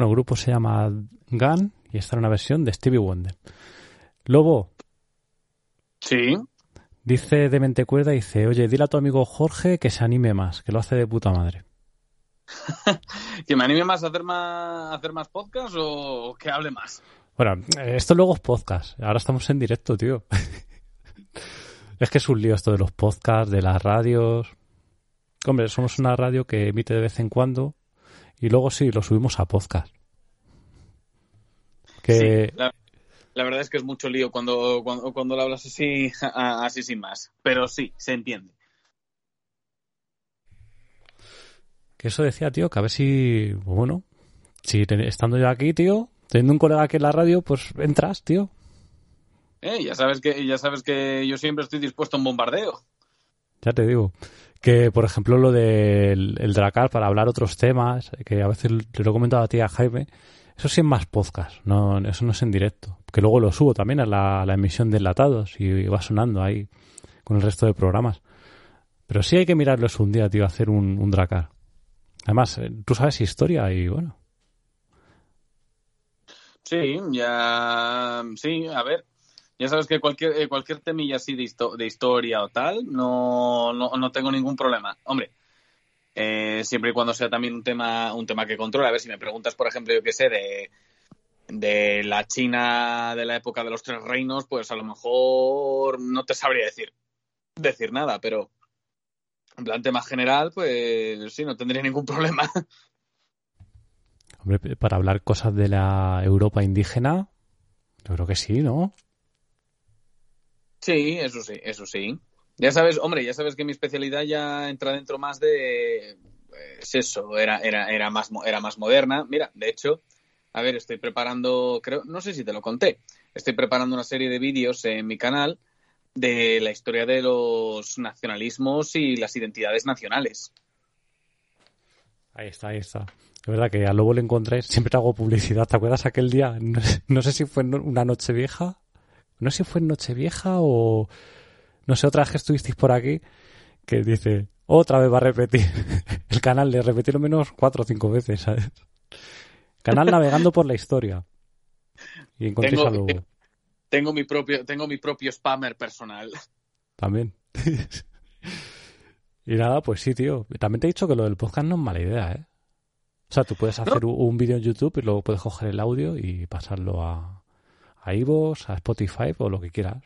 Bueno, el grupo se llama Gun y está en una versión de Stevie Wonder. Lobo, Sí. dice Demente Cuerda, dice, oye, dile a tu amigo Jorge que se anime más, que lo hace de puta madre. [LAUGHS] ¿Que me anime más a hacer más, a hacer más podcast o que hable más? Bueno, esto luego es podcast. Ahora estamos en directo, tío. [LAUGHS] es que es un lío esto de los podcasts, de las radios. Hombre, somos una radio que emite de vez en cuando y luego sí, lo subimos a podcast. Que Sí, la, la verdad es que es mucho lío cuando, cuando, cuando lo hablas así, [LAUGHS] a- así sin más. Pero sí, se entiende. Que eso decía, tío, que a ver si, pues bueno, si estando yo aquí, tío, teniendo un colega aquí en la radio, pues entras, tío. Eh, Ya sabes que, ya sabes que yo siempre estoy dispuesto a un bombardeo. Ya te digo. Que, por ejemplo, lo del el Dracar para hablar otros temas, que a veces te lo he comentado a ti a Jaime, eso sí es más podcast, no, eso no es en directo. Que luego lo subo también a la, emisión de enlatados y va sonando ahí con el resto de programas. Pero sí hay que mirarlos un día, tío, hacer un, un Dracar. Además, eh, tú sabes historia y bueno. Sí, ya. Sí, a ver. Ya sabes que cualquier, eh, cualquier temilla así de, histo- de historia o tal, no, no, no tengo ningún problema. Hombre, eh, siempre y cuando sea también un tema, un tema que controle. A ver, si me preguntas, por ejemplo, yo qué sé, de, de la China de la época de los tres reinos, pues a lo mejor no te sabría decir, decir nada, pero en plan tema general, pues sí, no tendría ningún [LAUGHS] problema. Hombre, para hablar cosas de la Europa indígena, yo creo que sí, ¿no? Sí, eso sí, eso sí. Ya sabes, hombre, ya sabes que mi especialidad ya entra dentro más de es eso, era, era, era más era más moderna. Mira, de hecho, a ver, estoy preparando, creo, no sé si te lo conté, estoy preparando una serie de vídeos en mi canal de la historia de los nacionalismos y las identidades nacionales. Ahí está, ahí está. Es verdad que a Lobo le encontré, siempre hago publicidad. ¿Te acuerdas aquel día? No, sé- si fue una noche vieja. No sé si fue en noche vieja o no sé, otra vez que estuvisteis por aquí que dice, otra vez va a repetir [LAUGHS] el canal, le repetí lo menos cuatro o cinco veces, ¿sabes? Canal navegando por la historia. Y encontréis Tengo- a Lobo Tengo mi propio, tengo mi propio spammer personal. también. [LAUGHS] y nada, pues sí, tío. También te he dicho que lo del podcast no es mala idea, ¿eh? O sea, tú puedes hacer un vídeo en YouTube y luego puedes coger el audio y pasarlo a, a iVoox, a Spotify o lo que quieras.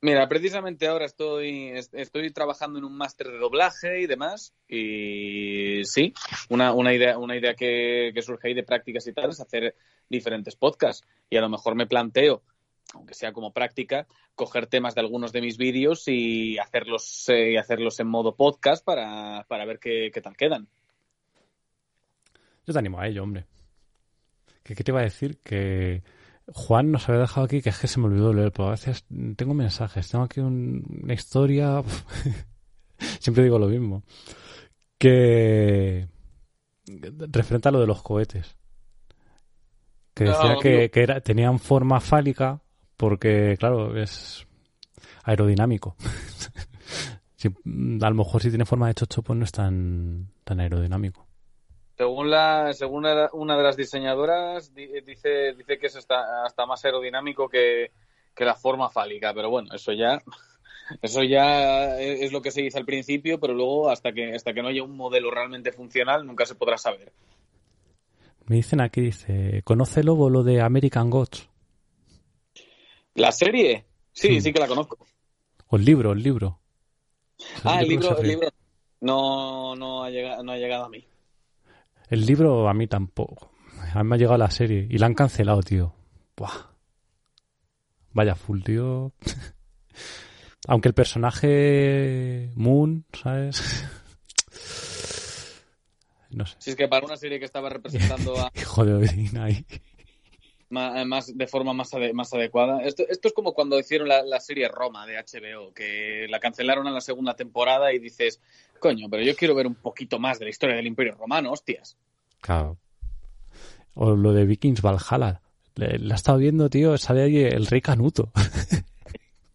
Mira, precisamente ahora estoy, est- estoy trabajando en un máster de doblaje y demás. Y sí, una, una idea, una idea que, que surge ahí de prácticas y tal es hacer diferentes podcasts. Y a lo mejor me planteo, aunque sea como práctica, coger temas de algunos de mis vídeos y hacerlos, eh, y hacerlos en modo podcast para, para ver qué, qué tal quedan. Yo te animo a ello, hombre. ¿Qué, qué te iba a decir? Que Juan nos había dejado aquí, que es que se me olvidó leer, pero a veces tengo mensajes, tengo aquí un- una historia... [LAUGHS] Siempre digo lo mismo. Que... Referente a lo de los cohetes. Que decía No, que, era, tenían forma fálica porque, claro, es aerodinámico. [LAUGHS] Si- a lo mejor si tiene forma de chocho, pues no es tan, tan aerodinámico. Según la, según una de las diseñadoras, di- dice, dice que es hasta, hasta más aerodinámico que, que la forma fálica, pero bueno, eso ya, eso ya es lo que se dice al principio, pero luego hasta que, hasta que no haya un modelo realmente funcional, nunca se podrá saber. Me dicen aquí, dice, ¿conoce Lobo lo de American Gods? ¿La serie? Sí, sí que la conozco. O el libro, el libro. Ah, el creo que libro, el libro no, no, ha llegado, no ha llegado a mí. El libro a mí tampoco. A mí me ha llegado la serie y la han cancelado, tío. Buah. Vaya full, tío. [LAUGHS] Aunque el personaje Moon, ¿sabes? [LAUGHS] No sé. Si es que para una serie que estaba representando a, [LAUGHS] Hijo de Odín ahí. Ma- más, de forma más, ade- más adecuada. Esto, esto es como cuando hicieron la, la serie Roma de HBO, que la cancelaron en la segunda temporada y dices, coño, pero yo quiero ver un poquito más de la historia del Imperio Romano, hostias. Claro. O lo de Vikings Valhalla. Le- La he estado viendo, tío. Sale ahí el rey Canuto. [LAUGHS]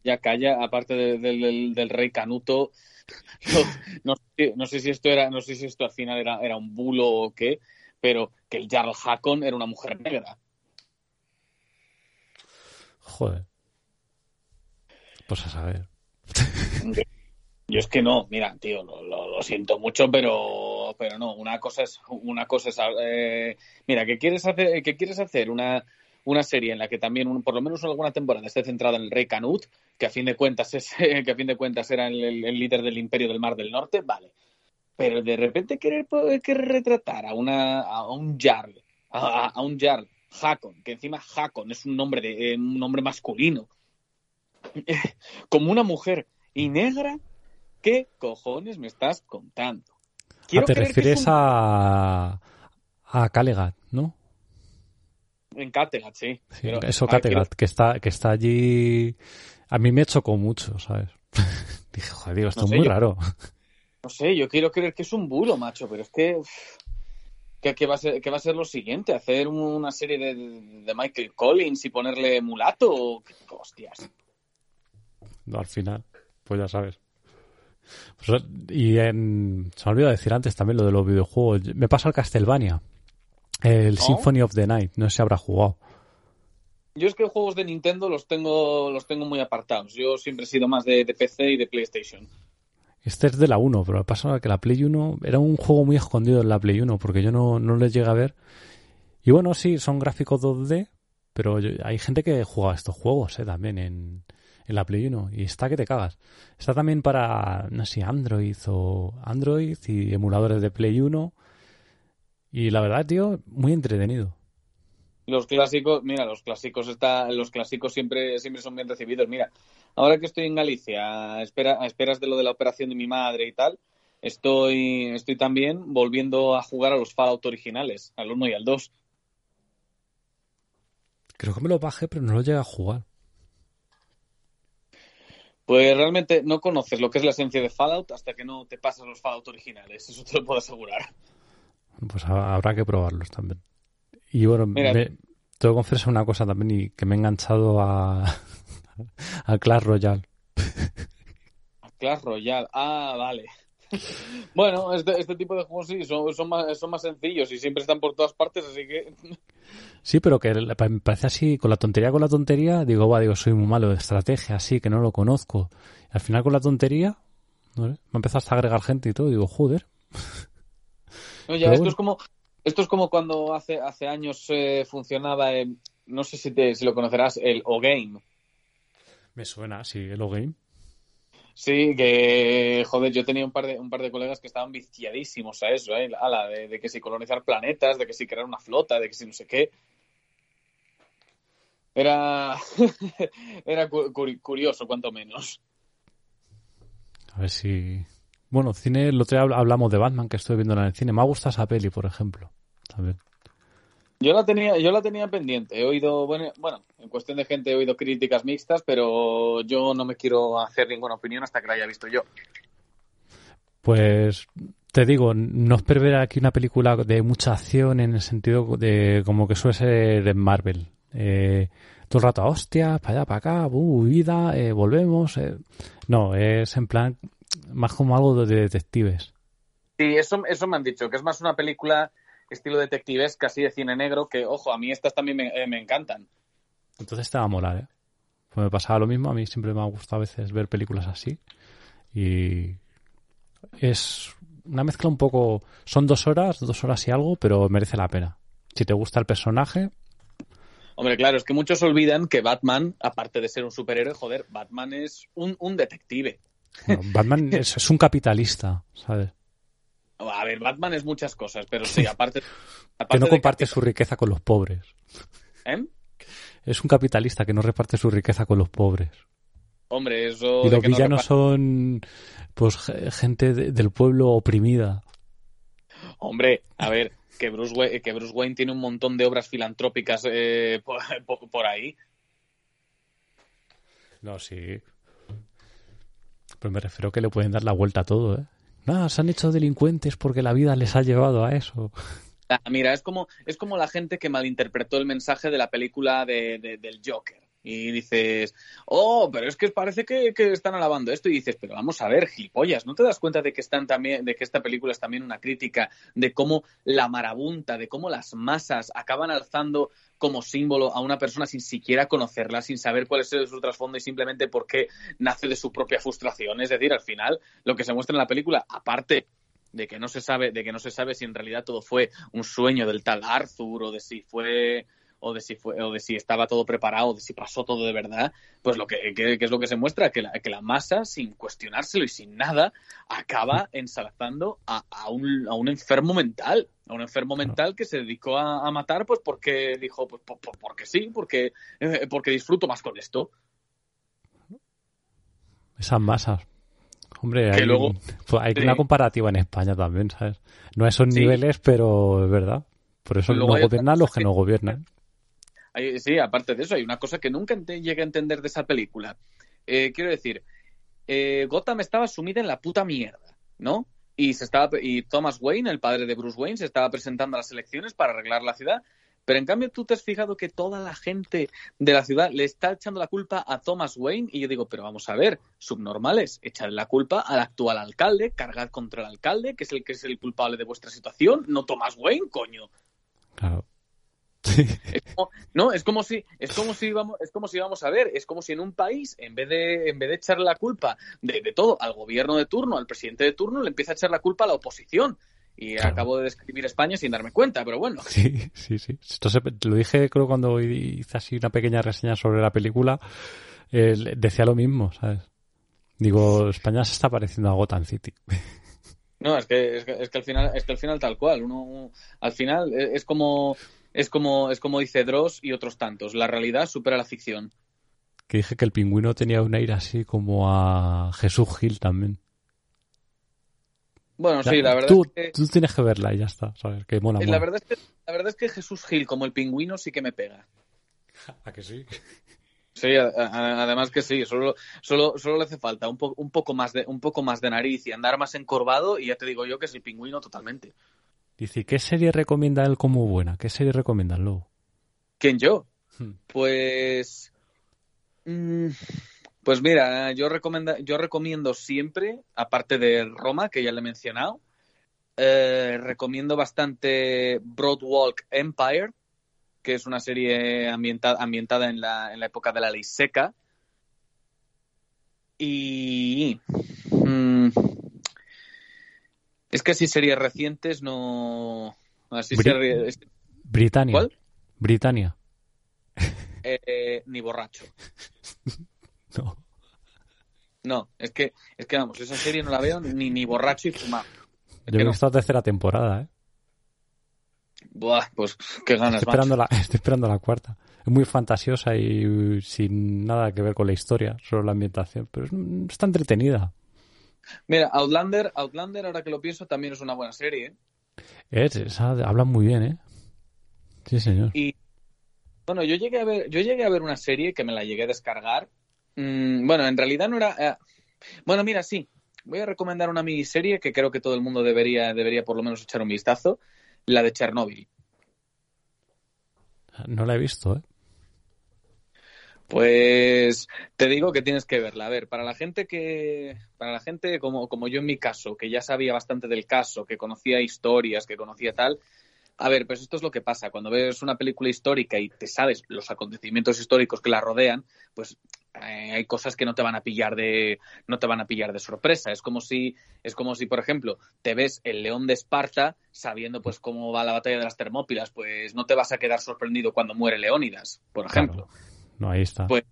Ya calla, aparte de- del- del, del rey Canuto. [LAUGHS] No, no sé, no sé si esto era, no sé si esto al final era, era un bulo o qué, pero que el Jarl Hakon era una mujer negra. Joder. Pues a saber. Yo es que no, mira, tío, lo, siento mucho, pero, pero no, una cosa es, una cosa es, eh, mira, que quieres hacer, que quieres hacer una, una serie en la que también, por lo menos alguna temporada esté centrada en el rey Canut, que a fin de cuentas es, [LAUGHS] que a fin de cuentas era el, líder del Imperio del Mar del Norte, vale. Pero de repente querer, querer retratar a una, a un Jarl, a un Jarl, Hakon, que encima Hakon es un nombre de, eh, un nombre masculino, [LAUGHS] como una mujer y negra, ¿Qué cojones me estás contando? Ah, te refieres es un- a. a Calegat, ¿no? En Kattegat, sí. Sí, Pero, eso, Kattegat, que está, que está allí. A mí me chocó mucho, ¿sabes? [LAUGHS] Dije, joder, digo, esto No es muy yo- raro. No sé, yo quiero creer que es un bulo, macho, pero es que. ¿Qué, va, a ser, ¿Qué va a ser lo siguiente? ¿Hacer una serie de, de Michael Collins y ponerle mulato? Hostias. No, al final, pues ya sabes. Pues, y en, se me olvidó decir antes también lo de los videojuegos. Me pasa el Castlevania, el Symphony of the Night. No sé si habrá jugado. Yo es que juegos de Nintendo los tengo, los tengo muy apartados. Yo siempre he sido más de, PC y de PlayStation. Este es de la 1, pero pasa que la Play 1 era un juego muy escondido en la Play 1 porque yo no, no le llegué a ver. Y bueno, sí, son gráficos 2D, pero hay gente que juega estos juegos eh, también en, en la Play 1 y está que te cagas. Está también para, no sé, Android o Android y emuladores de Play 1. Y la verdad, tío, muy entretenido. Los clásicos, mira, los clásicos está, los clásicos siempre, siempre son bien recibidos. Mira, ahora que estoy en Galicia, a, espera, a esperas de lo de la operación de mi madre y tal, estoy, estoy también volviendo a jugar a los Fallout originales, al 1 y al 2. Creo que me lo bajé, pero no lo llegué a jugar. Pues realmente no conoces lo que es la esencia de Fallout hasta que no te pasas los Fallout originales, eso te lo puedo asegurar. Pues habrá que probarlos también. Y bueno, me, tengo que confesar una cosa también y que me he enganchado a, a Clash Royale. A Clash Royale, ah, vale. Bueno, este, este, tipo de juegos sí, son, son, más, son más sencillos y siempre están por todas partes, así que... [LAUGHS] Sí, pero que me parece así, con la tontería con la tontería, digo, va, digo, soy muy malo de estrategia, así, que no lo conozco. Y al final con la tontería, ¿no? me empezaste a agregar gente y todo, digo, joder. [LAUGHS] No, ya, esto es como esto es como cuando hace, hace años eh, funcionaba, no sé si, te, si lo conocerás, el O-Game. Me suena, sí, el O-Game. Sí, que, joder, yo tenía un par de, un par de colegas que estaban viciadísimos a eso, ¿eh? A la de, que si colonizar planetas, de que si crear una flota, de que si no sé qué. Era, [LAUGHS] era curioso, cuanto menos. A ver si... Bueno, cine, el otro día hablamos de Batman que estoy viendo en el cine. Me ha gustado esa peli, por ejemplo. También. Yo la tenía, yo la tenía pendiente. He oído, bueno, bueno, en cuestión de gente he oído críticas mixtas, pero yo no me quiero hacer ninguna opinión hasta que la haya visto yo. Pues te digo, no espero ver aquí una película de mucha acción en el sentido de como que suele ser en Marvel. Eh, todo el rato, hostia, para allá, para acá, uh, vida, eh, volvemos. Eh. No, es en plan más como algo de detectives. Sí, eso, eso me han dicho, que es más una película estilo detectives, casi de cine negro, que, ojo, a mí estas también me, eh, encantan. Entonces te va a molar, ¿eh? Pues me pasaba lo mismo, a mí siempre me ha gustado a veces ver películas así. Y es una mezcla un poco... Son dos horas, dos horas y algo, pero merece la pena. Si te gusta el personaje... Hombre, claro, es que muchos olvidan que Batman, aparte de ser un superhéroe, joder, Batman es un, detective. Batman [LAUGHS] es, es, un capitalista, ¿sabes? A ver, Batman es muchas cosas, pero sí, aparte. que no comparte su riqueza con los pobres. ¿Eh? Es un capitalista que no reparte su riqueza con los pobres. Hombre, eso. Y los villanos son, pues, gente del pueblo oprimida. Hombre, a ver, que Bruce, Wayne, que Bruce Wayne tiene un montón de obras filantrópicas eh, por, [LAUGHS] por ahí. No, sí. Pero me refiero que le pueden dar la vuelta a todo, ¿eh? No, se han hecho delincuentes porque la vida les ha llevado a eso. Ah, mira, es como, es como la gente que malinterpretó el mensaje de la película de, del Joker. Y dices, oh, pero es que parece que, están alabando esto. Y dices, pero vamos a ver, gilipollas, ¿no te das cuenta de que están también, de que esta película es también una crítica de cómo la marabunta, de cómo las masas acaban alzando como símbolo a una persona sin siquiera conocerla, sin saber cuál es su trasfondo y simplemente porque nace de su propia frustración. Es decir, al final, lo que se muestra en la película, aparte de que no se sabe, de que no se sabe si en realidad todo fue un sueño del tal Arthur o de si fue o de si fue o de si estaba todo preparado, o de si pasó todo de verdad, pues lo que, es lo que se muestra que la, que la masa sin cuestionárselo y sin nada acaba ensalzando a, a, un, a un enfermo mental, a un enfermo mental que se dedicó a, matar pues porque dijo pues porque sí, porque eh, porque disfruto más con esto. Esas masas. Hombre, hay, pues hay una comparativa en España también, ¿sabes? No a esos niveles, pero es verdad. Por eso no gobiernan los que no gobiernan sí, aparte de eso, hay una cosa que nunca llegué a entender de esa película. Eh, quiero decir, eh, Gotham estaba sumida en la puta mierda. ¿no? Y, se estaba, y Thomas Wayne, el padre de Bruce Wayne, se estaba presentando a las elecciones para arreglar la ciudad. Pero en cambio tú te has fijado que toda la gente de la ciudad le está echando la culpa a Thomas Wayne y yo digo, pero vamos a ver, subnormales, echarle la culpa al actual alcalde, cargar contra el alcalde, que es el que es el culpable de vuestra situación, no Thomas Wayne, coño. Claro. Es como, no, es como si, es como si vamos, es como si vamos a ver, es como si en un país, en vez de, en vez de echarle la culpa de, de todo al gobierno de turno, al presidente de turno, le empieza a echar la culpa a la oposición. Y Claro. acabo de describir España sin darme cuenta, pero bueno. Sí, sí, sí. Esto se- lo dije creo cuando hice así una pequeña reseña sobre la película. eh, decía lo mismo, ¿sabes? Digo, España se está pareciendo a Gotham City. No, es que, es que, es que al final, es que al final tal cual. Uno, al final eh, es como, es como, es como dice Dross y otros tantos. La realidad supera la ficción. Que dije que el pingüino tenía un aire así como a Jesús Gil también. Bueno, sí, la verdad tú, es que, tú tienes que verla y ya está, ¿sabes? Que mola, la mola. verdad es que, la verdad es que Jesús Gil, como el pingüino, sí que me pega. [LAUGHS] ¿A que sí? Sí, a- a- además que sí, solo, solo, solo le hace falta un, po- un poco más de, un poco más de nariz y andar más encorvado y ya te digo yo que es el pingüino totalmente. Dice, ¿qué serie recomienda él como buena? ¿Qué serie recomienda lobo? ¿Quién yo? Hmm. Pues. mm, Pues mira, yo, recomenda, yo recomiendo siempre, aparte de Roma, que ya le he mencionado, eh, recomiendo bastante Broadwalk Empire, que es una serie ambientada, ambientada en, la, en la época de la ley seca. Y. mm, es que así series recientes no. Así Bri- series- Britannia. ¿Cuál? Britannia. eh, ni borracho. [LAUGHS] No. No, es que, es que vamos, esa serie no la veo ni, ni borracho y fumado. Es Yo he no. visto la tercera temporada, ¿eh? Buah, pues qué ganas, Estoy macho. esperando, la, [LAUGHS] estoy esperando la cuarta. Es muy fantasiosa y sin nada que ver con la historia, solo la ambientación. Pero es- está entretenida. Mira, Outlander, Outlander, ahora que lo pienso, también es una buena serie. ¿eh? Es, hablan muy bien, ¿eh? Sí, señor. Y bueno, yo llegué a ver, yo llegué a ver una serie que me la llegué a descargar. Mm, bueno, en realidad no era. eh, Bueno, mira, sí. Voy a recomendar una miniserie que creo que todo el mundo debería, debería por lo menos echar un vistazo. La de Chernobyl. No la he visto, ¿eh? Pues te digo que tienes que verla. A ver, para la gente que, para la gente como, como yo en mi caso, que ya sabía bastante del caso, que conocía historias, que conocía tal, a ver, pues esto es lo que pasa. Cuando ves una película histórica y te sabes los acontecimientos históricos que la rodean, pues eh, hay cosas que no te van a pillar de, no te van a pillar de sorpresa. Es como si, es como si, por ejemplo, te ves el León de Esparta sabiendo pues cómo va la batalla de las Termópilas, pues no te vas a quedar sorprendido cuando muere Leónidas, por ejemplo. Claro. No, ahí está. Pues,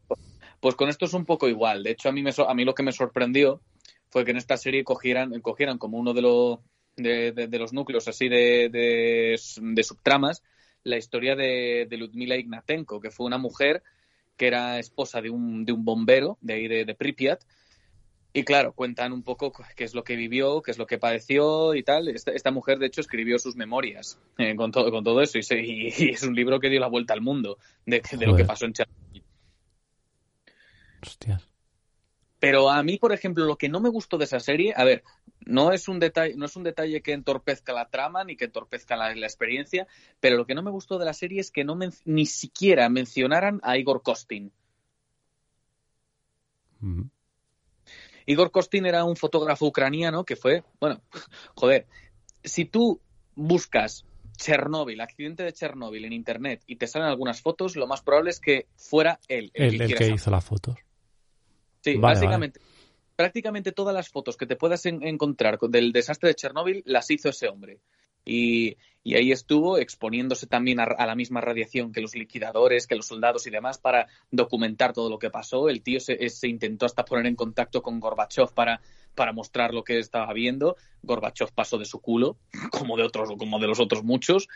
pues con esto es un poco igual. De hecho, a mí, me, a mí lo que me sorprendió fue que en esta serie cogieran, cogieran como uno de, lo- de, de- de los núcleos así de, de, de subtramas la historia de, de Ludmila Ignatenko, que fue una mujer que era esposa de un, de un bombero de ahí de, de Pripyat. Y claro, cuentan un poco qué es lo que vivió, qué es lo que padeció y tal. Esta, esta mujer, de hecho, escribió sus memorias eh, con, todo, con todo eso y, se- y- y es un libro que dio la vuelta al mundo de, lo que pasó en Chernobyl. Hostias. Pero a mí, por ejemplo, lo que no me gustó de esa serie, a ver, no es un detalle, no es un detalle que entorpezca la trama ni que entorpezca la, la experiencia, pero lo que no me gustó de la serie es que no men- ni siquiera mencionaran a Igor Kostin. Mm. Igor Kostin era un fotógrafo ucraniano que fue, bueno, [LAUGHS] joder, si tú buscas Chernóbil, accidente de Chernóbil en internet y te salen algunas fotos, lo más probable es que fuera él el, El, que el que hizo las fotos. Sí, Vale, básicamente. Prácticamente todas las fotos que te puedas en- encontrar con- del desastre de Chernóbil las hizo ese hombre. Y, y ahí estuvo exponiéndose también a, a la misma radiación que los liquidadores, que los soldados y demás para documentar todo lo que pasó. El tío se, se intentó hasta poner en contacto con Gorbachev para, para mostrar lo que estaba viendo. Gorbachev pasó de su culo, [LAUGHS] como de otros, como de los otros muchos.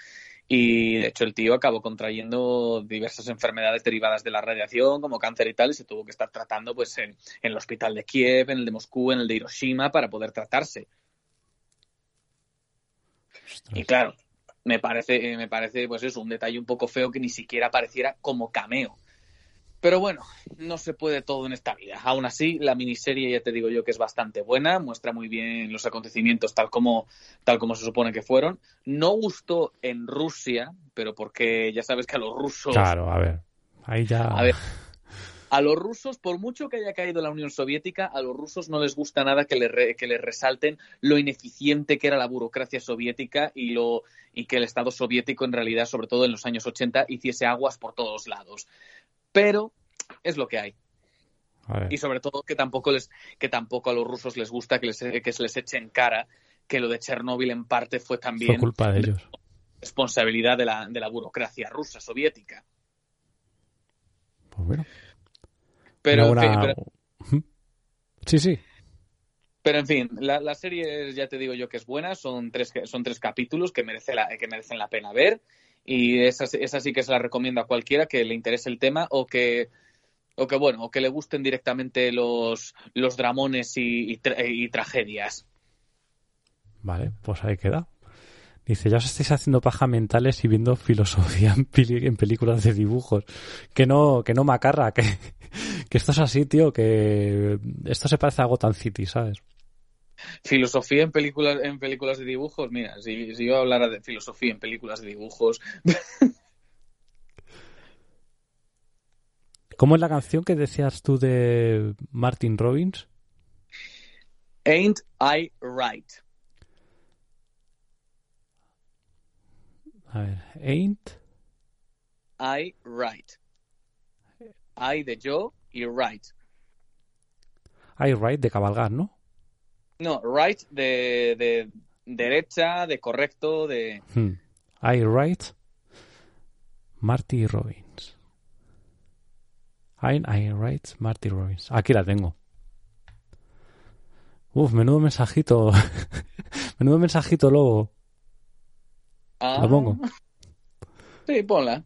Y de hecho el tío acabó contrayendo diversas enfermedades derivadas de la radiación, como cáncer y tal, y se tuvo que estar tratando pues en, en el hospital de Kiev, en el de Moscú, en el de Hiroshima, para poder tratarse. Ostras. Y claro, me parece, eh, me parece pues eso, un detalle un poco feo que ni siquiera apareciera como cameo. Pero bueno, no se puede todo en esta vida. Aún así, la miniserie ya te digo yo que es bastante buena, muestra muy bien los acontecimientos tal como, tal como se supone que fueron. No gustó en Rusia, pero porque ya sabes que a los rusos... Claro, a ver, ahí ya... A ver, a los rusos, por mucho que haya caído la Unión Soviética, a los rusos no les gusta nada que les que le resalten lo ineficiente que era la burocracia soviética y, lo, y que el Estado soviético en realidad, sobre todo en los años 80, hiciese aguas por todos lados pero es lo que hay. Y sobre todo que tampoco les, que tampoco a los rusos les gusta que, les, que se les eche en cara que lo de Chernóbil en parte fue también culpa de ellos. responsabilidad de la, de la burocracia rusa soviética. Pues bueno. Pero, pero, sí, sí. Pero en fin, la, la, serie ya te digo yo que es buena, son tres, son tres capítulos que, merece la, que merecen la pena ver y esa, esa sí que se la recomiendo a cualquiera que le interese el tema o que o que bueno, o que le gusten directamente los, los dramones y, tragedias. Vale, pues ahí queda. Dice, ya os estáis haciendo paja mentales y viendo filosofía en, en, películas de dibujos. Que no, que no macarra, que, [LAUGHS] que esto es así, tío, que esto se parece a Gotham City, ¿sabes? Filosofía en películas, en películas de dibujos, mira, si, si yo hablara de filosofía en películas de dibujos. [LAUGHS] ¿Cómo es la canción que decías tú de Martin Robbins? Ain't I Right. A ver, Ain't I Right. I de yo y Right. I Right de cabalgar, ¿no? No, right de, de derecha, de correcto, de... Hmm. I right Marty Robbins. I, I right Marty Robbins. Aquí la tengo. Uf, menudo mensajito. [LAUGHS] menudo mensajito lobo. Ah. ¿La pongo? Sí, ponla.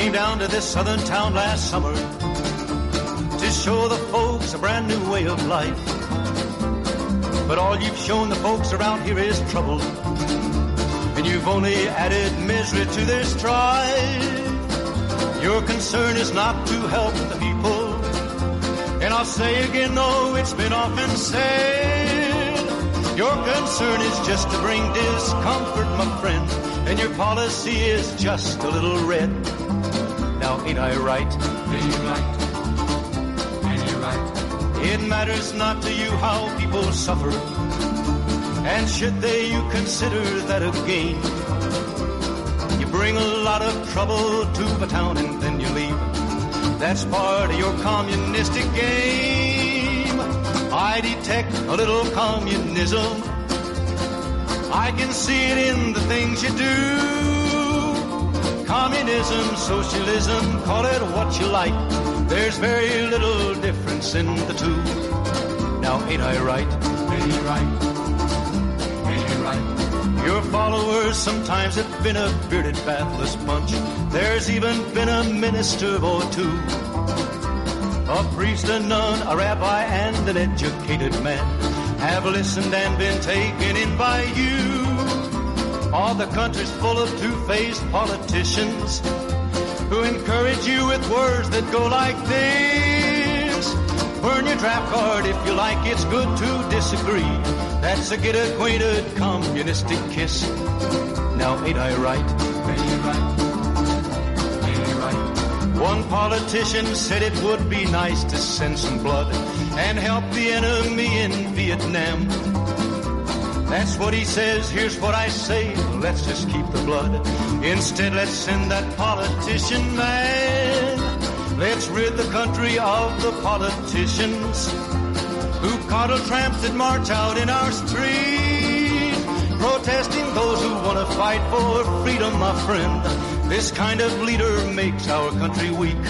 Came down to this southern town last summer to show the folks a brand new way of life. But all you've shown the folks around here is trouble, and you've only added misery to their strife. Your concern is not to help the people, and I'll say again, though it's been often said, your concern is just to bring discomfort, my friend, and your policy is just a little red. Now ain't I right? Ain't you right? Ain't you right? It matters not to you how people suffer. And should they, you consider that a gain. You bring a lot of trouble to the town and then you leave. That's part of your communistic game. I detect a little communism. I can see it in the things you do. Communism, socialism, call it what you like. There's very little difference in the two. Now ain't I right? Ain't you right? Ain't you right? Your followers sometimes have been a bearded, bathless bunch. There's even been a minister or two. A priest, a nun, a rabbi, and an educated man have listened and been taken in by you. All the country's full of two-faced politicians who encourage you with words that go like this. Burn your draft card if you like, it's good to disagree. That's a get acquainted communistic kiss. Now ain't I right? Ain't you right? Ain't you right? One politician said it would be nice to send some blood and help the enemy in Vietnam. That's what he says, here's what I say, let's just keep the blood. Instead, let's send that politician man. Let's rid the country of the politicians who coddle tramps that march out in our street, protesting those who want to fight for freedom, my friend. This kind of leader makes our country weak.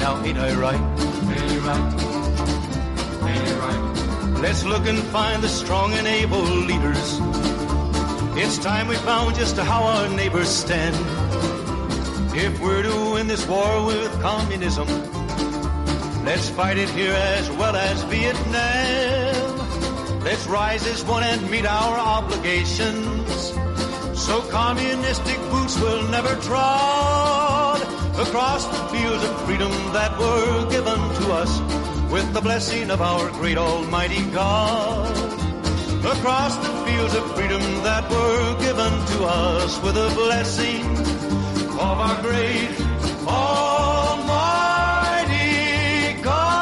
Now ain't I right? Ain't you right? Let's look and find the strong and able leaders. It's time we found just how our neighbors stand. If we're to win this war with communism, let's fight it here as well as Vietnam. Let's rise as one and meet our obligations. So communistic boots will never trod across the fields of freedom that were given to us with the blessing of our great almighty God. Across the fields of freedom that were given to us with the blessing of our great almighty God.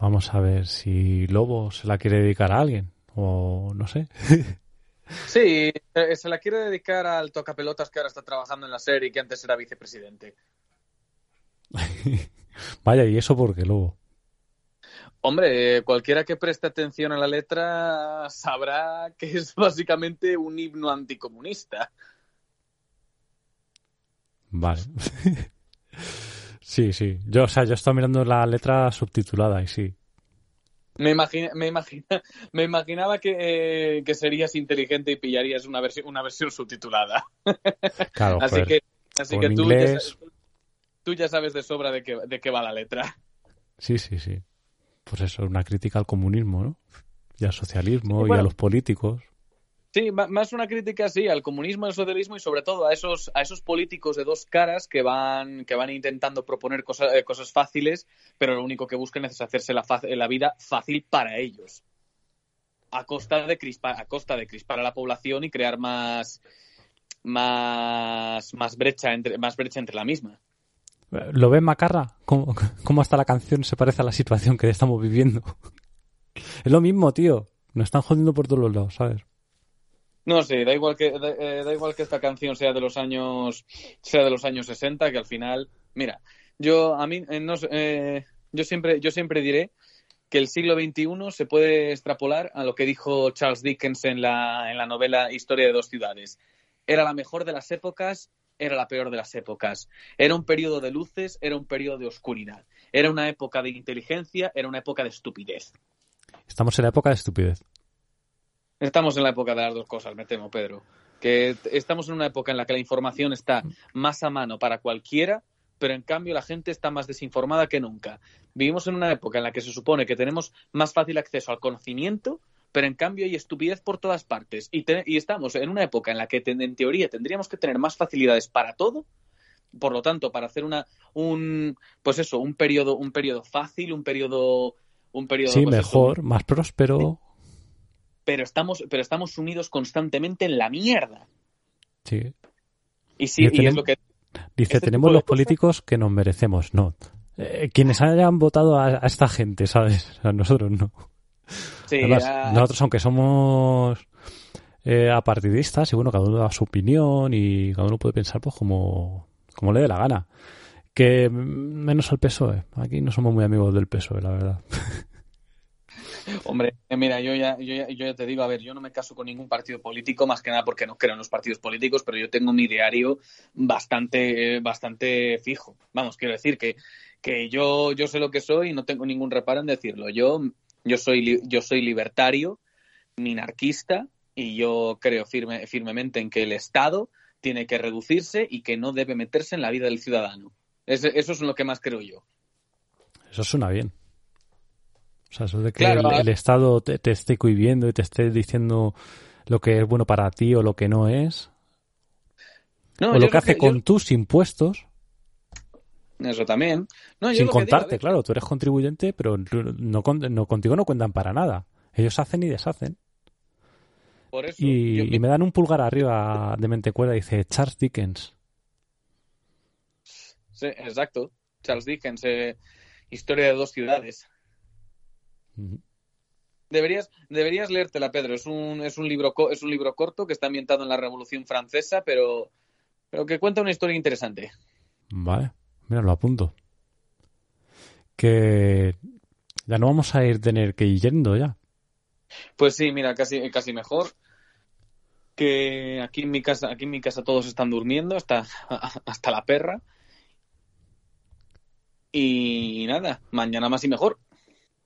Vamos a ver si Lobo se la quiere dedicar a alguien. O no sé. [LAUGHS] Sí, eh, se la quiere dedicar al tocapelotas que ahora está trabajando en la serie y que antes era vicepresidente. [LAUGHS] Vaya, ¿y eso por qué, Lobo? Hombre, cualquiera que preste atención a la letra sabrá que es básicamente un himno anticomunista. Vale. [LAUGHS] sí, sí. Yo, o sea, yo estaba mirando la letra subtitulada y sí. Me, imagina, me, imagina, [LAUGHS] me imaginaba que, eh, que serías inteligente y pillarías una versión, una versión subtitulada. [LAUGHS] Claro, así joder. que, así que tú, ya inglés. sabes, tú ya sabes de sobra de qué, de qué va la letra. Sí, sí, sí. Pues eso, una crítica al comunismo, ¿no? Y al socialismo Sí, y bueno. a los políticos. Sí, más una crítica sí al comunismo, al socialismo y sobre todo a esos a esos políticos de dos caras que van que van intentando proponer cosas eh, cosas fáciles, pero lo único que buscan es hacerse la, la vida fácil para ellos. A costa de crispar a costa de crispar a la población y crear más más más brecha entre más brecha entre la misma. ¿Lo ves, Macarra? ¿Cómo, ¿Cómo hasta la canción se parece a la situación que estamos viviendo? [LAUGHS] Es lo mismo, tío. Nos están jodiendo por todos los lados, ¿sabes? No sé, da igual que da, eh, da igual que esta canción sea de los años sea de los años 60, que al final, mira, yo a mí eh, no eh, yo siempre yo siempre diré que el siglo XXI se puede extrapolar a lo que dijo Charles Dickens en la en la novela Historia de dos ciudades. Era la mejor de las épocas, era la peor de las épocas. Era un periodo de luces, era un periodo de oscuridad. Era una época de inteligencia, era una época de estupidez. Estamos en la época de estupidez. Estamos en la época de las dos cosas, me temo, Pedro. Que estamos en una época en la que la información está más a mano para cualquiera, pero en cambio la gente está más desinformada que nunca. Vivimos en una época en la que se supone que tenemos más fácil acceso al conocimiento, pero en cambio hay estupidez por todas partes. Y, te- y estamos en una época en la que en teoría tendríamos que tener más facilidades para todo. Por lo tanto, para hacer una un pues eso, un periodo un periodo fácil, un periodo un periodo Sí, pues eso, mejor, más próspero. Pero estamos, pero estamos sumidos constantemente en la mierda. Sí. Y sí, y es lo que Dice, Este tenemos los cosas- políticos que nos merecemos. No. Eh, quienes hayan votado a, a esta gente, ¿sabes? A nosotros no. sí, Además, nosotros, aunque somos eh, apartidistas, y bueno, cada uno da su opinión y cada uno puede pensar pues como, como le dé la gana. Que mm, menos al PSOE. Aquí no somos muy amigos del PSOE, la verdad. [LAUGHS] hombre, eh, mira, yo ya, yo ya, yo ya te digo, a ver, yo no me caso con ningún partido político, más que nada porque no creo en los partidos políticos, pero yo tengo mi diario bastante, eh, bastante fijo. Vamos, quiero decir que, que yo, yo sé lo que soy y no tengo ningún reparo en decirlo. Yo, yo soy, yo soy libertario, minarquista, y yo creo firme, firmemente en que el Estado tiene que reducirse y que no debe meterse en la vida del ciudadano. Eso es lo que más creo yo. Eso suena bien. O sea, eso de que Claro, el, Estado te, te esté cohibiendo y te esté diciendo lo que es bueno para ti o lo que no es. No, o lo que hace con tus impuestos, Eso también. No, yo sin digo, contarte, claro. Tú eres contribuyente, pero no, con- no contigo no cuentan para nada. Ellos hacen y deshacen. Por eso, Y, yo y me dan un pulgar arriba de mente cuerda. Dice Charles Dickens. Sí, exacto. Charles Dickens, eh, Historia de dos ciudades. Deberías, deberías leértela, Pedro. Es un, es un libro es un libro corto que está ambientado en la Revolución Francesa, pero, pero que cuenta una historia interesante. Vale, mira, lo apunto. Que ya no vamos a ir tener que ir yendo ya. Pues sí, mira, casi, casi mejor. Que aquí en mi casa, aquí en mi casa todos están durmiendo, hasta, [LAUGHS] hasta la perra. Y nada, mañana más y mejor.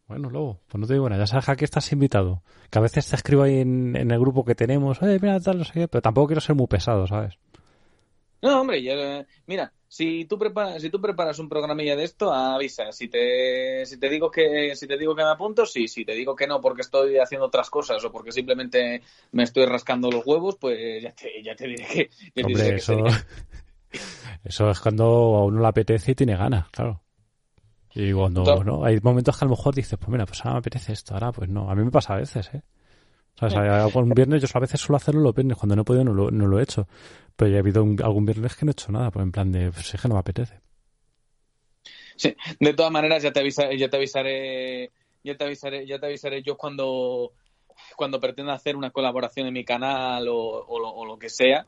Bueno, luego, pues no te digo nada, ya sabes que aquí estás invitado. Que a veces te escribo ahí en, en el grupo que tenemos, oye, mira, tal, no sé qué, pero tampoco quiero ser muy pesado, ¿sabes? No, hombre, eh, mira, Si tú preparas, si tú preparas un programilla de esto, avisa. Si te, si te digo que, si te digo que me apunto, sí. Si te digo que no porque estoy haciendo otras cosas o porque simplemente me estoy rascando los huevos, pues ya te, ya te diré que, ya te diré que eso, sería. [LAUGHS] eso es cuando a uno le apetece y tiene ganas, claro. Y cuando no, hay momentos que a lo mejor dices, pues mira, pues ahora me apetece esto, ahora pues no. A mí me pasa a veces, ¿eh? O sea, algún viernes, yo a veces suelo hacerlo los viernes, cuando no he podido no lo, no lo he hecho. Pero ya ha habido un- algún viernes que no he hecho nada, pues en plan de, pues es que no me apetece. Sí, de todas maneras ya te avisaré, ya te avisaré, ya te avisaré, ya te avisaré yo cuando cuando pretenda hacer una colaboración en mi canal o, o lo, o lo que sea,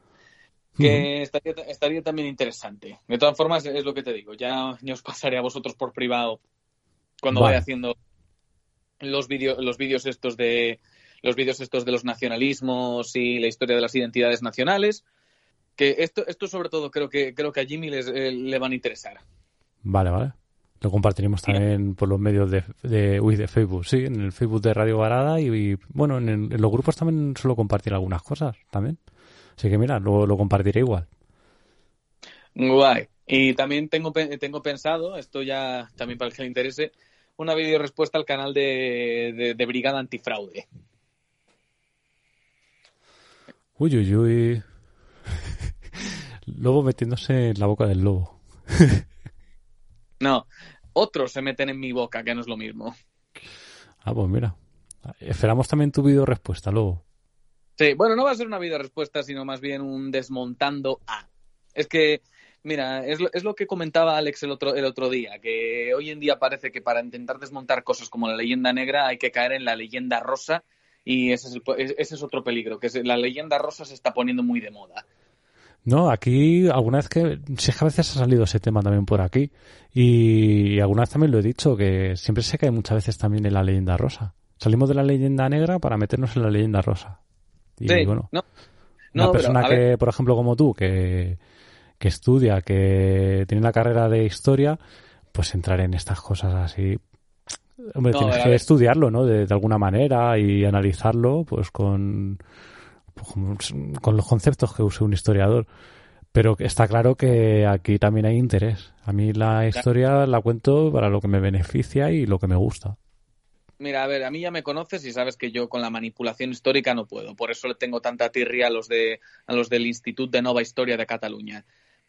que estaría, estaría también interesante. De todas formas, es lo que te digo, ya, ya os pasaré a vosotros por privado cuando Vale. vaya haciendo los vídeos los vídeos estos de los vídeos estos de los nacionalismos y la historia de las identidades nacionales. Que esto, esto sobre todo creo que creo que a Jimmy les, eh, le van a interesar. Vale, vale. Lo compartiremos también por los medios de, de, uy, de Facebook, sí, en el Facebook de Radio Varada y, y, bueno, en, el- en los grupos también suelo compartir algunas cosas también. Así que mira, lo, lo compartiré igual. Guay. Y también tengo, tengo pensado, esto ya también para el que le interese, una video respuesta al canal de, de, de Brigada Antifraude. Uy, uy, uy. [LAUGHS] Lobo metiéndose en la boca del lobo. No, otros se meten en mi boca, que no es lo mismo. Ah, pues mira. Esperamos también tu video respuesta, Lobo. Sí, bueno, no va a ser una video respuesta, sino más bien un desmontando a. Es que, mira, es lo, es lo que comentaba Alex el otro, el otro día, que hoy en día parece que para intentar desmontar cosas como la leyenda negra hay que caer en la leyenda rosa y ese es, el- ese es otro peligro, que la leyenda rosa se está poniendo muy de moda. No, aquí alguna vez que, si es que a veces ha salido ese tema también por aquí y alguna vez también lo he dicho, que siempre se cae muchas veces también en la leyenda rosa. Salimos de la leyenda negra para meternos en la leyenda rosa. Y Sí, bueno, no, una no, persona que, ver, por ejemplo, como tú, que, que estudia, que tiene la carrera de historia, pues entrar en estas cosas así. Hombre, No, tienes que estudiarlo, ¿no? De, de alguna manera y analizarlo, pues con, pues, con- los conceptos que use un historiador. Pero está claro que aquí también hay interés. A mí la historia la cuento para lo que me beneficia y lo que me gusta. Mira, a ver, a mí ya me conoces y sabes que yo con la manipulación histórica no puedo. Por eso le tengo tanta tirria a los de a los del Institut de Nova Historia de Cataluña.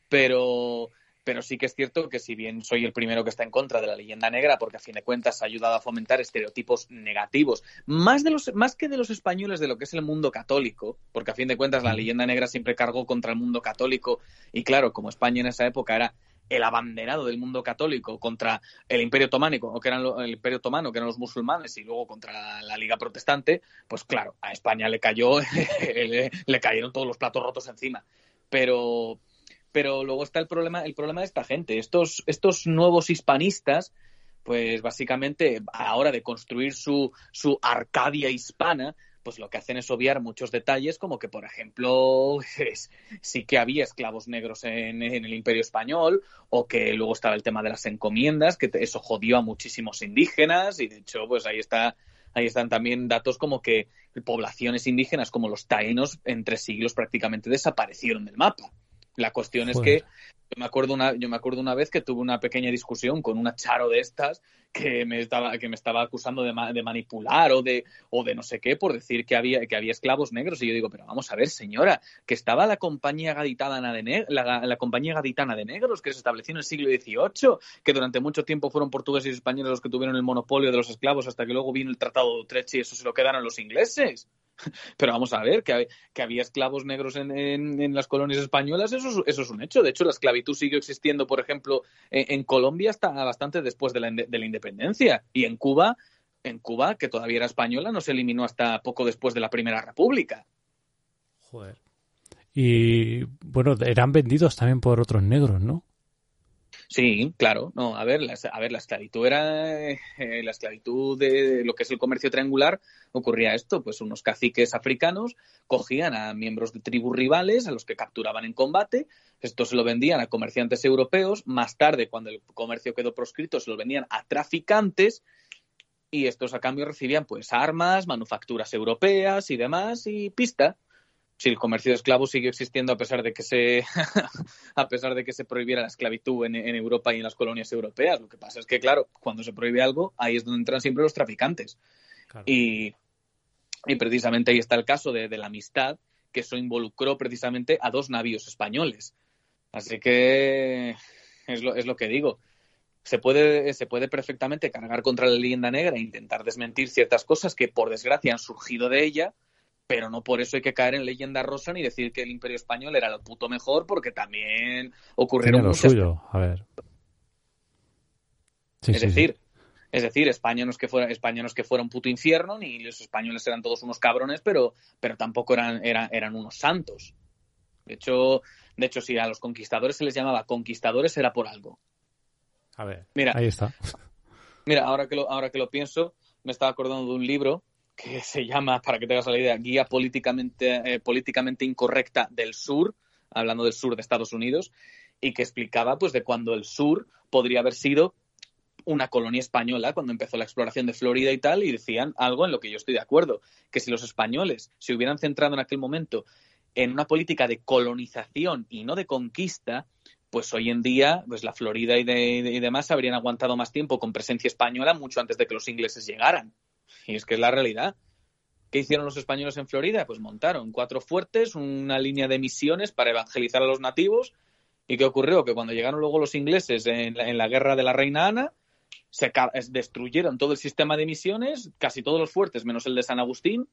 Pero pero sí que es cierto que si bien soy el primero que está en contra de la leyenda negra, porque a fin de cuentas ha ayudado a fomentar estereotipos negativos, más de los más que de los españoles de lo que es el mundo católico, porque a fin de cuentas la leyenda negra siempre cargó contra el mundo católico y claro, como España en esa época era el abanderado del mundo católico contra el Imperio Otománico, o que el Imperio Otomano, que eran los musulmanes, y luego contra la Liga Protestante, pues claro, a España le cayó, [LAUGHS] le, le cayeron todos los platos rotos encima. Pero, pero luego está el problema, el problema de esta gente, estos, estos nuevos hispanistas, pues básicamente a la hora de construir su, su Arcadia hispana, pues lo que hacen es obviar muchos detalles, como que, por ejemplo, [LAUGHS] es- sí que había esclavos negros en, en el Imperio Español, o que luego estaba el tema de las encomiendas, que eso jodió a muchísimos indígenas, y de hecho, pues ahí está, ahí están también datos como que poblaciones indígenas como los taínos en tres siglos prácticamente desaparecieron del mapa. La cuestión es que yo me acuerdo una, yo me acuerdo una vez que tuve una pequeña discusión con una charo de estas que me estaba, que me estaba acusando de, ma- de manipular o de, o de no sé qué por decir que había, que había esclavos negros. Y yo digo, pero vamos a ver, señora, que estaba la compañía gaditana de, la, la compañía gaditana de negros que se estableció en el siglo XVIII, que durante mucho tiempo fueron portugueses y españoles los que tuvieron el monopolio de los esclavos hasta que luego vino el Tratado de Utrecht y eso se lo quedaron los ingleses. [LAUGHS] Pero vamos a ver, que, que había esclavos negros en, en- en las colonias españolas, eso es, eso es un hecho. De hecho, la esclavitud siguió existiendo, por ejemplo, en, en Colombia hasta bastante después de la, de la independencia. Y en Cuba, en Cuba, que todavía era española, no se eliminó hasta poco después de la Primera República. Joder. Y bueno, eran vendidos también por otros negros, ¿no? Sí, claro. No, a ver, la, a ver, la esclavitud era eh, la esclavitud de lo que es el comercio triangular. Ocurría esto, pues unos caciques africanos cogían a miembros de tribus rivales a los que capturaban en combate. Esto se lo vendían a comerciantes europeos. Más tarde, cuando el comercio quedó proscrito, se lo vendían a traficantes. Y estos a cambio recibían pues armas, manufacturas europeas y demás y pista. Si el comercio de esclavos sigue existiendo a pesar de que se [LAUGHS] a pesar de que se prohibiera la esclavitud en, en, Europa y en las colonias europeas. Lo que pasa es que, claro, cuando se prohíbe algo, ahí es donde entran siempre los traficantes. Claro. Y, y, precisamente ahí está el caso de, de, la amistad, que eso involucró precisamente a dos navíos españoles. Así que es lo, es lo que digo. Se puede, se puede perfectamente cargar contra la leyenda negra e intentar desmentir ciertas cosas que, por desgracia, han surgido de ella, pero no por eso hay que caer en leyenda rosa ni decir que el imperio español era lo puto mejor porque también ocurrieron Tiene lo muchas suyo, a ver. Sí, es sí, decir, sí. es decir, España no es que fuera España no es que fuera un puto infierno ni los españoles eran todos unos cabrones, pero pero tampoco eran eran, eran unos santos. De hecho, de hecho si a los conquistadores se les llamaba conquistadores era por algo. A ver, Mira, ahí está. Mira, ahora que lo ahora que lo pienso, me estaba acordando de un libro que [LAUGHS] se llama, para que te la idea, Guía Políticamente, eh, políticamente Incorrecta del Sur, hablando del sur de Estados Unidos, y que explicaba pues de cuando el sur podría haber sido una colonia española cuando empezó la exploración de Florida y tal, y decían algo en lo que yo estoy de acuerdo, que si los españoles se hubieran centrado en aquel momento en una política de colonización y no de conquista, pues hoy en día pues la Florida y, de, y demás habrían aguantado más tiempo con presencia española mucho antes de que los ingleses llegaran. Y es que es la realidad. ¿Qué hicieron los españoles en Florida? Pues montaron cuatro fuertes, una línea de misiones para evangelizar a los nativos. ¿Y qué ocurrió? Que cuando llegaron luego los ingleses en la, guerra de la reina Ana, se destruyeron todo el sistema de misiones, casi todos los fuertes, menos el de San Agustín,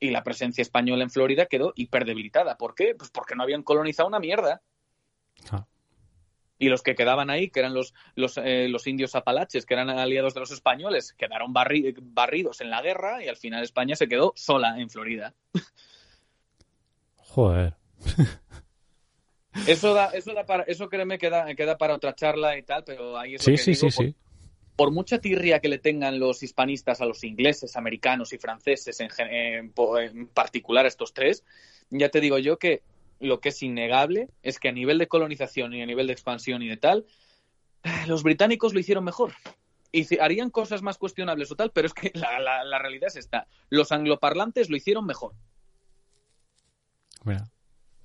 y la presencia española en Florida quedó hiperdebilitada. ¿Por qué? Pues porque no habían colonizado una mierda. Y los que quedaban ahí, que eran los, los, eh, los indios apalaches, que eran aliados de los españoles, quedaron barri barridos en la guerra y al final España se quedó sola en Florida. Joder. Eso da, eso da para, eso créeme queda, queda para otra charla y tal, pero ahí es Sí, lo que sí, digo, sí, por, sí. por mucha tirria que le tengan los hispanistas a los ingleses, americanos y franceses en, en particular a estos tres, ya te digo yo que lo que es innegable es que a nivel de colonización y a nivel de expansión y de tal, los británicos lo hicieron mejor. Y harían cosas más cuestionables o tal, pero es que la, la- la realidad es esta. Los angloparlantes lo hicieron mejor. Mira.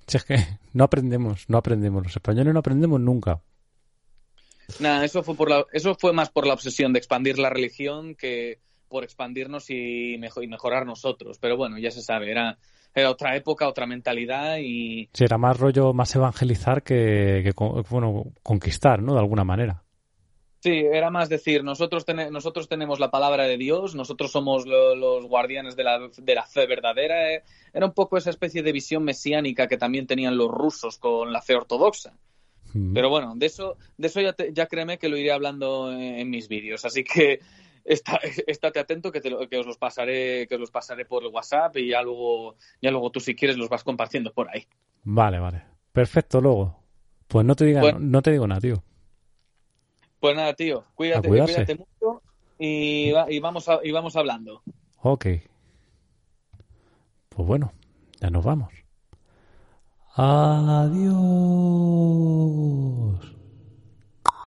Si es que [LAUGHS] no aprendemos, no aprendemos. Los españoles no aprendemos nunca. Nada, eso fue, por la, eso fue más por la obsesión de expandir la religión que por expandirnos y, mejo- y mejorar nosotros. Pero bueno, ya se sabe, era, era otra época, otra mentalidad y Si era más rollo, más evangelizar que, que bueno, conquistar, ¿no? De alguna manera. sí, era más decir, nosotros, tene- nosotros tenemos la palabra de Dios, nosotros somos lo- los guardianes de la, de la fe verdadera. eh. Era un poco esa especie de visión mesiánica que también tenían los rusos con la fe ortodoxa. Mm. Pero bueno, de eso, de eso ya, te- ya créeme que lo iré hablando en, en mis vídeos. Así que está, [LAUGHS] estate atento que, te lo- que os los pasaré, que os los pasaré por el WhatsApp y ya luego, ya luego tú si quieres los vas compartiendo por ahí. Vale, vale. Perfecto, luego. Pues no te diga, Bueno. no te digo nada, tío. Pues nada, tío, cuídate, cuídate mucho y, va- y vamos a- y vamos hablando. Ok. Pues bueno, ya nos vamos. Adiós.